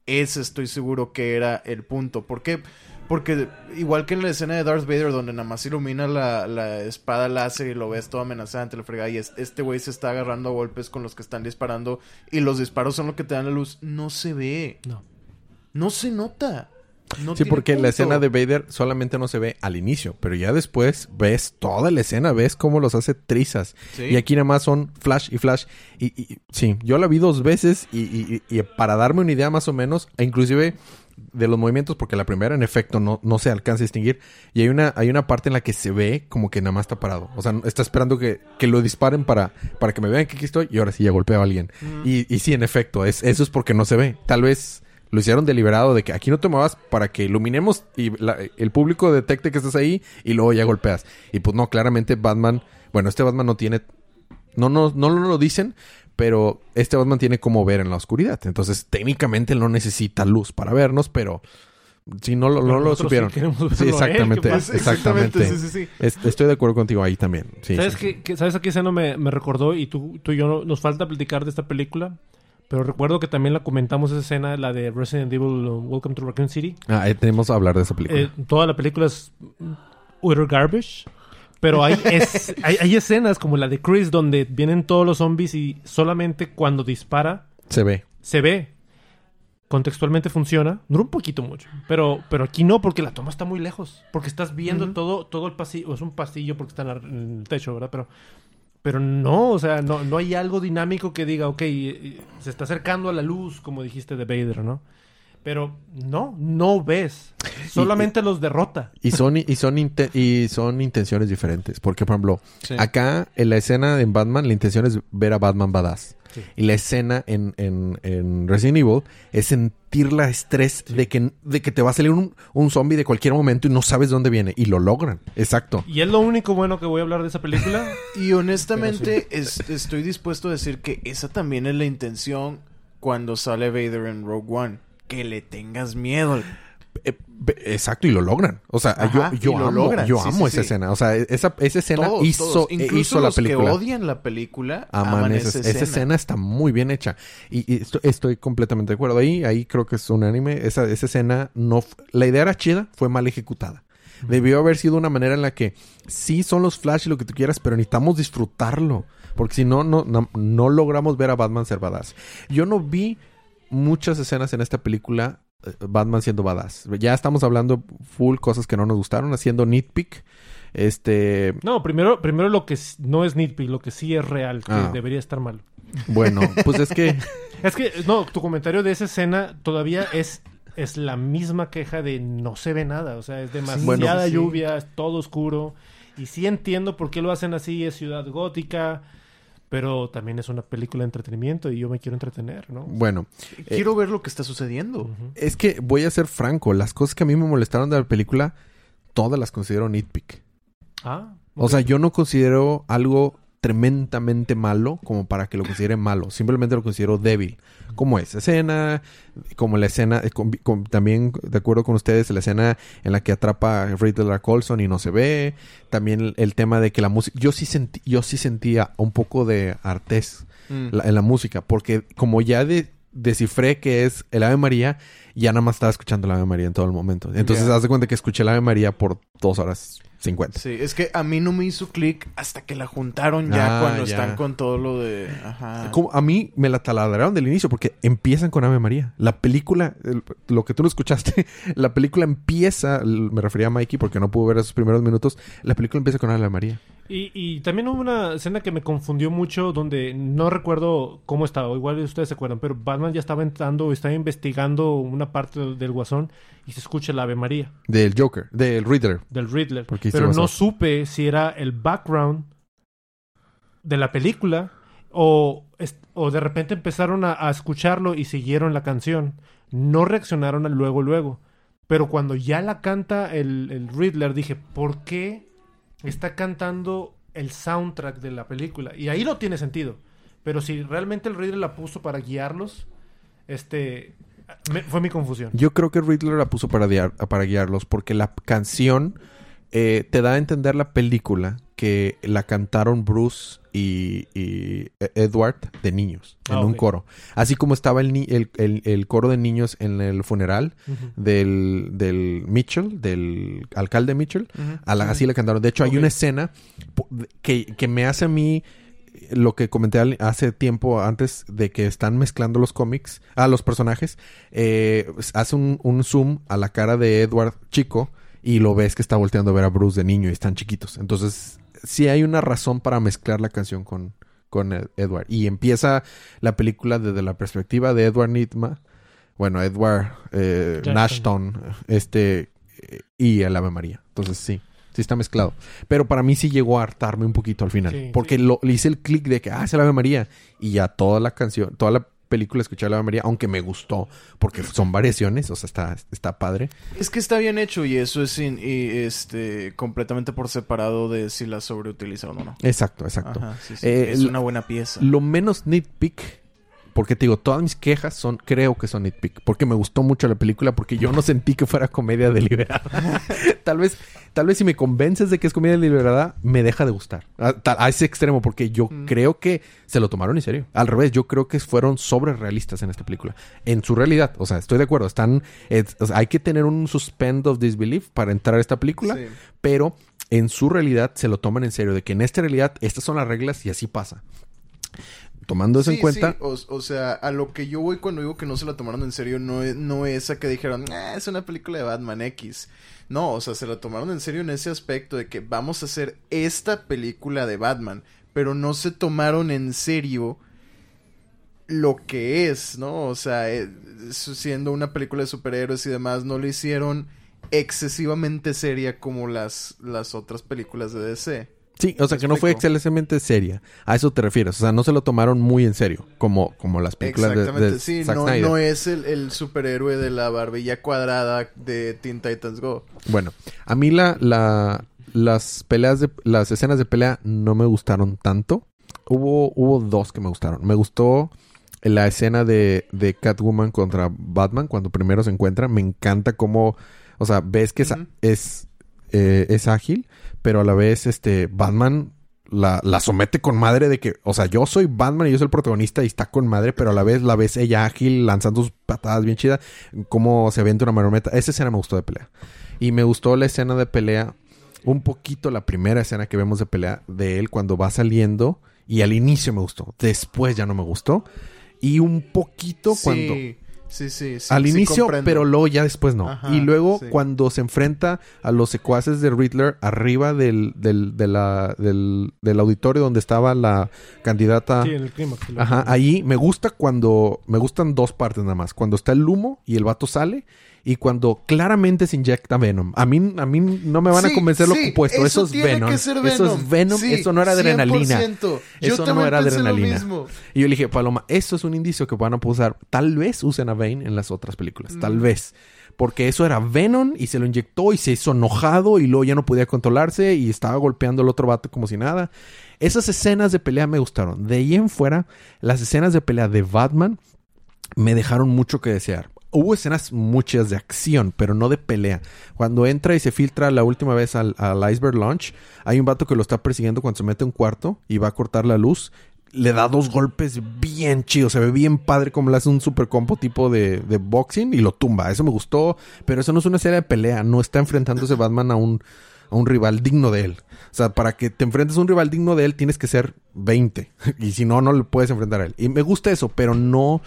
ese estoy seguro que era el punto. ¿Por qué? Porque igual que en la escena de Darth Vader, donde nada más ilumina la, la espada láser y lo ves todo amenazante, la fregada, y es- este güey se está agarrando a golpes con los que están disparando, y los disparos son lo que te dan la luz, no se ve. No. No se nota. No Sí, porque la escena de Vader solamente no se ve al inicio, pero ya después ves toda la escena, ves cómo los hace trizas. Sí. Y aquí nada más son flash y flash. Y, y- sí, yo la vi dos veces y, y- y para darme una idea más o menos, e inclusive de los movimientos, porque la primera en efecto no, no se alcanza a distinguir. Y hay una, hay una parte en la que se ve como que nada más está parado. O sea, está esperando que, que lo disparen para, para que me vean que aquí estoy y ahora sí ya golpeo a alguien. Y, y sí, en efecto, es, eso es porque no se ve. Tal vez lo hicieron deliberado de que aquí no te muevas para que iluminemos y la- el público detecte que estás ahí y luego ya golpeas. Y pues no, claramente Batman, bueno, este Batman no tiene, no, no, no lo dicen, pero este Batman tiene como ver en la oscuridad. Entonces, técnicamente no necesita luz para vernos, pero si no lo, no lo sí supieron. queremos verlo Sí, a él, *laughs* exactamente, exactamente. Sí, sí, sí. Es- estoy de acuerdo contigo ahí también. Sí, ¿Sabes, sí. qué- ¿Sabes a qué escena me, me recordó? Y tú, tú y yo no- nos falta platicar de esta película. Pero recuerdo que también la comentamos esa escena, la de Resident Evil uh, Welcome to Raccoon City. Ah, eh, tenemos que hablar de esa película. Eh, toda la película es utter garbage. Pero hay, *laughs* es- hay, hay escenas como la de Chris donde vienen todos los zombies y solamente cuando dispara Se ve. se ve. Contextualmente funciona. Dura un poquito mucho. Pero, pero aquí no, porque la toma está muy lejos. Porque estás viendo todo, todo el pasillo. Es un pasillo porque está en, la- en el techo, ¿verdad? Pero, pero no, o sea, no, no hay algo dinámico que diga, ok, eh, se está acercando a la luz, como dijiste de Vader, ¿no? Pero no, no ves. *laughs* Solamente los derrota. Y son, y son, y son intenciones diferentes. Porque, por ejemplo, Sí. acá en la escena en Batman, la intención es ver a Batman badass. Sí. Y la escena en, en, en Resident Evil es sentir la estrés de, que, de que te va a salir un, un zombie de cualquier momento y no sabes dónde viene. Y lo logran. Exacto. Y es lo único bueno que voy a hablar de esa película. *laughs* Y honestamente es- estoy dispuesto a decir que esa también es la intención cuando sale Vader en Rogue One. Que le tengas miedo. Exacto, y lo logran. O sea, Ajá, yo, yo lo amo, logran. yo Sí, amo sí, esa sí. escena. O sea, esa, esa escena Todos, hizo, todos. eh, Incluso hizo la los película. que odian la película Aman aman esa, esa, esa escena. está muy bien hecha. Y, y esto- estoy completamente de acuerdo. Ahí, ahí creo que es unánime. Esa, esa escena no... La idea era chida, fue mal ejecutada. Debió haber sido una manera en la que sí son los flash y lo que tú quieras, pero necesitamos disfrutarlo. Porque si no, no, no, no logramos ver a Batman ser badass. Yo no vi muchas escenas en esta película eh, Batman siendo badass. Ya estamos hablando full cosas que no nos gustaron, haciendo nitpick. Este, No, primero, primero lo que no es nitpick, lo que sí es real, que Ah. debería estar mal. bueno, pues es que *laughs* Es que, no, tu comentario de esa escena todavía es, es la misma queja de no se ve nada. O sea, es demasiada Bueno, sí. lluvia, es todo oscuro. Y sí entiendo por qué lo hacen así, es ciudad gótica. Pero también es una película de entretenimiento y yo me quiero entretener, ¿no? bueno, Quiero ver lo que está sucediendo. Es que voy a ser franco, las cosas que a mí me molestaron de la película, todas las considero nitpick. Ah, O sea, yo no considero algo tremendamente malo como para que lo considere malo. Simplemente lo considero débil. Como esa escena, como la escena, eh, con- con- también de acuerdo con ustedes, la escena en la que atrapa a Riddler Colson y no se ve. También el, el tema de que la música, yo sí sentí, yo sí sentía un poco de artés Mm. la- en la música, porque como ya de- descifré que es el Ave María, ya nada más estaba escuchando el Ave María en todo el momento. Entonces, Ya. haz de cuenta que escuché el Ave María por dos horas cincuenta. Sí, es que a mí no me hizo clic hasta que la juntaron ya Ah, cuando ya. están con todo lo de... Ajá. Como a mí me la taladraron del inicio porque empiezan con Ave María. La película, el- lo que tú no escuchaste, *laughs* la película empieza, me refería a Mikey porque no pudo ver esos primeros minutos, la película empieza con Ave María. Y, y también hubo una escena que me confundió mucho donde no recuerdo cómo estaba, o igual ustedes se acuerdan, pero Batman ya estaba entrando, estaba investigando una parte del, del guasón y se escucha el Ave María Del Joker, del Riddler. del Riddler. Pero no supe si era el background de la película o, o de repente empezaron a, a escucharlo y siguieron la canción. No reaccionaron al luego, luego. Pero cuando ya la canta el, el Riddler, dije, ¿por qué está cantando el soundtrack de la película? Y ahí no tiene sentido. Pero si realmente el Riddler la puso para guiarlos, este me- fue mi confusión. Yo creo que Riddler la puso para, guiar- para guiarlos porque la canción eh, te da a entender la película que la cantaron Bruce y, y Edward de niños en Ah, un coro. Así como estaba el, ni- el, el- el coro de niños en el funeral del, del Mitchell, del alcalde Mitchell. Ujú. A la- así la cantaron. De hecho, hay una escena que, que me hace a mí lo que comenté hace tiempo antes de que están mezclando los cómics, a los personajes. eh, hace un, un zoom a la cara de Edward chico y lo ves que está volteando a ver a Bruce de niño y están chiquitos. Entonces, sí hay una razón para mezclar la canción con, con Ed- Edward. Y empieza la película desde la perspectiva de Edward Nitma. Bueno, Edward eh, Nashton. Este, y el Ave María. Entonces, sí. Sí está mezclado. Pero para mí sí llegó a hartarme un poquito al final. Sí, porque sí. Lo, le hice el clic de que, ah, es el Ave María. Y ya toda la canción, toda la película escuché el Ave María, aunque me gustó. Porque son variaciones, o sea, está, está padre. Es que está bien hecho y eso es sin- y, este completamente por separado de si la sobreutilizaron o no. Exacto, exacto. Ajá, sí, sí. Eh, es una buena pieza. Lo menos nitpick, porque te digo, todas mis quejas son, creo que son nitpick, porque me gustó mucho la película, porque yo no sentí que fuera comedia deliberada. *laughs* tal vez, tal vez si me convences de que es comedia deliberada, me deja de gustar. A, ese extremo, porque yo Mm. creo que se lo tomaron en serio. Al revés, yo creo que fueron sobre realistas en esta película. En su realidad, o sea, estoy de acuerdo, están, es- o sea, hay que tener un suspend of disbelief para entrar a esta película Sí. pero en su realidad se lo toman en serio, de que en esta realidad estas son las reglas y así pasa. Tomando eso Sí, en cuenta, sí, O, o sea, a lo que yo voy cuando digo que no se la tomaron en serio, no es, no es a que dijeron, "Ah, es una película de Batman X. No, o sea, se la tomaron en serio en ese aspecto de que vamos a hacer esta película de Batman, pero no se tomaron en serio lo que es, ¿no? O sea, eh, siendo una película de superhéroes y demás, no lo hicieron excesivamente seria como las, las otras películas de DC. Sí, o sea ¿Me que no fue excelentemente seria. A eso te refieres, o sea, no se lo tomaron muy en serio, como, como las películas de, Exactamente, de sí, Zack no, no es el, el superhéroe de la barbilla cuadrada de Teen Titans Go. Bueno, a mí la, la, las peleas de, las escenas de pelea no me gustaron tanto. Hubo, hubo dos que me gustaron. Me gustó la escena de, de Catwoman contra Batman cuando primero se encuentran. Me encanta cómo, o sea, ves que Ujú. es, eh, es ágil, pero a la vez, este, Batman la, la somete con madre de que, o sea, yo soy Batman y yo soy el protagonista y está con madre, pero a la vez la ves ella ágil, lanzando sus patadas bien chida, cómo se avienta una marometa. Esa escena me gustó de pelea. Y me gustó la escena de pelea, un poquito la primera escena que vemos de pelea de él cuando va saliendo. Y al inicio me gustó, después ya no me gustó. Y un poquito cuando... Sí, sí, al sí inicio, comprendo. pero luego ya después no. Ajá, y luego sí. cuando se enfrenta a los secuaces de Riddler arriba del, del, de la- del, del auditorio donde estaba la candidata... Sí, en el clímax. lo- Ajá, ahí me gusta cuando. Me gustan dos partes nada más. Cuando está el humo y el vato sale. Y cuando claramente se inyecta Venom. A mí, a mí no me van a Sí, convencer lo sí, opuesto. Eso, es tiene Venom. Eso es Venom. Sí, eso no era adrenalina. 100%. Yo Eso no era lo adrenalina. mismo. Y yo le dije, Paloma, eso es un indicio que van a usar. Tal vez usen a Bane en las otras películas. Tal Mm. vez. Porque eso era Venom y se lo inyectó y se hizo enojado y luego ya no podía controlarse y estaba golpeando al otro vato como si nada. Esas escenas de pelea me gustaron. De ahí en fuera, las escenas de pelea de Batman me dejaron mucho que desear. Hubo escenas muchas de acción, pero no de pelea. Cuando entra y se filtra la última vez al, al Iceberg Launch, hay un vato que lo está persiguiendo cuando se mete a un cuarto y va a cortar la luz. Le da dos golpes bien chidos. Se ve bien padre como le hace un super combo tipo de, de boxing y lo tumba. Eso me gustó. Pero eso no es una serie de pelea. No está enfrentándose *laughs* Batman a un, a un rival digno de él. O sea, para que te enfrentes a un rival digno de él tienes que ser 20. *laughs* Y si no, no le puedes enfrentar a él. Y me gusta eso, pero no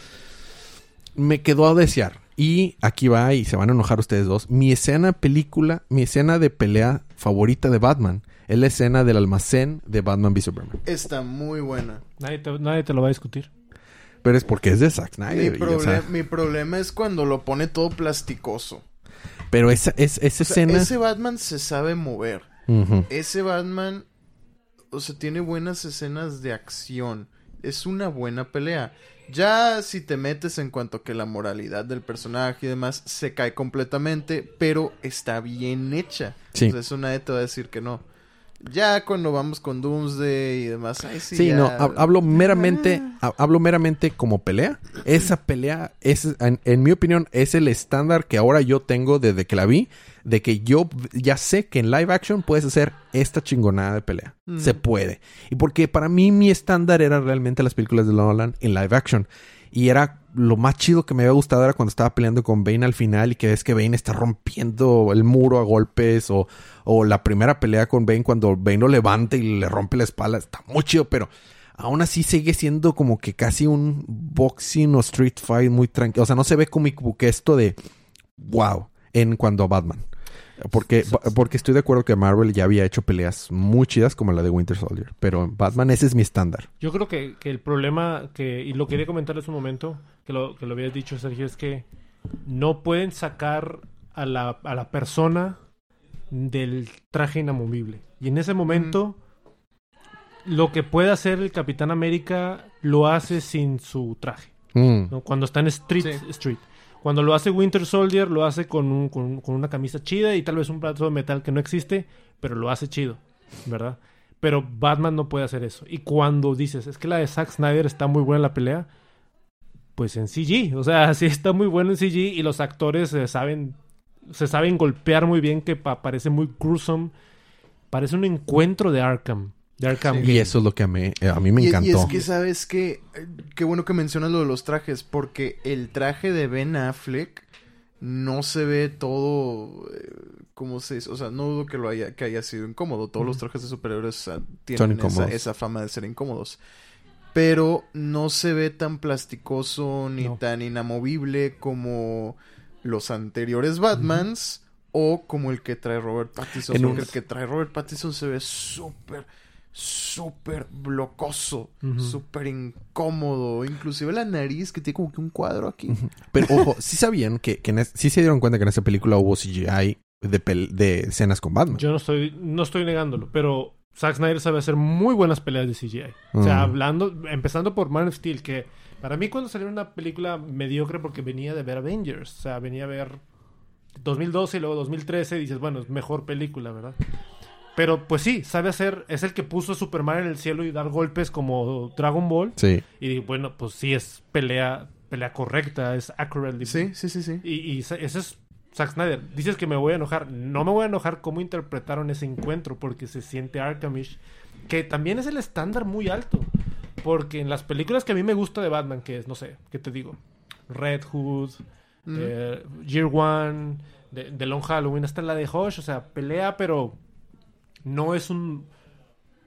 me quedó a desear. Y aquí va, y se van a enojar ustedes dos. Mi escena película, mi escena de pelea favorita de Batman es la escena del almacén de Batman v Superman. Está muy buena. Nadie te, nadie te lo va a discutir. Pero es porque es de Zack Mi, Snyder. y, o proble- sea, mi problema es cuando lo pone todo plasticoso. pero esa, es, esa O sea, escena. ese Batman se sabe mover. Ese Batman, o sea, tiene buenas escenas de acción. Es una buena pelea. Ya si te metes en cuanto a que la moralidad del personaje y demás se cae completamente, pero está bien hecha. Sí. Sea, eso nadie te va a decir que no. Ya cuando vamos con Doomsday y demás, ay, sí, Sí, ya- no, hab- hablo meramente, ha- hablo meramente como pelea. Esa pelea es, en, en mi opinión, es el estándar que ahora yo tengo desde que la vi de que yo ya sé que en live action puedes hacer esta chingonada de pelea. Mm. Se puede. Y porque para mí mi estándar era realmente las películas de Nolan en live action. Y era lo más chido que me había gustado era cuando estaba peleando con Bane al final y que ves que Bane está rompiendo el muro a golpes o, o la primera pelea con Bane cuando Bane lo levanta y le rompe la espalda. Está muy chido, pero aún así sigue siendo como que casi un boxing o street fight muy tranquilo. O sea, no se ve como esto de wow en cuanto a Batman. Porque, porque estoy de acuerdo que Marvel ya había hecho peleas muy chidas como la de Winter Soldier. Pero en Batman ese es mi estándar. Yo creo que, que el problema, que, y lo quería comentar hace un momento, que lo, que lo habías dicho, Sergio, es que no pueden sacar a la, a la persona del traje inamovible. Y en ese momento, lo que puede hacer el Capitán América lo hace sin su traje. Mm. ¿no? Cuando está en Street, Sí. Street. Cuando lo hace Winter Soldier, lo hace con, un- con, con una camisa chida y tal vez un brazo de metal que no existe, pero lo hace chido, ¿verdad? Pero Batman no puede hacer eso. Y cuando dices, es que la de Zack Snyder está muy buena la pelea, pues en CG. O sea, *laughs* sí está muy bueno en CG y los actores se saben, se saben golpear muy bien, que pa- parece muy gruesome. Parece un encuentro de Arkham. Sí. Y eso es lo que a mí, eh, a mí me Y- encantó. Y, es que sabes que qué bueno que mencionas lo de los trajes, porque el traje de Ben Affleck no se ve todo eh, como se dice, o sea, no dudo que lo haya que haya sido incómodo. Todos los trajes de superhéroes tienen esa, esa fama de ser incómodos. Pero no se ve tan plasticoso ni No. tan inamovible como los anteriores Batmans o como el que trae Robert Pattinson. En porque un- el que trae Robert Pattinson se ve súper, súper blocoso, Ujú. súper incómodo. Inclusive la nariz que tiene como que un cuadro aquí. Pero *laughs* ojo, sí sabían que, que en es- sí se dieron cuenta que en esa película hubo CGI de, pel- de escenas con Batman. Yo no estoy, no estoy negándolo, pero Zack Snyder sabe hacer muy buenas peleas de CGI. O sea, hablando, empezando por Man of Steel, que para mí cuando salió una película mediocre porque venía de ver Avengers, o sea, venía a ver 2012 y luego 2013, dices, bueno, es mejor película, ¿verdad? Pero pues sí, sabe hacer, es el que puso a Superman en el cielo y dar golpes como Dragon Ball. Sí. Y bueno, pues sí es pelea, pelea correcta, es accurate. Sí, sí, sí, sí. Y, y es Zack Snyder. Dices que me voy a enojar. No me voy a enojar cómo interpretaron ese encuentro porque se siente Arkhamish. Que también es el estándar muy alto. Porque en las películas que a mí me gusta de Batman, que es, no sé, ¿qué te digo? Red Hood, Mm. eh, Year One, de, de Long Halloween, hasta la de Hush. O sea, pelea, pero no es un...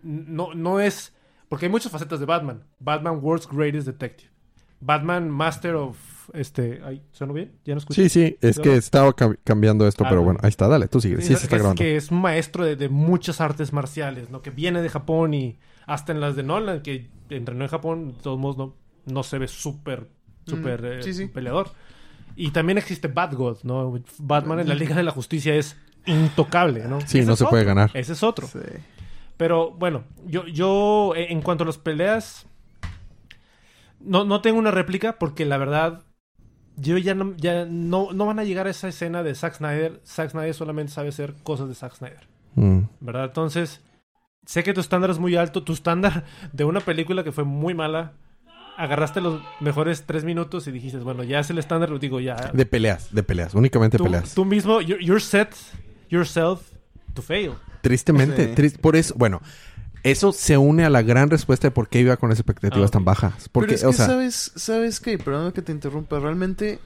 No, no es... Porque hay muchas facetas de Batman. Batman World's Greatest Detective. Batman Master of... Este... Ay, ¿Suena bien? ¿Ya no escucho? Sí, sí, es que estaba cam- cambiando esto, Ah, pero bueno. ahí está, dale, tú sigue. Sí, se es, está que es- grabando. que es un maestro de, de muchas artes marciales, ¿no? Que viene de Japón y hasta en las de Nolan, que entrenó en Japón, de todos modos no, no se ve súper, súper Mm, eh, sí, sí. peleador. Y también existe Bad God, ¿no? Batman en la Liga de la Justicia es intocable, ¿no? Sí, Ese no se puede ganar. Ese es otro. Sí. Pero bueno, yo, yo eh, en cuanto a las peleas, no, no tengo una réplica porque la verdad, yo ya no, ya no, no van a llegar a esa escena de Zack Snyder. Zack Snyder solamente sabe hacer cosas de Zack Snyder, Mm. ¿verdad? Entonces, sé que tu estándar es muy alto. Tu estándar de una película que fue muy mala, agarraste los mejores tres minutos y dijiste, bueno, ya es el estándar, lo digo ya. De peleas, de peleas, únicamente tú, peleas. tú mismo, you're, you're set yourself to fail. Tristemente, Sí. por eso, bueno, eso se une a la gran respuesta de por qué iba con expectativas Ah, tan bajas. Porque, Pero es o que sea, sabes, sabes qué, perdón que te interrumpa, realmente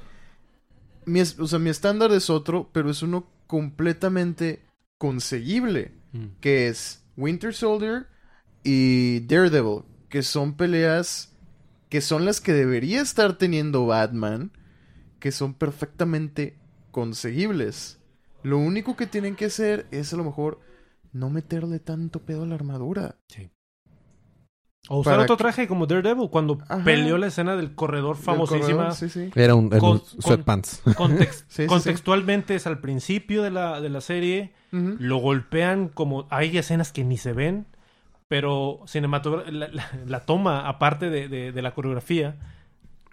mi, es- o sea, mi estándar es otro, pero es uno completamente conseguible, que es Winter Soldier y Daredevil, que son peleas que son las que debería estar teniendo Batman, que son perfectamente conseguibles. Lo único que tienen que hacer es a lo mejor no meterle tanto pedo a la armadura. O usar otro que- traje como Daredevil cuando Ajá. peleó la escena del corredor famosísima. corredor, sí, sí. era un, era un con- con- sweatpants. *laughs* Context- Sí, sí, contextualmente es al principio de la, de la serie. Lo golpean como... Hay escenas que ni se ven. Pero cinematogra- la, la- la toma, aparte de, de- de la coreografía,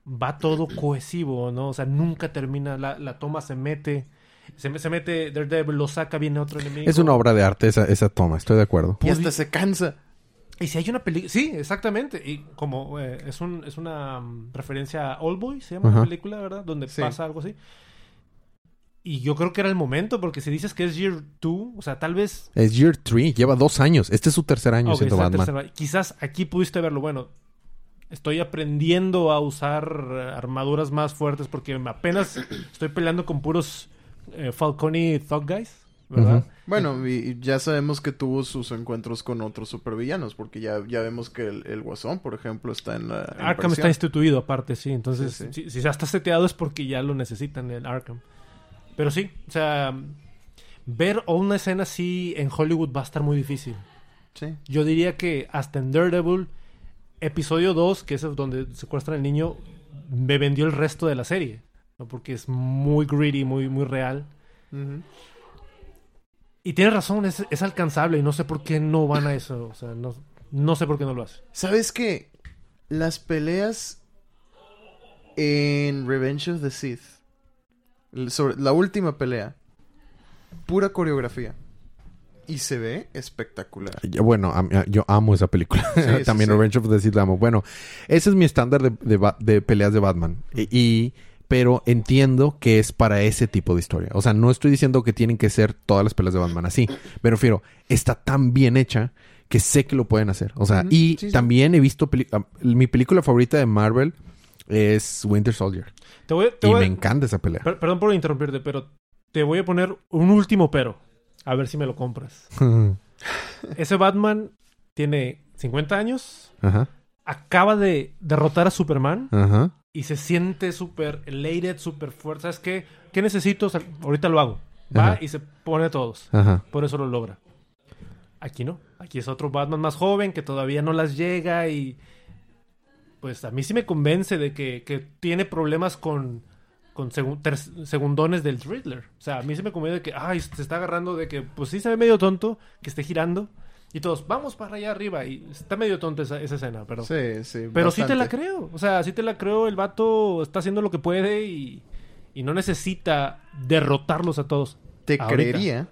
va todo cohesivo, ¿no? O sea, nunca termina. La, la toma se mete... Se, se mete Daredevil, lo saca, viene otro enemigo. Es una obra de arte esa, esa toma, estoy de acuerdo. Y hasta se cansa. Y si hay una película... Sí, exactamente. Y como eh, es, un, es una mm, referencia a All Boy, se llama la película, ¿verdad? Donde Sí. pasa algo así. Y yo creo que era el momento, porque si dices que es Year 2, o sea, tal vez... Es Year 3, lleva dos años. Este es su tercer año Ok, siendo Batman. tercera- Quizás aquí pudiste verlo. Bueno, estoy aprendiendo a usar armaduras más fuertes porque apenas estoy peleando con puros eh, Falcone Thug Guys, ¿verdad? Bueno, y y ya sabemos que tuvo sus encuentros con otros supervillanos, porque ya, ya vemos que el, el Guasón, por ejemplo, está en la... en Arkham está instituido aparte, sí. Entonces, Sí, Si, si ya está seteado es porque ya lo necesitan el Arkham. Pero sí, o sea, ver una escena así en Hollywood va a estar muy difícil. Sí. Yo diría que hasta en Daredevil, episodio 2, que es donde secuestran al niño, me vendió el resto de la serie. ¿No? Porque es muy gritty, muy, muy real. Y tienes razón, es, es alcanzable y no sé por qué no van a eso. O sea, no, no sé por qué no lo hacen. ¿Sabes qué? Las peleas en Revenge of the Sith, sobre la última pelea, pura coreografía. Y se ve espectacular. Bueno, am- yo amo esa película. *laughs* Sí, También sí. Revenge of the Sith la amo. Bueno, ese es mi estándar de, de peleas de Batman. Y, y- pero entiendo que es para ese tipo de historia. O sea, no estoy diciendo que tienen que ser todas las peleas de Batman así. Me refiero, está tan bien hecha que sé que lo pueden hacer. O sea, y sí, sí. también he visto... ah, mi película favorita de Marvel es Winter Soldier. Te voy, te y voy- me encanta esa pelea. per- perdón por interrumpirte, pero te voy a poner un último pero. A ver si me lo compras. *laughs* Ese Batman tiene 50 años, Ajá, acaba de derrotar a Superman ajá. Y se siente súper elated, súper fuerte. ¿Sabes qué? ¿Qué necesito? O sea, ahorita lo hago. Va Ajá. y se pone a todos. Ajá. Por eso lo logra. Aquí no. Aquí es otro Batman más joven que todavía no las llega y... Pues a mí sí me convence de que, que tiene problemas con, con segun- ter- segundones del Riddler. O sea, a mí sí me convence de que, ay, se está agarrando de que, pues sí se ve medio tonto, que esté girando. Y todos, vamos para allá arriba. Y está medio tonta esa, esa escena, pero... Sí, sí. Pero sí te la creo. O sea, sí te la creo. El vato está haciendo lo que puede y, y no necesita derrotarlos a todos. Te Ahorita. creería,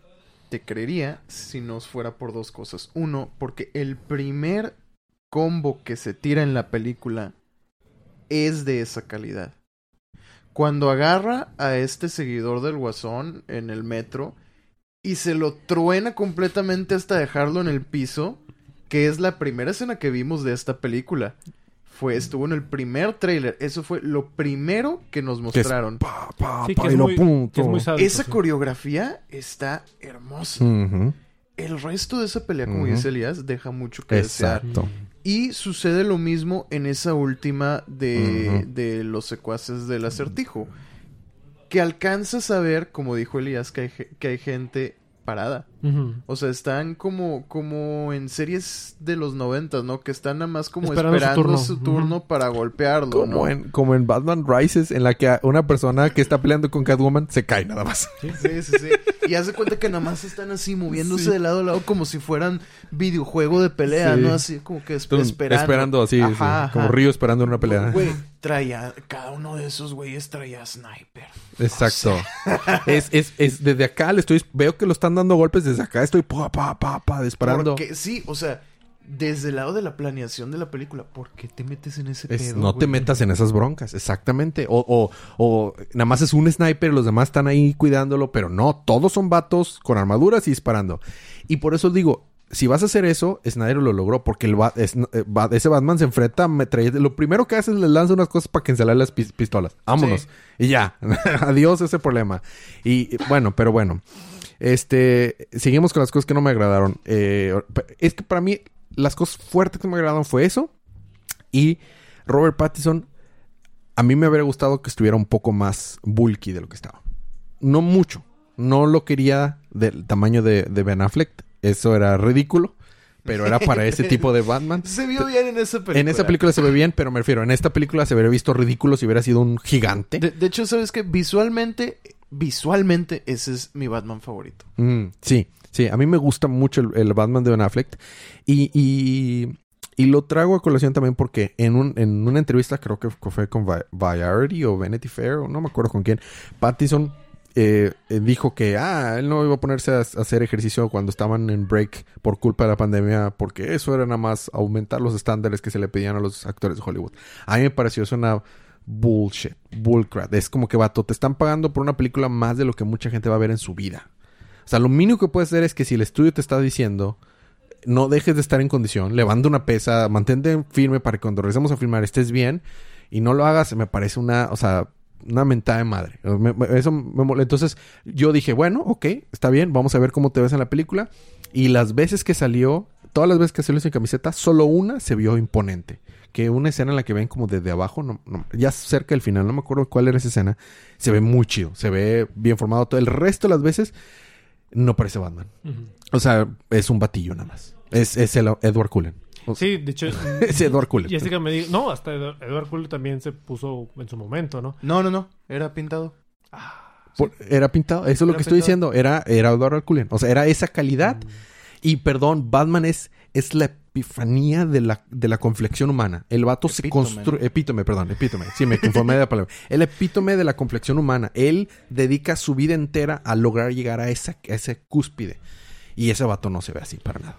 te creería si nos fuera por dos cosas. Uno, porque el primer combo que se tira en la película es de esa calidad. Cuando agarra a este seguidor del guasón en el metro y se lo truena completamente hasta dejarlo en el piso, que es la primera escena que vimos de esta película. Fue, estuvo en el primer tráiler. Eso fue lo primero que nos Que es mostraron. Pa, pa, Sí, pa, que y es lo muy- punto. que es muy sádico, Esa sí. coreografía está hermosa. El resto de esa pelea, como Ujú. dice Elías, deja mucho que desear. Exacto. Y sucede lo mismo en esa última de los secuaces del acertijo. Que alcanzas a ver, como dijo Elías, que hay, que hay gente parada. O sea, están como, como en series de los noventas, ¿no? Que están nada más como Esperando su esperando, turno. su turno, para golpearlo, Como, ¿no? en, como en Batman Rises, en la que una persona que está peleando con Catwoman se cae nada más. Sí, sí, sí. Y hace cuenta que nada más están así moviéndose Sí. de lado a lado como si fueran videojuego de pelea, Sí. ¿no? Así como que esperando. esperando así, Ajá, sí, ajá. como Río esperando en una pelea. Güey, traía, cada uno de esos güeyes traía sniper. Exacto. es, es, es desde acá le estoy, veo que lo están dando golpes desde acá, estoy pa, pa, pa, pa, disparando. Porque sí, o sea, desde el lado de la planeación de la película, ¿por qué te metes en ese Es- pedo? no te metas en esas broncas, exactamente. O, o, o nada más es un sniper y los demás están ahí cuidándolo, pero no, todos son vatos con armaduras y disparando. Y por eso digo, si vas a hacer eso, Snyder lo logró, porque el ba- es- eh, ese Batman se enfrenta a metralletas. Lo primero que hace es le lanza unas cosas para cancelar las pis- pistolas. Vámonos. Sí. Y ya, *laughs* adiós ese problema. Y y, bueno, pero bueno. Este, seguimos con las cosas que no me agradaron. Eh, es que para mí, las cosas fuertes que me agradaron fue eso. Y Robert Pattinson, a mí me habría gustado que estuviera un poco más bulky de lo que estaba. No mucho. No lo quería del tamaño de, de Ben Affleck. Eso era ridículo. Pero era para ese tipo de Batman. *laughs* Se vio bien en esa película. En esa película se ve bien, pero me refiero, en esta película se hubiera visto ridículo si hubiera sido un gigante. De, de hecho, ¿sabes qué? Visualmente, visualmente, ese es mi Batman favorito. Mm, sí, sí, a mí me gusta mucho el, Batman de Ben Affleck. Y, y, lo trago a colación también porque en, un, una entrevista, creo que fue con Va- Variety o Vanity Fair, o no me acuerdo con quién, Pattinson eh, eh, dijo que ah, él no iba a ponerse a, a hacer ejercicio cuando estaban en break por culpa de la pandemia, porque eso era nada más aumentar los estándares que se le pedían a los actores de Hollywood. A mí me pareció eso una bullshit, bullcrap. Es como que, vato, te están pagando por una película más de lo que mucha gente va a ver en su vida. O sea, lo mínimo que puedes hacer es que si el estudio te está diciendo, no dejes de estar en condición, levanta una pesa, mantente firme para que cuando regresemos a filmar estés bien y no lo hagas, me parece una, o sea, una mentada de madre. Me- me- eso me Entonces yo dije, bueno, ok, está bien, vamos a ver cómo te ves en la película. Y las veces que salió, todas las veces que salió sin camiseta, solo una se vio imponente. Que una escena en la que ven como desde abajo, no- no- ya cerca del final, no me acuerdo cuál era esa escena, se ve muy chido, se ve bien formado. Todo el resto de las veces no parece Batman. O sea, es un batillo nada más. Es, es el Edward Cullen. Sí, de hecho... *laughs* Es Edward Cullen. Jessica me dijo... No, hasta Edward Edward Cullen también se puso en su momento, ¿no? No, no, no. Era pintado. Por- era pintado. Eso es lo que estoy diciendo. Era, era Edward Cullen. O sea, era esa calidad. Y perdón, Batman es, es la epifanía de la, de la conflexión humana. El vato se construye... Epítome, perdón, epítome. Sí, me conformé de la palabra. *laughs* El epítome de la conflexión humana. Él dedica su vida entera a lograr llegar a esa, a ese cúspide. Y ese vato no se ve así para nada.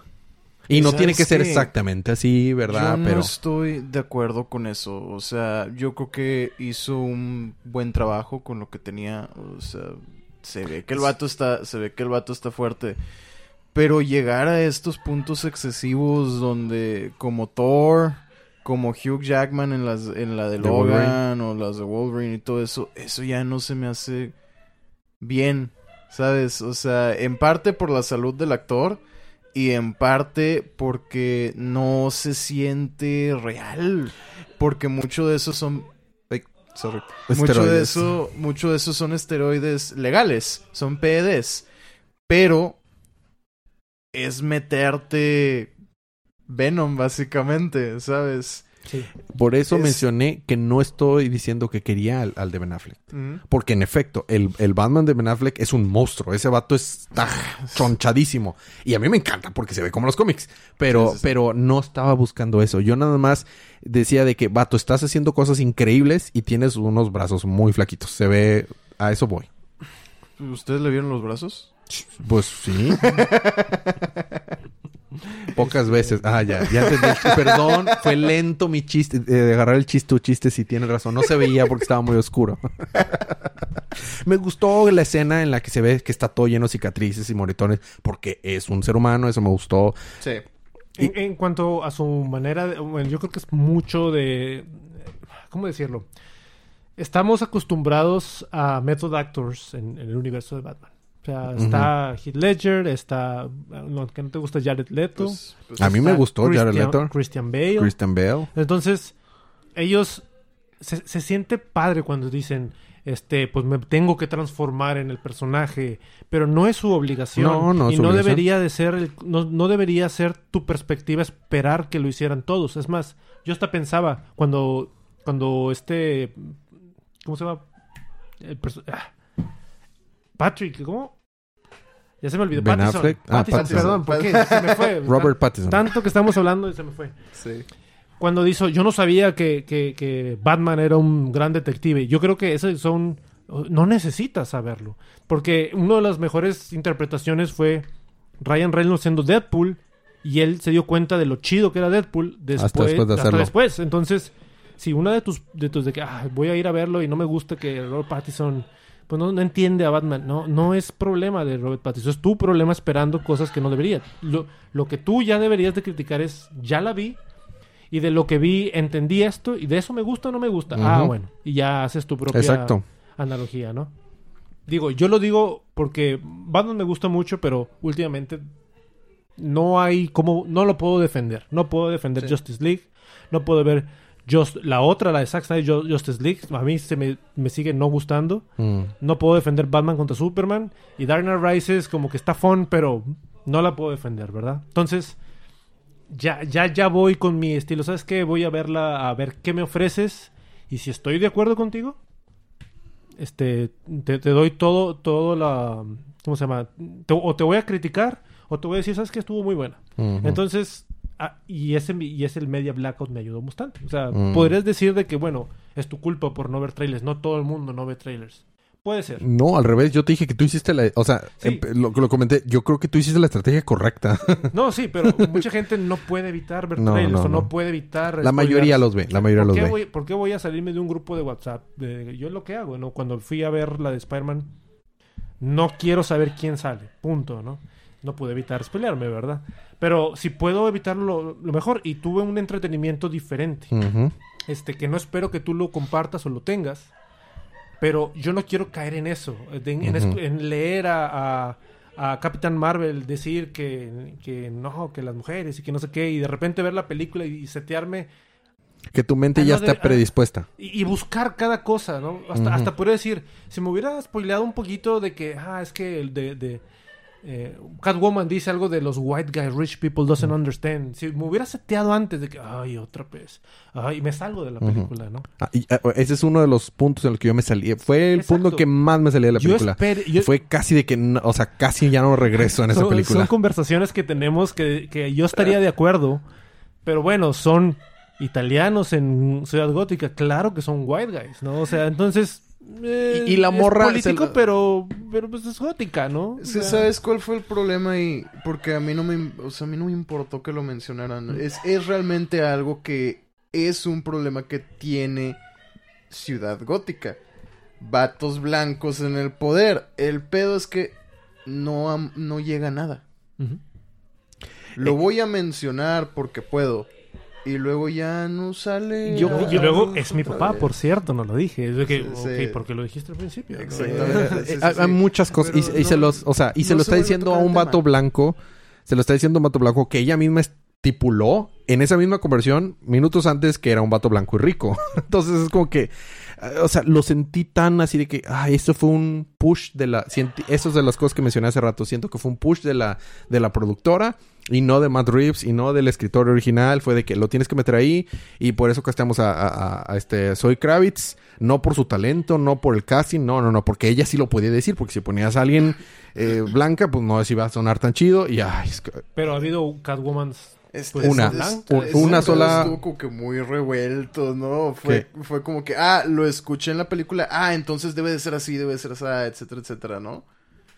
Y no ¿Sabes tiene que ser qué? exactamente así, ¿verdad? Yo no Pero... estoy de acuerdo con eso. O sea, yo creo que hizo un buen trabajo con lo que tenía. O sea, se ve que el vato está, se ve que el vato está fuerte. Pero llegar a estos puntos excesivos donde, como Thor, como Hugh Jackman en las, en la de Logan o las de Wolverine y todo eso, eso ya no se me hace bien, ¿sabes? O sea, en parte por la salud del actor y en parte porque no se siente real, porque mucho de eso son ay, sorry. Mucho de eso, mucho de eso son esteroides legales, son PEDs, pero es meterte Venom básicamente, ¿sabes? Sí. Por eso Es- mencioné que no estoy diciendo que quería al, al de Ben Affleck. Porque en efecto, el, el Batman de Ben Affleck es un monstruo. Ese vato está *laughs* chonchadísimo. Y a mí me encanta porque se ve como los cómics. Pero, Sí, sí, sí. pero no estaba buscando eso. Yo nada más decía de que, vato, estás haciendo cosas increíbles y tienes unos brazos muy flaquitos. Se ve... A eso voy. ¿Ustedes le vieron los brazos? Pues sí. Pocas veces. Ah, ya, ya entendí. Perdón, fue lento mi chiste, eh, de agarrar el chiste, tu chiste, si tienes razón. No se veía porque estaba muy oscuro. Me gustó la escena en la que se ve que está todo lleno de cicatrices y moretones, porque es un ser humano, eso me gustó. Sí. En, en cuanto a su manera, de- bueno, yo creo que es mucho de, ¿cómo decirlo? Estamos acostumbrados a method actors en, en el universo de Batman. O sea, está Heath Ledger, está, lo que no te gusta Jared Leto. Pues- pues A mí me gustó Jared Christian- Leto. Christian Bale. Christian Bale. Entonces, ellos se, se siente padre cuando dicen, este, pues me tengo que transformar en el personaje, pero no es su obligación. No, no es y su no obligación. debería de ser, el- no, no debería ser tu perspectiva esperar que lo hicieran todos. Es más, yo hasta pensaba cuando, cuando este, ¿cómo se llama? El ah, Patrick, ¿cómo? Ya se me olvidó. Ben Pattinson. Affleck. Ah, Pattinson, Pattinson. perdón, ¿por qué? Se me fue. *laughs* Robert Pattinson. Tanto que estamos hablando y se me fue Sí. cuando dijo, yo no sabía que, que- que Batman era un gran detective. Yo creo que esos son... No necesitas saberlo. Porque una de las mejores interpretaciones fue Ryan Reynolds siendo Deadpool y él se dio cuenta de lo chido que era Deadpool después, Hasta después de hasta hacerlo. después. Entonces, si una de tus... De tus de que "Ah, voy a ir a verlo y no me gusta que Robert Pattinson... Pues no, no entiende a Batman. No, no es problema de Robert Pattinson. Es tu problema esperando cosas que no debería. Lo, lo que tú ya deberías de criticar es, ya la vi, y de lo que vi entendí esto y de eso me gusta o no me gusta. Ah, bueno. Y ya haces tu propia Exacto. analogía, ¿no? Digo, yo lo digo porque Batman me gusta mucho, pero últimamente no hay como no lo puedo defender. No puedo defender Sí. Justice League, no puedo ver Just, la otra, la de Zack Snyder Ju- Justice League, a mí se me, me sigue no gustando. Mm. No puedo defender Batman contra Superman. Y Dark Knight Rises como que está fun, pero no la puedo defender, ¿verdad? Entonces, ya, ya, ya voy con mi estilo. ¿Sabes qué? Voy a verla, a ver qué me ofreces. Y si estoy de acuerdo contigo, este, te, te doy todo, todo la... ¿Cómo se llama? Te- o te voy a criticar, o te voy a decir, ¿sabes qué? Estuvo muy buena. Entonces, ah, y ese y ese el media blackout me ayudó bastante. O sea, Mm. podrías decir de que, bueno, es tu culpa por no ver trailers. No todo el mundo no ve trailers. Puede ser. No, al revés, yo te dije que tú hiciste la... O sea, Sí. lo, lo comenté, yo creo que tú hiciste la estrategia correcta. *laughs* No, sí, pero mucha gente no puede evitar ver No, trailers no, o no, no. puede evitar... la mayoría los ve, la mayoría ¿Por los ve. voy, por qué voy a salirme de un grupo de WhatsApp? De- yo lo que hago, ¿no? Cuando fui a ver la de Spider-Man, no quiero saber quién sale. Punto, ¿no? No pude evitar spoilearme, ¿verdad? Pero si puedo evitarlo, lo, mejor. Y tuve un entretenimiento diferente. Este, que no espero que tú lo compartas o lo tengas. Pero yo no quiero caer en eso. de- en, leer a, a, a Capitán Marvel decir que, que no, que las mujeres y que no sé qué. Y de repente ver la película y, setearme Que tu mente Ah, ya de- está predispuesta. y, y buscar cada cosa, ¿no? Hasta, Ujú. hasta podría decir, si me hubiera spoileado un poquito de que, ah, es que el de, de eh, Catwoman dice algo de los white guys, rich people doesn't understand. Si me hubiera seteado antes de que, ay, otra vez, ay, me salgo de la película, ¿no? Ah, y, ah, ese es uno de los puntos en los que yo me salí. Fue el Exacto. punto que más me salí de la Yo película. yo- Fue casi de que, no- o sea, casi ya no regreso en esa son, película. son conversaciones que tenemos que, que yo estaría de acuerdo, pero bueno, son italianos en Ciudad Gótica, claro que son white guys, ¿no? O sea, entonces... eh, Y- y la es morra se político, la- pero, pero pues es gótica, ¿no? Es O sea, ¿sabes cuál fue el problema? Y porque a mí no me, o sea, a mí no me importó que lo mencionaran. Es, es realmente algo que es un problema que tiene Ciudad Gótica. Vatos blancos en el poder. El pedo es que no, no llega a nada. Lo voy a mencionar porque puedo. Y luego ya no sale. Yo- Y luego es mi papá, vez. por cierto, no lo dije. Es de que, Sí, ok, sí. porque lo dijiste al principio. ¿no? Exactamente. Eh, Sí, sí, hay, muchas cosas. Y, Pero y se no- los, o sea, y se lo se está diciendo a un vato tema. blanco. Se lo está diciendo a un vato blanco que ella misma estipuló en esa misma conversión minutos antes que era un vato blanco y rico. *laughs* Entonces es como que, eh, o sea, lo sentí tan así de que, ah, esto fue un push de la, eso es de las cosas que mencioné hace rato. Siento que fue un push de la, de la productora y no de Matt Reeves y no del escritor original. Fue de que lo tienes que meter ahí y por eso castamos a, a, a- a este Soy Kravitz. No por su talento, no por el casting, no, no, no, porque ella sí lo podía decir, porque si ponías a alguien eh, blanca, pues no iba a sonar tan chido y ay, es que- Pero ha habido Catwomans. Este, Pues, Una. este, Un- este una sola- Estuvo como que muy revuelto, ¿no? Fue, fue como que, ah, lo escuché en la película, ah, entonces debe de ser así, debe de ser así, etcétera, etcétera, ¿no?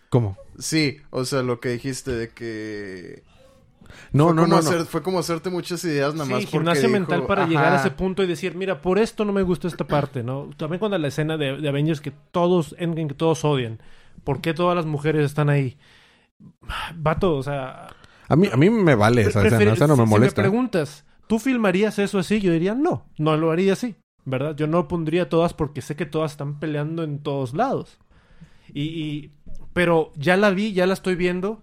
¿Cómo? Sí, o sea, lo que dijiste de que... No, fue no, no, no. hacer- Fue como hacerte muchas ideas nada Sí, más porque gimnasia dijo, mental para llegar a ese punto y decir, mira, por esto no me gusta esta parte, ¿no? También cuando la escena de, de Avengers que todos, Endgame, que todos odian. ¿Por qué todas las mujeres están ahí? Vato, o sea... A mí, a mí me vale esa escena, no me si- molesta. Si me preguntas, ¿tú filmarías eso así? Yo diría, no, no lo haría así, ¿verdad? Yo no pondría todas porque sé que todas están peleando en todos lados. Y, y- pero ya la vi, ya la estoy viendo.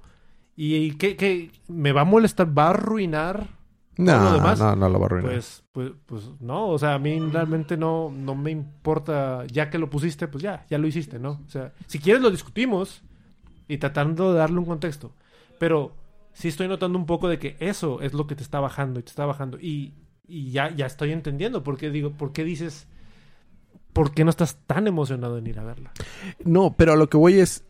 ¿Y qué, qué? me va a molestar? ¿Va a arruinar todo lo no, demás? no, no lo va a arruinar. Pues, pues, pues no, o sea, a mí realmente no, no me importa, ya que lo pusiste, pues ya, ya lo hiciste, ¿no? O sea, si quieres lo discutimos y tratando de darle un contexto, pero sí estoy notando un poco de que eso es lo que te está bajando y te está bajando y, y ya, ya estoy entendiendo por qué digo, por qué dices, por qué no estás tan emocionado en ir a verla. No, pero a lo que voy es...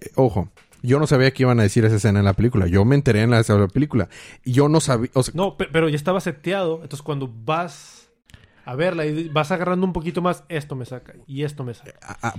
eh, ojo, yo no sabía que iban a decir esa escena en la película. Yo me enteré en la, en la película. Y yo no sabía... O sea, No, pe- pero ya estaba seteado, entonces cuando vas a verla y vas agarrando un poquito más, esto me saca y esto me saca.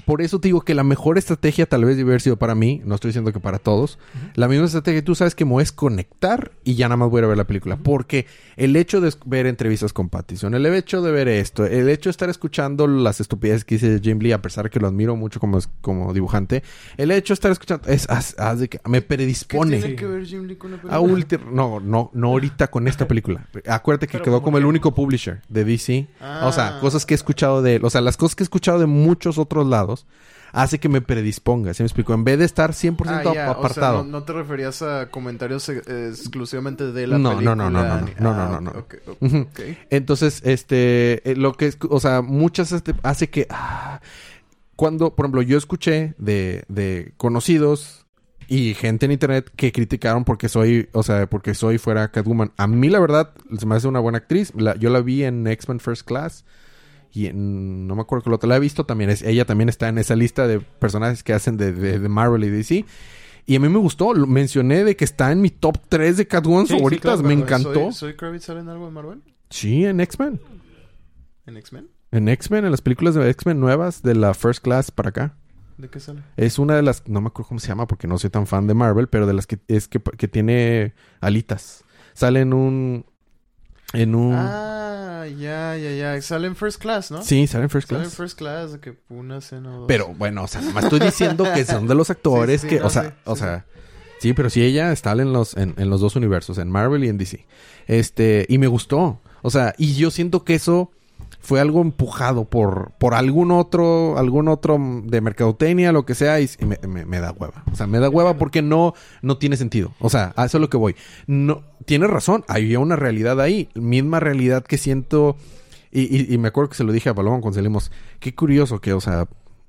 por eso te digo que la mejor estrategia tal vez debe haber sido para mí. No estoy diciendo que para todos. La misma estrategia que tú sabes que me es conectar y ya nada más voy a ir a ver la película. Porque el hecho de ver entrevistas con Pattison, el hecho de ver esto, el hecho de estar escuchando las estupideces que dice Jim Lee, a pesar de que lo admiro mucho como, como dibujante, el hecho de estar escuchando es haz- haz de que me ¿Qué predispone. tiene Sí. que ver Jim Lee con la A ulti- no, no, no ahorita con esta película. Acuérdate que Pero quedó como como el único publisher de DC. O sea, Ah. cosas que he escuchado de él. O sea, las cosas que he escuchado de muchos otros lados hace que me predisponga. ¿Se me explico? En vez de estar 100% Ah, apartado. O sea, no, no te referías a comentarios eh, exclusivamente de la No, no, película. no, no, no, no, no, ah, no, no. Ujú. ok. Entonces, este, eh, lo que es, o sea, muchas este, hace que ah, cuando, por ejemplo, yo escuché de, de conocidos y gente en internet que criticaron porque soy, o sea, porque soy fuera Catwoman. A mí, la verdad, se me hace una buena actriz. La- yo la vi en X-Men First Class. Y en- no me acuerdo que otra la he visto también. Es, ella también está en esa lista de personajes que hacen de, de, de Marvel y DC. Y a mí me gustó. Lo mencioné de que está en mi top 3 de Catwoman Sí, sí, favoritas. claro, me encantó. ¿Soy, ¿Soy Kravitz sale en algo de Marvel? Sí, en X-Men. ¿En X-Men? En X-Men, en las películas de X-Men nuevas de la First Class para acá. ¿De qué sale? Es una de las, no me acuerdo cómo se llama porque no soy tan fan de Marvel, pero de las que es que, que tiene alitas. Sale en un, en un, Ah, ya, ya, ya. Sale en First Class, ¿no? sí, sale en First Sale en Class. First Class, de que una escena o dos. Pero bueno, o sea, nada más estoy diciendo que son de los *laughs* actores Sí, sí, que, no, o sea, sí, o sea, sí, pero sí ella está en los, en, en los dos universos, en Marvel y en DC. Este, y me gustó. O sea, y yo siento que eso fue algo empujado por, por algún otro, algún otro de mercadotecnia, lo que sea, y, me, me- me da hueva. O sea, me da hueva porque no, no tiene sentido. O sea, a eso es lo que voy. No, tiene razón, había una realidad ahí, misma realidad que siento. Y, y- y me acuerdo que se lo dije a Paloma cuando salimos. Qué curioso que, o sea,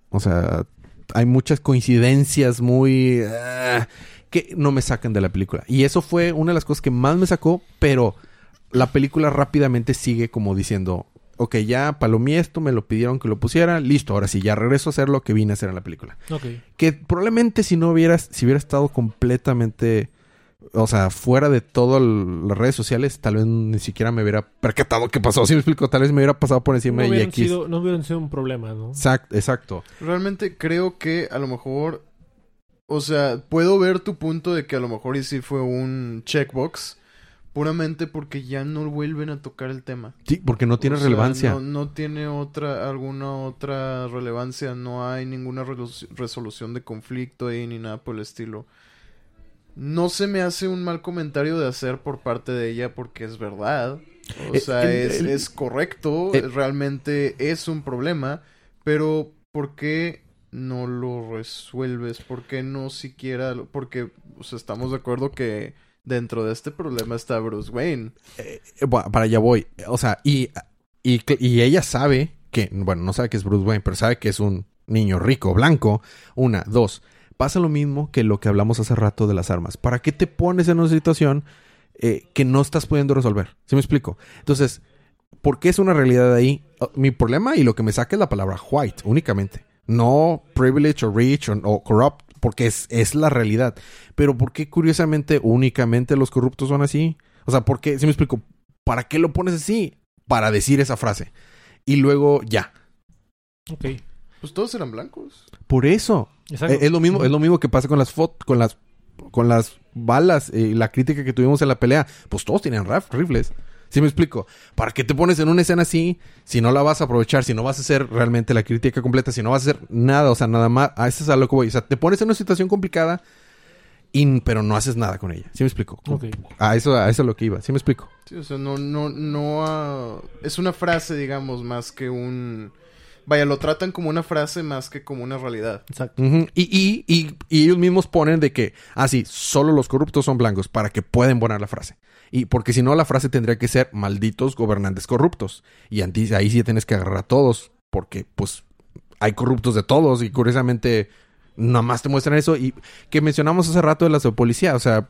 o sea, hay muchas coincidencias muy ah, que no me sacan de la película. Y eso fue una de las cosas que más me sacó, pero la película rápidamente sigue como diciendo, ok, ya palomí esto, me lo pidieron que lo pusiera, listo, ahora sí, ya regreso a hacer lo que vine a hacer en la película. Ok. Que probablemente si no hubieras, si hubiera estado completamente, o sea, fuera de todas las redes sociales, tal vez ni siquiera me hubiera percatado qué pasó. Si me explico, tal vez me hubiera pasado por encima No de X. sido, no hubieran sido un problema, ¿no? Exacto, exacto. Realmente creo que a lo mejor. O sea, puedo ver tu punto de que a lo mejor y sí fue un checkbox. Puramente porque ya no vuelven a tocar el tema. Sí, porque no tiene O sea, relevancia. No, no tiene otra, alguna otra relevancia. No hay ninguna resolución de conflicto ahí ni nada por el estilo. No se me hace un mal comentario de hacer por parte de ella porque es verdad. O Eh, sea, es, es correcto. eh, realmente es un problema. Pero, ¿por qué no lo resuelves? ¿Por qué no siquiera? Porque o sea, estamos de acuerdo que dentro de este problema está Bruce Wayne. Eh, bueno, para allá voy. O sea, y, y, y ella sabe que, bueno, no sabe que es Bruce Wayne, pero sabe que es un niño rico, blanco. Una, dos. Pasa lo mismo que lo que hablamos hace rato de las armas. ¿Para qué te pones en una situación eh, que no estás pudiendo resolver? ¿Sí me explico? Entonces, ¿por qué es una realidad ahí? Oh, Mi problema y lo que me saca es la palabra white únicamente. No privilege o rich o, o corrupt, porque es, es la realidad. Pero ¿por qué curiosamente únicamente los corruptos son así? O sea, ¿por qué? Si me explico, ¿para qué lo pones así? Para decir esa frase. Y luego ya. Ok. Pues todos eran blancos. Por eso. Exacto. Eh, Es lo mismo, es lo mismo que pasa con las fotos, con las con las balas y la crítica que tuvimos en la pelea. Pues todos tenían rifles. ¿Sí me explico? ¿Para qué te pones en una escena así si no la vas a aprovechar, si no vas a hacer realmente la crítica completa, si no vas a hacer nada, o sea, nada más, a eso es a lo que voy. O sea, te pones en una situación complicada, y, pero no haces nada con ella. ¿Sí me explico? Ok. A eso, a eso es lo que iba. ¿Sí me explico? Sí, o sea, no, no, no, ah, es una frase, digamos, más que un, vaya, lo tratan como una frase más que como una realidad. Exacto. Y, y, y, y ellos mismos ponen de que, ah, sí, solo los corruptos son blancos para que puedan poner la frase. Y porque si no, la frase tendría que ser malditos gobernantes corruptos. Y ahí sí tienes que agarrar a todos, porque pues hay corruptos de todos y curiosamente nada más te muestran eso. Y que mencionamos hace rato de las de policía, o sea,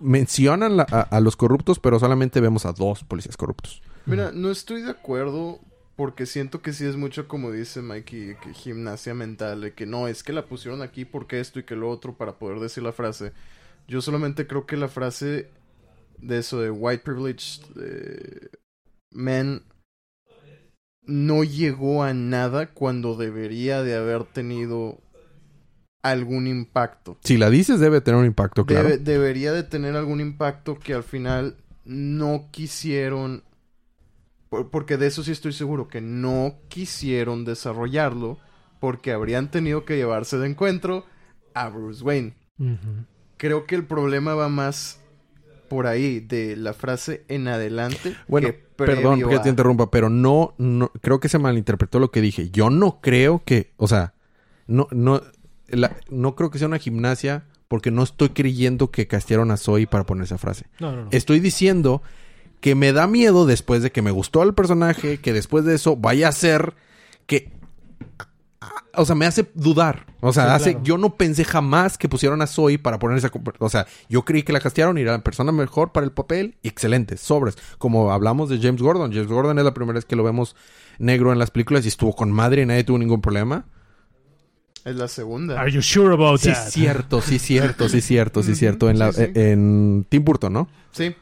mencionan a, los corruptos, pero solamente vemos a dos policías corruptos. Mira, no estoy de acuerdo porque siento que sí es mucho como dice Mikey, gimnasia mental, de que no, es que la pusieron aquí porque esto y que lo otro para poder decir la frase. Yo solamente creo que la frase de eso de white privilege eh, men no llegó a nada cuando debería de haber tenido algún impacto. Si la dices, debe tener un impacto, claro. Debe- debería de tener algún impacto que al final no quisieron por- porque de eso sí estoy seguro que no quisieron desarrollarlo porque habrían tenido que llevarse de encuentro a Bruce Wayne. Creo que el problema va más por ahí de la frase en adelante. Bueno, que perdón que a- te interrumpa, pero no, no, creo que se malinterpretó lo que dije. Yo no creo que, o sea, no, no, la- no creo que sea una gimnasia porque no estoy creyendo que castearon a Zoe para poner esa frase. No, no, no. Estoy diciendo que me da miedo después de que me gustó el personaje, que después de eso vaya a ser que... O sea, me hace dudar. O sea, Sí, hace, claro. yo no pensé jamás que pusieron a Zoe para poner esa... O sea, yo creí que la castearon y era la persona mejor para el papel. Excelente, sobres. Como hablamos de James Gordon. James Gordon es la primera vez que lo vemos negro en las películas y estuvo con madre y nadie tuvo ningún problema. Es la segunda. Are you sure about Sí, that? cierto, sí, cierto, sí, cierto, sí, *laughs* cierto. En, la, Sí, sí. en Tim Burton, ¿no? Sí.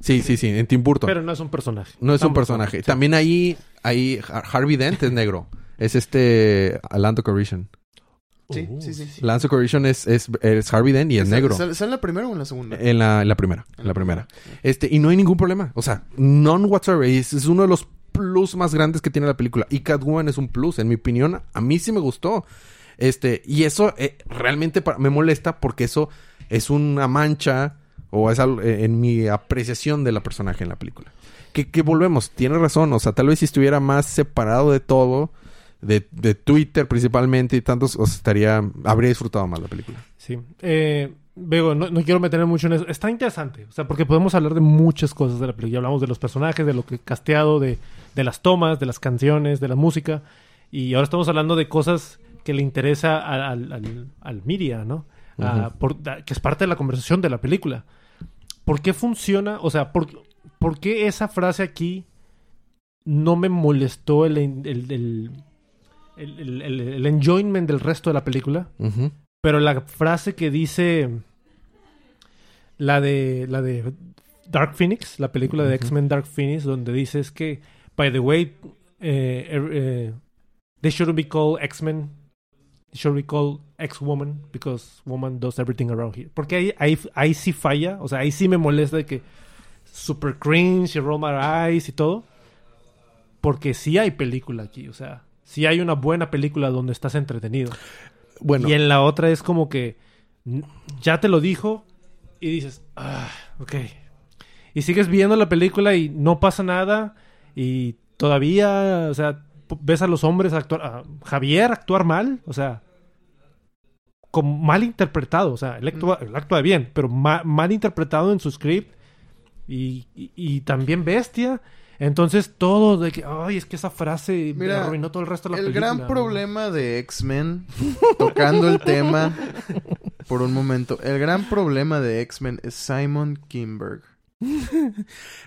Sí, sí, sí, en Tim Burton. Pero no es un personaje. No es un personaje. son. También ahí, ahí Har- Harvey Dent es negro. Es este Alando Calrissian. Sí, Oh, sí, sí. sí. Lance es, es, es Harvey Dent y es ¿Sale- negro. ¿Sale, en la primera o en la segunda? En la, en la primera, en la primera. Este, y no hay ningún problema. O sea, none whatsoever. Es, es uno de los plus más grandes que tiene la película. Y Catwoman es un plus. En mi opinión, a mí sí me gustó. Este, y eso eh, realmente me molesta porque eso es una mancha o es algo, eh, en mi apreciación de la personaje en la película. Que, que volvemos, tiene razón. O sea, tal vez si estuviera más separado de todo, de, de Twitter principalmente y tantos, o sea, estaría, habría disfrutado más la película. Sí. Eh, Vego, no, no quiero meterme mucho en eso. Está interesante, o sea, porque podemos hablar de muchas cosas de la película. Hablamos de los personajes, de lo que casteado, de, de las tomas, de las canciones, de la música. Y ahora estamos hablando de cosas que le interesa al, al, al- al media, ¿no? Ah, por- que es parte de la conversación de la película. ¿Por qué funciona? O sea, ¿por, por qué esa frase aquí no me molestó el, el, el, el, el- el- el enjoyment del resto de la película? Pero la frase que dice la de la de Dark Phoenix, la película de. X-Men Dark Phoenix, donde dice es que, by the way, eh, er- eh, they shouldn't be called X-Men, they should be called X-Woman, because woman does everything around here. Porque ahí, ahí, ahí sí falla, o sea, ahí sí me molesta de que super cringe y roll my eyes y todo. Porque sí hay película aquí, o sea, sí hay una buena película donde estás entretenido. Bueno, Y en la otra es como que ya te lo dijo y dices, ah, ok. Y sigues viendo la película y no pasa nada y todavía, o sea, ves a los hombres actuar, a Javier actuar mal, o sea, como mal interpretado, o sea, él actúa, él actúa bien, pero ma- mal interpretado en su script y, y- y también bestia. Entonces todo de que, ay, es que esa frase me arruinó todo el resto de la El película. gran ¿no? problema de X-Men, tocando el tema por un momento, el gran problema de X-Men es Simon Kimberg.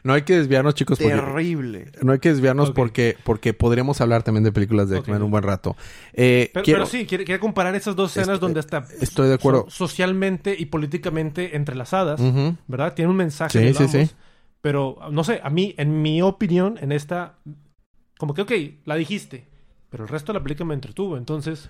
no hay que desviarnos, chicos, porque Terrible. no hay que desviarnos porque porque podríamos hablar también de películas de. X-Men un buen rato. Eh, Pero, quiero- pero sí, quiere, quiere comparar esas dos escenas Este, donde está estoy de acuerdo. socialmente y políticamente entrelazadas. ¿verdad? Tiene un mensaje Sí, de sí, sí. Pero, no sé, a mí, en mi opinión, en esta, como que, ok, la dijiste, pero el resto de la película me entretuvo. Entonces,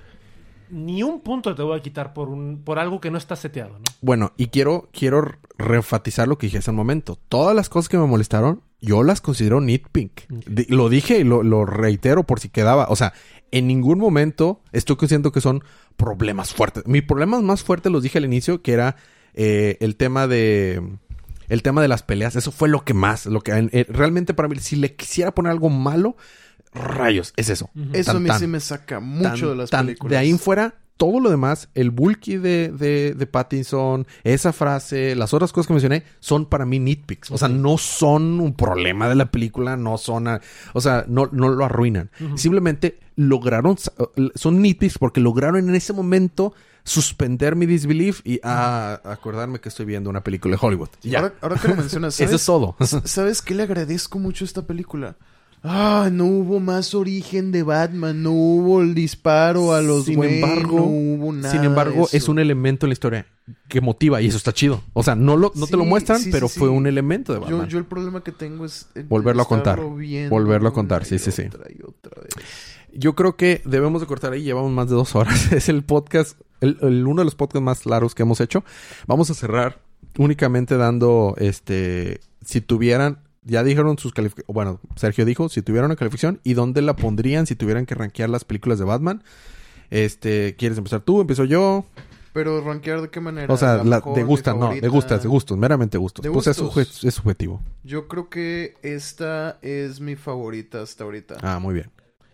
ni un punto te voy a quitar por, un, por algo que no está seteado, ¿no? Bueno, y quiero, quiero refatizar lo que dije hace un momento. Todas las cosas que me molestaron, yo las considero nitpick. Lo dije y lo, lo reitero por si quedaba. O sea, en ningún momento estoy consciente que son problemas fuertes. Mis problemas más fuertes los dije al inicio, que era eh, el tema de... El tema de las peleas, eso fue lo que más, lo que eh, realmente para mí, si le quisiera poner algo malo, rayos, es eso. Eso Tan, a mí tan. sí me saca mucho Tan- de las tan- películas. De ahí en fuera, todo lo demás, el bulky de, de, de Pattinson, esa frase, las otras cosas que mencioné, son para mí nitpicks. O sea, no son un problema de la película, no son... a- o sea, no, no lo arruinan. Simplemente lograron... Son nitpicks porque lograron en ese momento suspender mi disbelief y ah, acordarme que estoy viendo una película de Hollywood. Ya. Ahora, ahora que lo mencionas, *laughs* Eso ¿sabes, es todo. *laughs* ¿sabes qué le agradezco mucho a esta película? Ah, no hubo más origen de Batman, no hubo el disparo a los Sin embargo- no hubo nada Sin embargo, es un elemento en la historia que motiva y eso está chido. O sea, no, lo, no te lo muestran, sí, pero sí, fue un elemento de Batman. Yo, yo el problema que tengo es Volverlo a contar. viendo Volverlo a contar, sí, sí, sí. Yo creo que debemos de cortar ahí. Llevamos más de dos horas. *laughs* Es el podcast, el, el- uno de los podcasts más largos que hemos hecho. Vamos a cerrar únicamente dando, este, si tuvieran, ya dijeron sus calificaciones. Bueno, Sergio dijo, si tuvieran una calificación y dónde la pondrían si tuvieran que rankear las películas de Batman. Este, ¿quieres empezar tú? ¿Empiezo yo? Pero rankear de qué manera? O sea, La de mi gustas, no, de gustas, de gustos, meramente gustos. ¿De pues es, gustos? suje- es subjetivo. Yo creo que esta es mi favorita hasta ahorita. Ah, muy bien.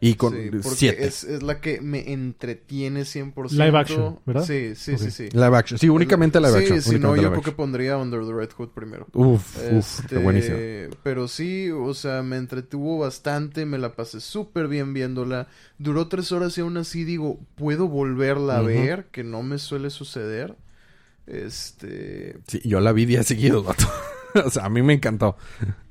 Y con Sí, porque siete. Es, es la que me entretiene 100%. Live action, ¿verdad? Sí, sí, sí, sí. Live action. Sí, únicamente live sí, action. si no, yo creo que pondría Under the Red Hood primero. Uf, uf, qué Este, buenísimo. Pero sí, o sea, me entretuvo bastante, me la pasé súper bien viéndola. Duró tres horas y aún así digo, puedo volverla a ver, que no me suele suceder. Este... Sí, yo la vi días *laughs* seguidos, vato. *laughs* o sea, a mí me encantó.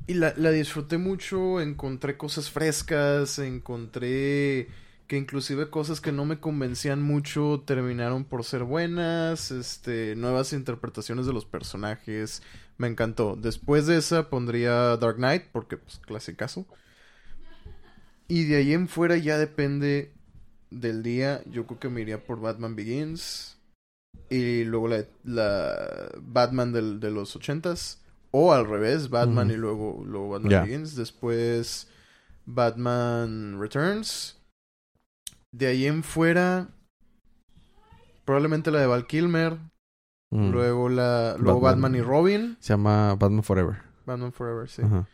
Y la, la disfruté mucho, encontré cosas frescas, encontré que inclusive cosas que no me convencían mucho terminaron por ser buenas, este, nuevas interpretaciones de los personajes, me encantó. Después de esa pondría Dark Knight, porque pues clasicazo. Y de ahí en fuera ya depende del día, yo creo que me iría por Batman Begins. Y luego la, la Batman del, de los ochentas. O al revés, Batman y luego, luego Batman Ya. Begins. Después Batman Returns. De ahí en fuera, probablemente la de Val Kilmer. Mm. Luego la luego Batman. Batman. y Robin. Se llama Batman Forever. Batman Forever, sí. Ajá.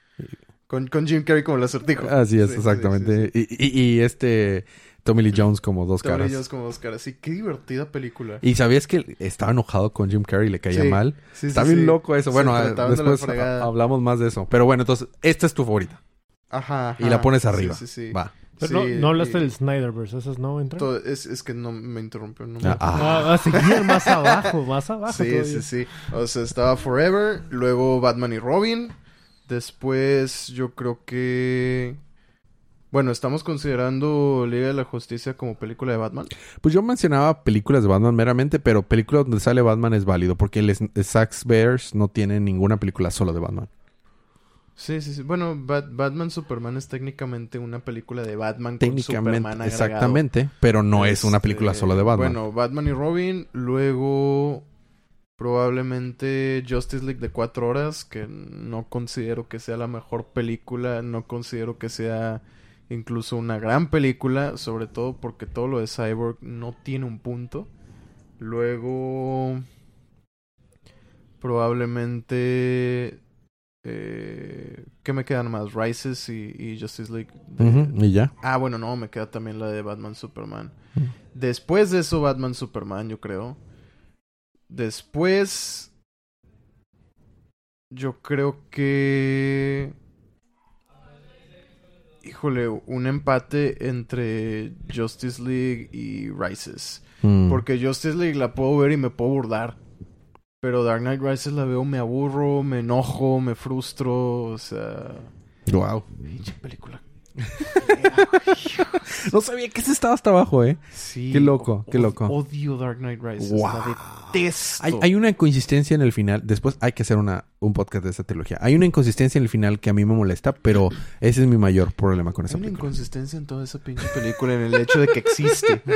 Con, con Jim Carrey como el acertijo. Así es, sí, exactamente. sí, sí. Y, y- y este Tommy Lee Jones como dos Tommy Lee caras. Jones como dos caras. Sí, qué divertida película. ¿Y sabías que estaba enojado con Jim Carrey y le caía Sí, mal? Sí, sí, Está bien sí. loco eso. Bueno, de después hablamos más de eso. Pero bueno, entonces, esta es tu favorita. Ajá, Y la pones arriba. Sí, sí. Va. Pero no, Sí, no hablaste y- del Snyderverse, ¿esas no entran? todo- es, es que no me interrumpió. No me- Ah, Ah, a seguir más abajo, más abajo sí, todavía. sí, sí. O sea, estaba Forever, luego Batman y Robin. Después, yo creo que. Bueno, estamos considerando Liga de la Justicia como película de Batman. Pues yo mencionaba películas de Batman meramente, pero películas donde sale Batman es válido, porque el Zack Bears no tiene ninguna película solo de Batman. Sí, sí, sí. Bueno, Bat- Batman Superman es técnicamente una película de Batman con Técnicamente, Superman agregado. exactamente, pero no es una película Este, solo de Batman. Bueno, Batman y Robin, luego probablemente Justice League de cuatro horas, que no considero que sea la mejor película, no considero que sea incluso una gran película, sobre todo porque todo lo de Cyborg no tiene un punto. Luego probablemente eh, ¿qué me quedan más? Rises y, y Justice League. y ya. Ah, bueno, no, me queda también la de Batman Superman. Mm. Después de eso, Batman Superman, yo creo. Después. Yo creo que. Híjole, un empate entre Justice League y Rises. Mm. Porque Justice League la puedo ver y me puedo burlar. Pero Dark Knight Rises la veo, me aburro, me enojo, me frustro. O sea. Wow. Pinche película. *laughs* No sabía que ese estaba hasta abajo, ¿eh? Sí. Qué loco, qué loco. Odio Dark Knight Rises. Wow. La detesto. Hay, hay una inconsistencia en el final. Después hay que hacer una, un podcast de esta trilogía. Hay una inconsistencia en el final que a mí me molesta, pero ese es mi mayor problema con Hay esa una película. inconsistencia en toda esa pinche película en el hecho de que existe. *laughs*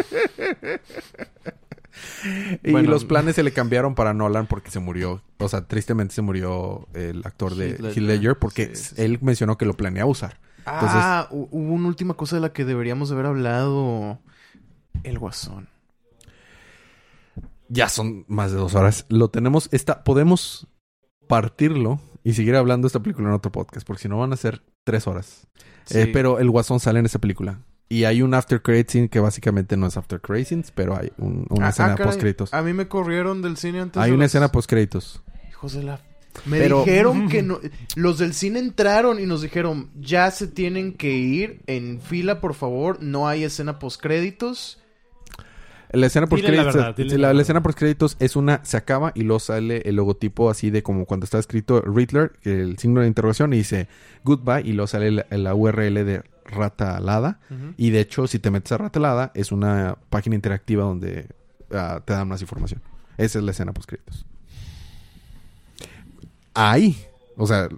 Y Bueno. los planes se le cambiaron para Nolan porque se murió. O sea, tristemente se murió el actor de Heath Ledger. Heath Ledger porque Sí, sí, sí. él mencionó que lo planeaba usar. Ah, hu- hubo una última cosa de la que deberíamos haber hablado. El Guasón. Ya son más de dos horas. Lo tenemos. Está, podemos partirlo y seguir hablando de esta película en otro podcast, porque si no van a ser tres horas. Eh, Sí. pero el Guasón sale en esa película. Y hay un after credit scene que básicamente no es after credit scenes, pero hay un- una Ah, escena ah, post créditos. A mí me corrieron del cine antes Hay de una escena post créditos. Hijos de la... Me Pero- dijeron que *laughs* no... Los del cine entraron y nos dijeron, ya se tienen que ir en fila, por favor. No hay escena post créditos. La escena la créditos, verdad, la, la la verdad. escena post créditos es una, se acaba y luego sale el logotipo así de como cuando está escrito Riddler, el signo de interrogación y dice goodbye y luego sale la, la URL de Rata Alada. Y de hecho, si te metes a Rata Alada, es una página interactiva donde ah, te dan más información. Esa es la escena post créditos. Ahí, o sea,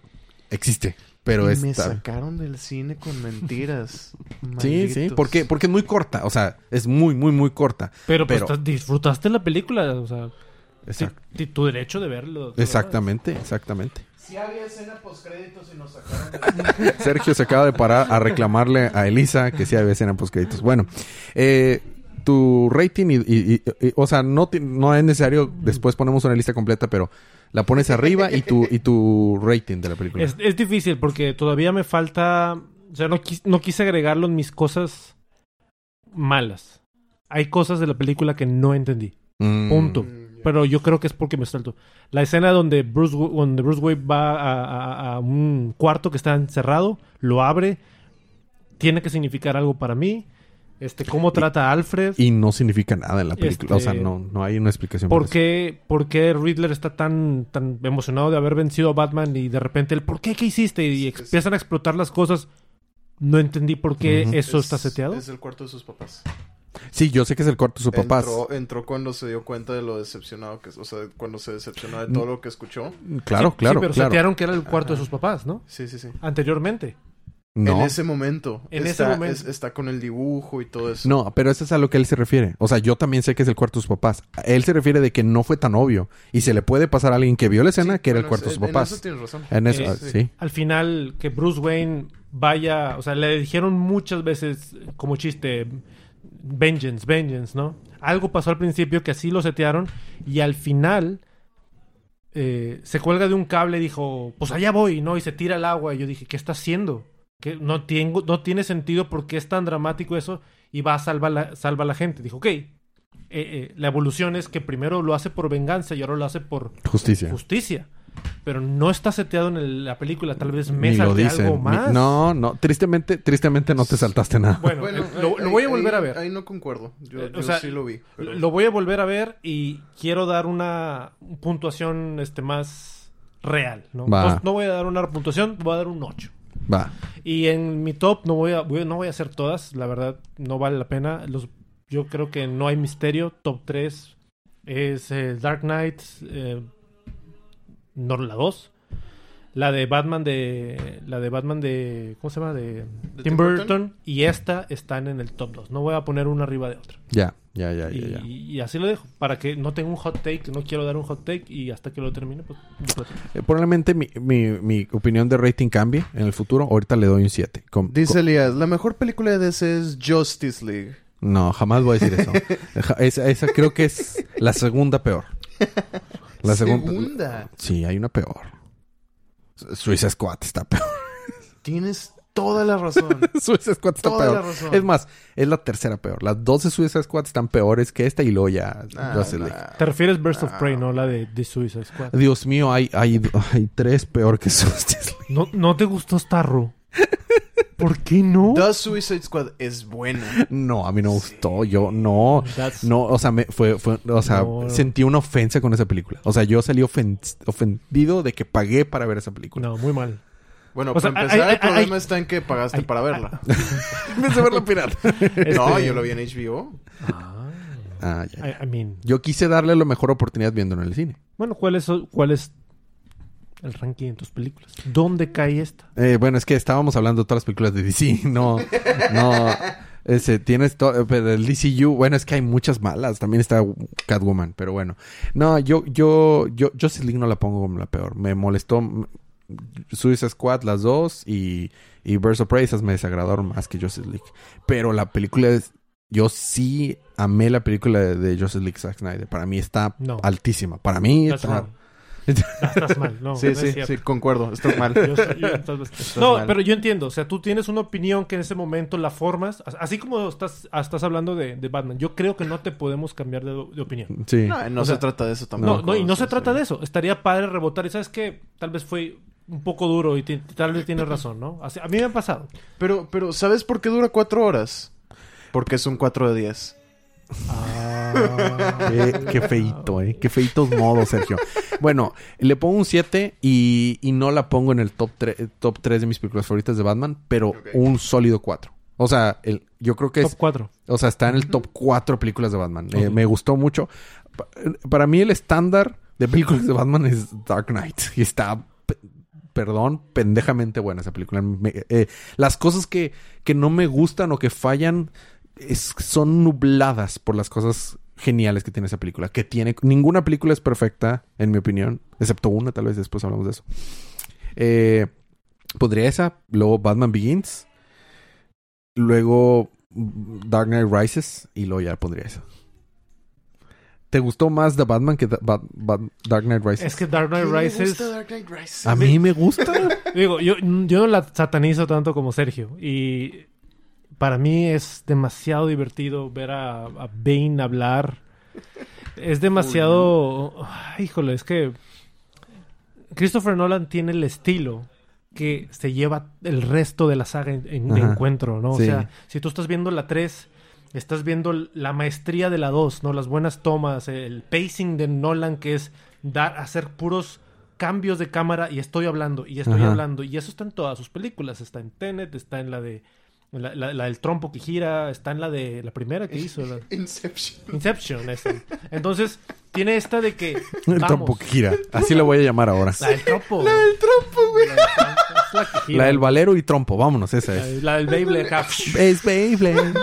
existe, pero Y es me sacaron del cine con mentiras. *laughs* Sí, sí, porque porque es muy corta, o sea, es muy muy muy corta. Pero, pues Pero- disfrutaste la película, o sea, tu derecho de verlo. exactamente, exactamente. Sí había escena post créditos y nos sacaron del *laughs* Sergio se acaba de parar a reclamarle a Elisa que sí había escena post créditos. Bueno, eh, tu rating y, y- y- y- o sea, no es necesario, después ponemos una lista completa, pero la pones arriba y tu, y tu rating de la película. Es, es difícil porque todavía me falta. O sea, no, quis- no quise agregarlo en mis cosas malas. Hay cosas de la película que no entendí. Mm, Punto. Pero yo creo que es porque me salto. La escena donde Bruce, donde Bruce Wayne va a, a- a un cuarto que está encerrado, lo abre, tiene que significar algo para mí. Este, cómo trata a Alfred. Y no significa nada en la película, o sea, Este, no, no hay una explicación. para ¿Por eso. qué, por qué Riddler está tan, tan emocionado de haber vencido a Batman y de repente el ¿por qué? ¿Qué hiciste? Y Es- empiezan a explotar las cosas. No entendí por qué eso Es- está seteado. Es el cuarto de sus papás. Sí, yo sé que es el cuarto de su papá. Entró, entró cuando se dio cuenta de lo decepcionado que es. O sea, cuando se decepcionó de todo lo que escuchó. Claro, Sí, claro, sí, pero claro. setearon que era el cuarto de sus papás, ¿no? Sí, sí, sí. Anteriormente. No. En ese momento. En está, ese momento. es- está con el dibujo y todo eso. No, pero eso es a lo que él se refiere. O sea, yo también sé que es el cuarto de sus papás. Él se refiere de que no fue tan obvio. Y se le puede pasar a alguien que vio la escena Sí, que era el cuarto de sus en- En papás. eso tienes razón. En eso, Eh, ah, sí. Al final, que Bruce Wayne vaya, o sea, le dijeron muchas veces como chiste, vengeance, vengeance, ¿no? Algo pasó al principio que así lo setearon y al final eh, se cuelga de un cable y dijo, pues allá voy, ¿no? Y se tira al agua y yo dije, ¿qué está haciendo? Que no, tengo, no tiene sentido porque es tan dramático eso y va a salvar la, salva a la gente. Dijo, ok, eh, eh, la evolución es que primero lo hace por venganza y ahora lo hace por Justicia. justicia. Pero no está seteado en el- la película. Tal vez me salté dicen. algo Ni- más. No, no. Tristemente, tristemente no te saltaste nada. Bueno, Bueno, eh, lo, ahí- lo voy a ahí- volver a ver. Ahí no concuerdo. Yo, Eh, o yo sea, sí lo vi. pero- Lo voy a volver a ver y quiero dar una puntuación este más real. ¿no? Entonces, no voy a dar una puntuación, voy a dar un 8. Va. Y en mi top no voy a, voy- no voy a hacer todas. La verdad, no vale la pena. Los, yo creo que no hay misterio. Top 3 es eh, Dark Knight, eh, no la 2. La de Batman de. La de Batman de. ¿Cómo se llama? De, ¿De Tim Tim Burton. Burton? Y esta están en el top 2. No voy a poner una arriba de otra. Ya, ya, ya, y, ya, ya. y así lo dejo. Para que no tenga un hot take. No quiero dar un hot take. Y hasta que lo termine, pues. Eh, probablemente mi, mi, mi opinión de rating cambie en el futuro. Ahorita le doy un 7. Com- Dice Elías, la mejor película de DC es Justice League. No, jamás voy a decir eso. *laughs* Esa creo que es la segunda peor. La *laughs* segunda. Segunda. Sí, hay una peor. Suiza Squad está peor. Tienes toda la razón. *laughs* Suiza Squad está Toda peor. la razón. Es más, es la tercera peor. Las 12 Suiza Squad están peores que esta y luego ya Ah, nah. Te refieres Burst of Ah. Prey, no la de, de Suicide Squad. Dios mío, hay, hay, hay tres peor que *laughs* Justice League. ¿No, ¿No te gustó Starro? ¿Por qué no? The Suicide Squad es buena. No, a mí no me gustó. Yo no. That's- No, o sea, me, fue, fue, o sea, No. sentí una ofensa con esa película. O sea, yo salí ofen- ofendido de que pagué para ver esa película. No, muy mal. Bueno, O sea, para empezar, hay- el problema hay- está en que pagaste hay- para verla. *laughs* Vez de verla pirata. *laughs* No, Este- yo lo vi en HBO. Ah, ya, ya. I, I mean, Yo quise darle la mejor oportunidad viéndolo en el cine. bueno, ¿cuál es, cuál es el ranking de tus películas? ¿Dónde cae esta? Eh, bueno, es que estábamos hablando de todas las películas de DC. No, no. Ese, tienes todo, pero el DCU, bueno, es que hay muchas malas. También está Catwoman, pero bueno. No, yo, yo, yo, Justice League no la pongo como la peor. Me molestó Suicide Squad, las dos, y, y Birds of Prey, esas me desagradaron más que Justice League. Pero la película es, yo sí amé la película de, de Justice League Zack Snyder. Para mí está No. altísima. Para mí That's está... wrong. Estás mal, no. sí, no sí, sí, concuerdo. Estás mal. Yo- yo- estás- no, mal. pero yo entiendo. O sea, tú tienes una opinión que en ese momento la formas. as- Así como estás, ah, estás hablando de, de Batman. Yo creo que no te podemos cambiar de, de opinión. Sí. No, se sea, trata de eso tampoco. No, no, y no se trata sí. de eso. Estaría padre rebotar. Y sabes que tal vez fue un poco duro y tal vez tienes razón, ¿no? Así- a mí me ha pasado. Pero, pero, ¿sabes por qué dura cuatro horas? Porque es un 4 de 10. Qué, qué feito, eh. Qué feitos modos, Sergio. Bueno, le pongo un 7 y, y no la pongo en el top 3, top 3 de mis películas favoritas de Batman, pero un sólido 4. O sea, el, yo creo que Top es, 4. o sea, está en el top 4 películas de Batman. Eh, me gustó mucho. Pa- Para mí el estándar de películas de Batman es Dark Knight. *laughs* Y está, perdón, pendejamente buena esa película. Eh, las cosas que, que no me gustan o que fallan son nubladas por las cosas geniales que tiene esa película. Que tiene... Ninguna película es perfecta, en mi opinión. Excepto una, tal vez después hablamos de eso. Eh, Podría esa. Luego Batman Begins. Luego Dark Knight Rises. Y luego ya pondría esa. ¿Te gustó más The Batman que The- Bat- Bat- Dark Knight Rises? Es que Dark Knight ¿Quién le Rises. gusta Dark Knight Rises? A mí me gusta. *laughs* Digo, yo, yo no la satanizo tanto como Sergio. Y para mí es demasiado divertido ver a, a Bane hablar. Es demasiado. Ay, híjole, es que. Christopher Nolan tiene el estilo que se lleva el resto de la saga en, encuentro, ¿no? Sí. O sea, si tú estás viendo la 3, estás viendo la maestría de la 2, ¿no? Las buenas tomas, el pacing de Nolan que es dar, hacer puros cambios de cámara y estoy hablando y estoy Ajá. hablando y eso está en todas sus películas, está en Tenet, está en la de la, la- la del trompo que gira, está en la de la primera que hizo, la- Inception. Inception, esa. Entonces, tiene esta de que *laughs* El trompo que gira. Así lo voy a llamar ahora. la del trompo. Güey. La del trompo, la que gira. La del valero y trompo, vámonos, esa es. la del Beyblade. *laughs* Es Beyblade.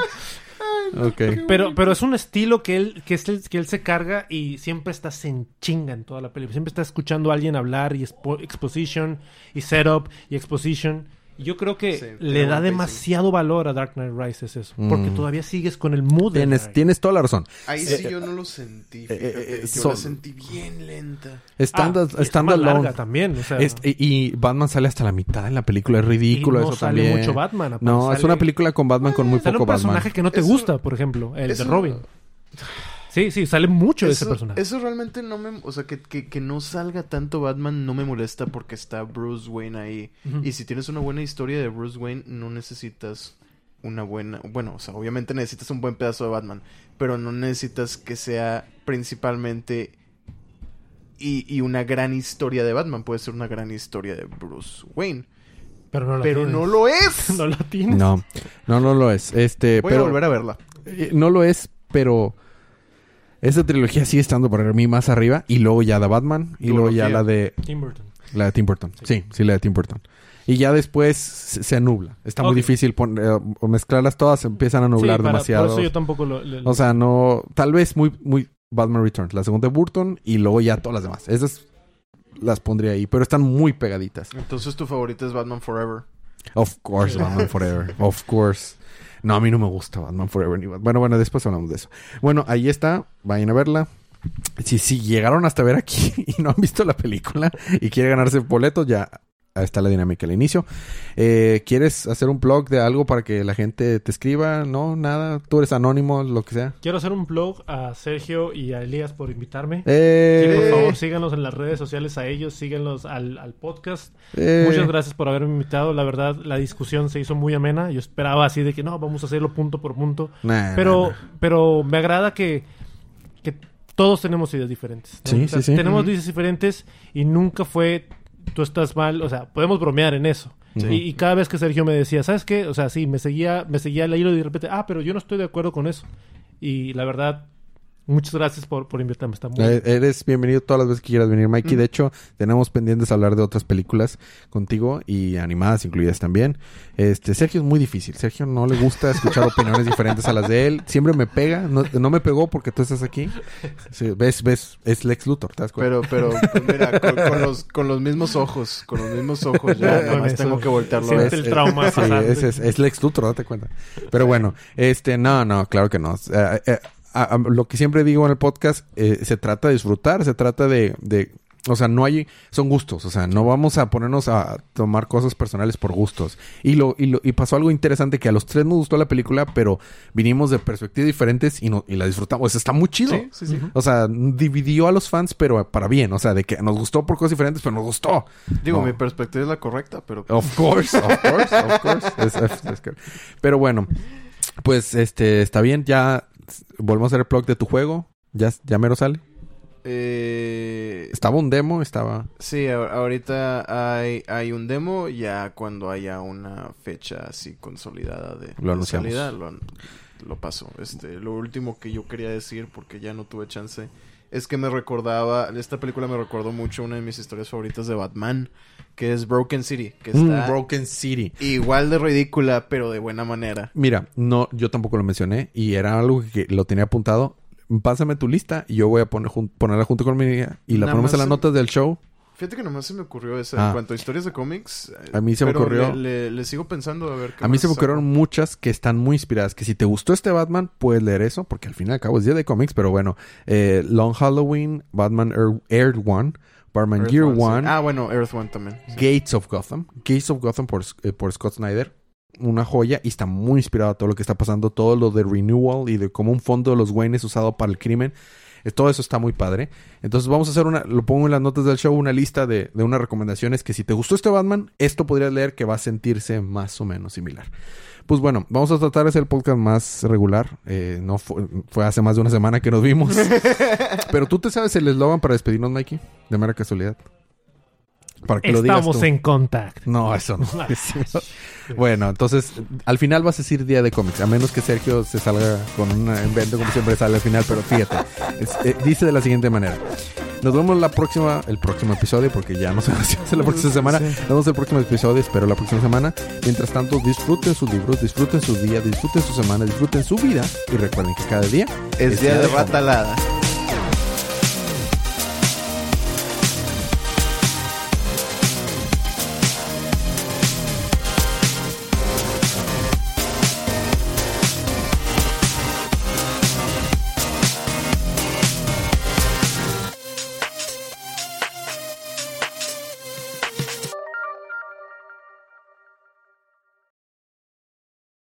Ok. Pero, pero es un estilo que él, que, es el- que él se carga y siempre estás en chinga en toda la película. Siempre estás escuchando a alguien hablar y expo- exposition y setup y exposition. Yo creo que Sí, le da demasiado valor a Dark Knight Rises eso. Porque Mm. todavía sigues con el mood. Tienes, tienes toda la razón. Ahí sí yo no lo sentí. eh, eh, yo son- la sentí bien lenta. Stand, Ah, y está stand más alone. larga también. O sea, Es- y, y Batman sale hasta la mitad en la película, es ridículo y no eso sale también. mucho Batman. no, es sale- una película con Batman con muy poco un personaje Batman. que no te Eso- gusta, por ejemplo, el eso- de Robin. Sí, sí, sale mucho de ese personaje. eso realmente no me... O sea, que, que, que no salga tanto Batman no me molesta porque está Bruce Wayne ahí. Y si tienes una buena historia de Bruce Wayne, no necesitas una buena... Bueno, o sea, obviamente necesitas un buen pedazo de Batman. Pero no necesitas que sea principalmente... Y, y una gran historia de Batman. Puede ser una gran historia de Bruce Wayne. Pero no la Pero no lo es. *laughs* no la tienes. No, no, no lo es. Este, Voy pero a volver a verla. eh, no lo es, pero esa trilogía sigue estando para mí más arriba y luego ya la Batman y luego ya la de Tim Burton. la de Tim Burton. Sí, sí, la de Tim Burton. Y ya después se, se nubla. Está muy difícil pon- eh, o mezclarlas todas, se empiezan a nublar Sí, para- demasiado. Por eso yo tampoco lo... O sea, no. Tal vez muy, muy Batman Returns. La segunda de Burton y luego ya todas las demás. Esas las pondría ahí, pero están muy pegaditas. Entonces tu favorita es Batman Forever. Of course, Batman Forever. *laughs* Of course. No, a mí no me gusta Batman Forever ni Bueno, bueno, después hablamos de eso. Bueno, ahí está. Vayan a verla. Si, si llegaron hasta ver aquí *laughs* y no han visto la película y quieren ganarse boletos, ya ahí está la dinámica al inicio. Eh, ¿Quieres hacer un blog de algo para que la gente te escriba? No, nada. Tú eres anónimo, lo que sea. Quiero hacer un blog a Sergio y a Elías por invitarme. Eh, Sí, por favor, síganos en las redes sociales a ellos, síganlos al, al podcast. eh, Muchas gracias por haberme invitado. La verdad, la discusión se hizo muy amena. Yo esperaba así de que no, vamos a hacerlo punto por punto. nah, Pero, nah, nah. pero me agrada que, que todos tenemos ideas diferentes. ¿no? Sí, O sea, sí, sí. Tenemos ideas diferentes y nunca fue tú estás mal. O sea, podemos bromear en eso. Sí. Y, y cada vez que Sergio me decía, ¿sabes qué? O sea, sí, me seguía, me seguía el hilo y de repente, ah, pero yo no estoy de acuerdo con eso. Y la verdad, muchas gracias por, por invitarme. Está muy Eh, Eres bienvenido todas las veces que quieras venir, Mikey. Mm. De hecho, tenemos pendientes hablar de otras películas contigo y animadas incluidas también. Este, Sergio es muy difícil. Sergio no le gusta escuchar *laughs* opiniones diferentes a las de él. Siempre me pega. No, no me pegó porque tú estás aquí. Sí, ves, ves, es Lex Luthor, ¿te das cuenta? Pero, pero, pues, mira, con, con los, con los mismos ojos, con los mismos ojos, ya, *laughs* nada más tengo que voltearlo Siente ver. el trauma Sí, es, es, es Lex Luthor, date cuenta. Pero bueno, este, no, no, claro que no. Eh, eh, a- a- lo que siempre digo en el podcast, eh, se trata de disfrutar, se trata de, de, o sea, no hay, son gustos, o sea, no vamos a ponernos a tomar cosas personales por gustos. Y lo, y lo, y pasó algo interesante que a los tres nos gustó la película, pero vinimos de perspectivas diferentes y no, y la disfrutamos. O sea, está muy chido. Sí, sí, sí. O sea, dividió a los fans, pero para bien. O sea, de que nos gustó por cosas diferentes, pero nos gustó. Digo, No. mi perspectiva es la correcta, pero... Of course, of course, of course. Es- es- es que- Pero bueno, pues este está bien. Ya volvemos a hacer el blog de tu juego. Ya, ya mero sale. Eh, Estaba un demo, estaba. sí, ahorita hay, hay un demo, ya cuando haya una fecha así consolidada de, Lo de salida, lo, lo paso. Este, lo último que yo quería decir, porque ya no tuve chance, es que me recordaba, esta película me recordó mucho una de mis historias favoritas de Batman, que es Broken City, que está Mm, Broken City. igual de ridícula, pero de buena manera. Mira, no, yo tampoco lo mencioné y era algo que lo tenía apuntado. Pásame tu lista y yo voy a poner jun- ponerla junto con mi y la Nada ponemos en las notas del show. Fíjate que nomás se me ocurrió esa. Ah. En cuanto a historias de cómics. eh, A mí se me ocurrió- Le, le- le sigo pensando a ver qué A mí se me ocurrieron muchas que están muy inspiradas. Que si te gustó este Batman, puedes leer eso, porque al fin y al cabo es día de cómics. Pero bueno, eh, Long Halloween, Batman Air, One, Batman Earth Gear One, sí. Ah, bueno, Earth One también. sí. Gates of Gotham. Gates of Gotham por, eh, por Scott Snyder. Una joya y está muy inspirado a todo lo que está pasando, todo lo de Renewal y de cómo un fondo de los Waynes usado para el crimen. Eh, Todo eso está muy padre. Entonces vamos a hacer una, lo pongo en las notas del show, una lista de, de unas recomendaciones que si te gustó este Batman, esto podrías leer que va a sentirse más o menos similar. Pues bueno, vamos a tratar de hacer el podcast más regular. Eh, no fue, fue hace más de una semana que nos vimos. *laughs* Pero tú te sabes el eslogan para despedirnos, Mikey, de mera casualidad. Para que lo digas Estamos tú. en contact. No, eso no. *laughs* bueno, entonces, al final vas a decir día de cómics, a menos que Sergio se salga con un invento como siempre sale al final, pero fíjate, es- eh, dice de la siguiente manera. Nos vemos la próxima, el próximo episodio, porque ya no sé si va a ser la próxima semana. Sí. Nos vemos el próximo episodio, espero la próxima semana. Mientras tanto, disfruten sus libros, disfruten su día, disfruten su semana, disfruten su vida. Y recuerden que cada día Es día de comer. ratalada.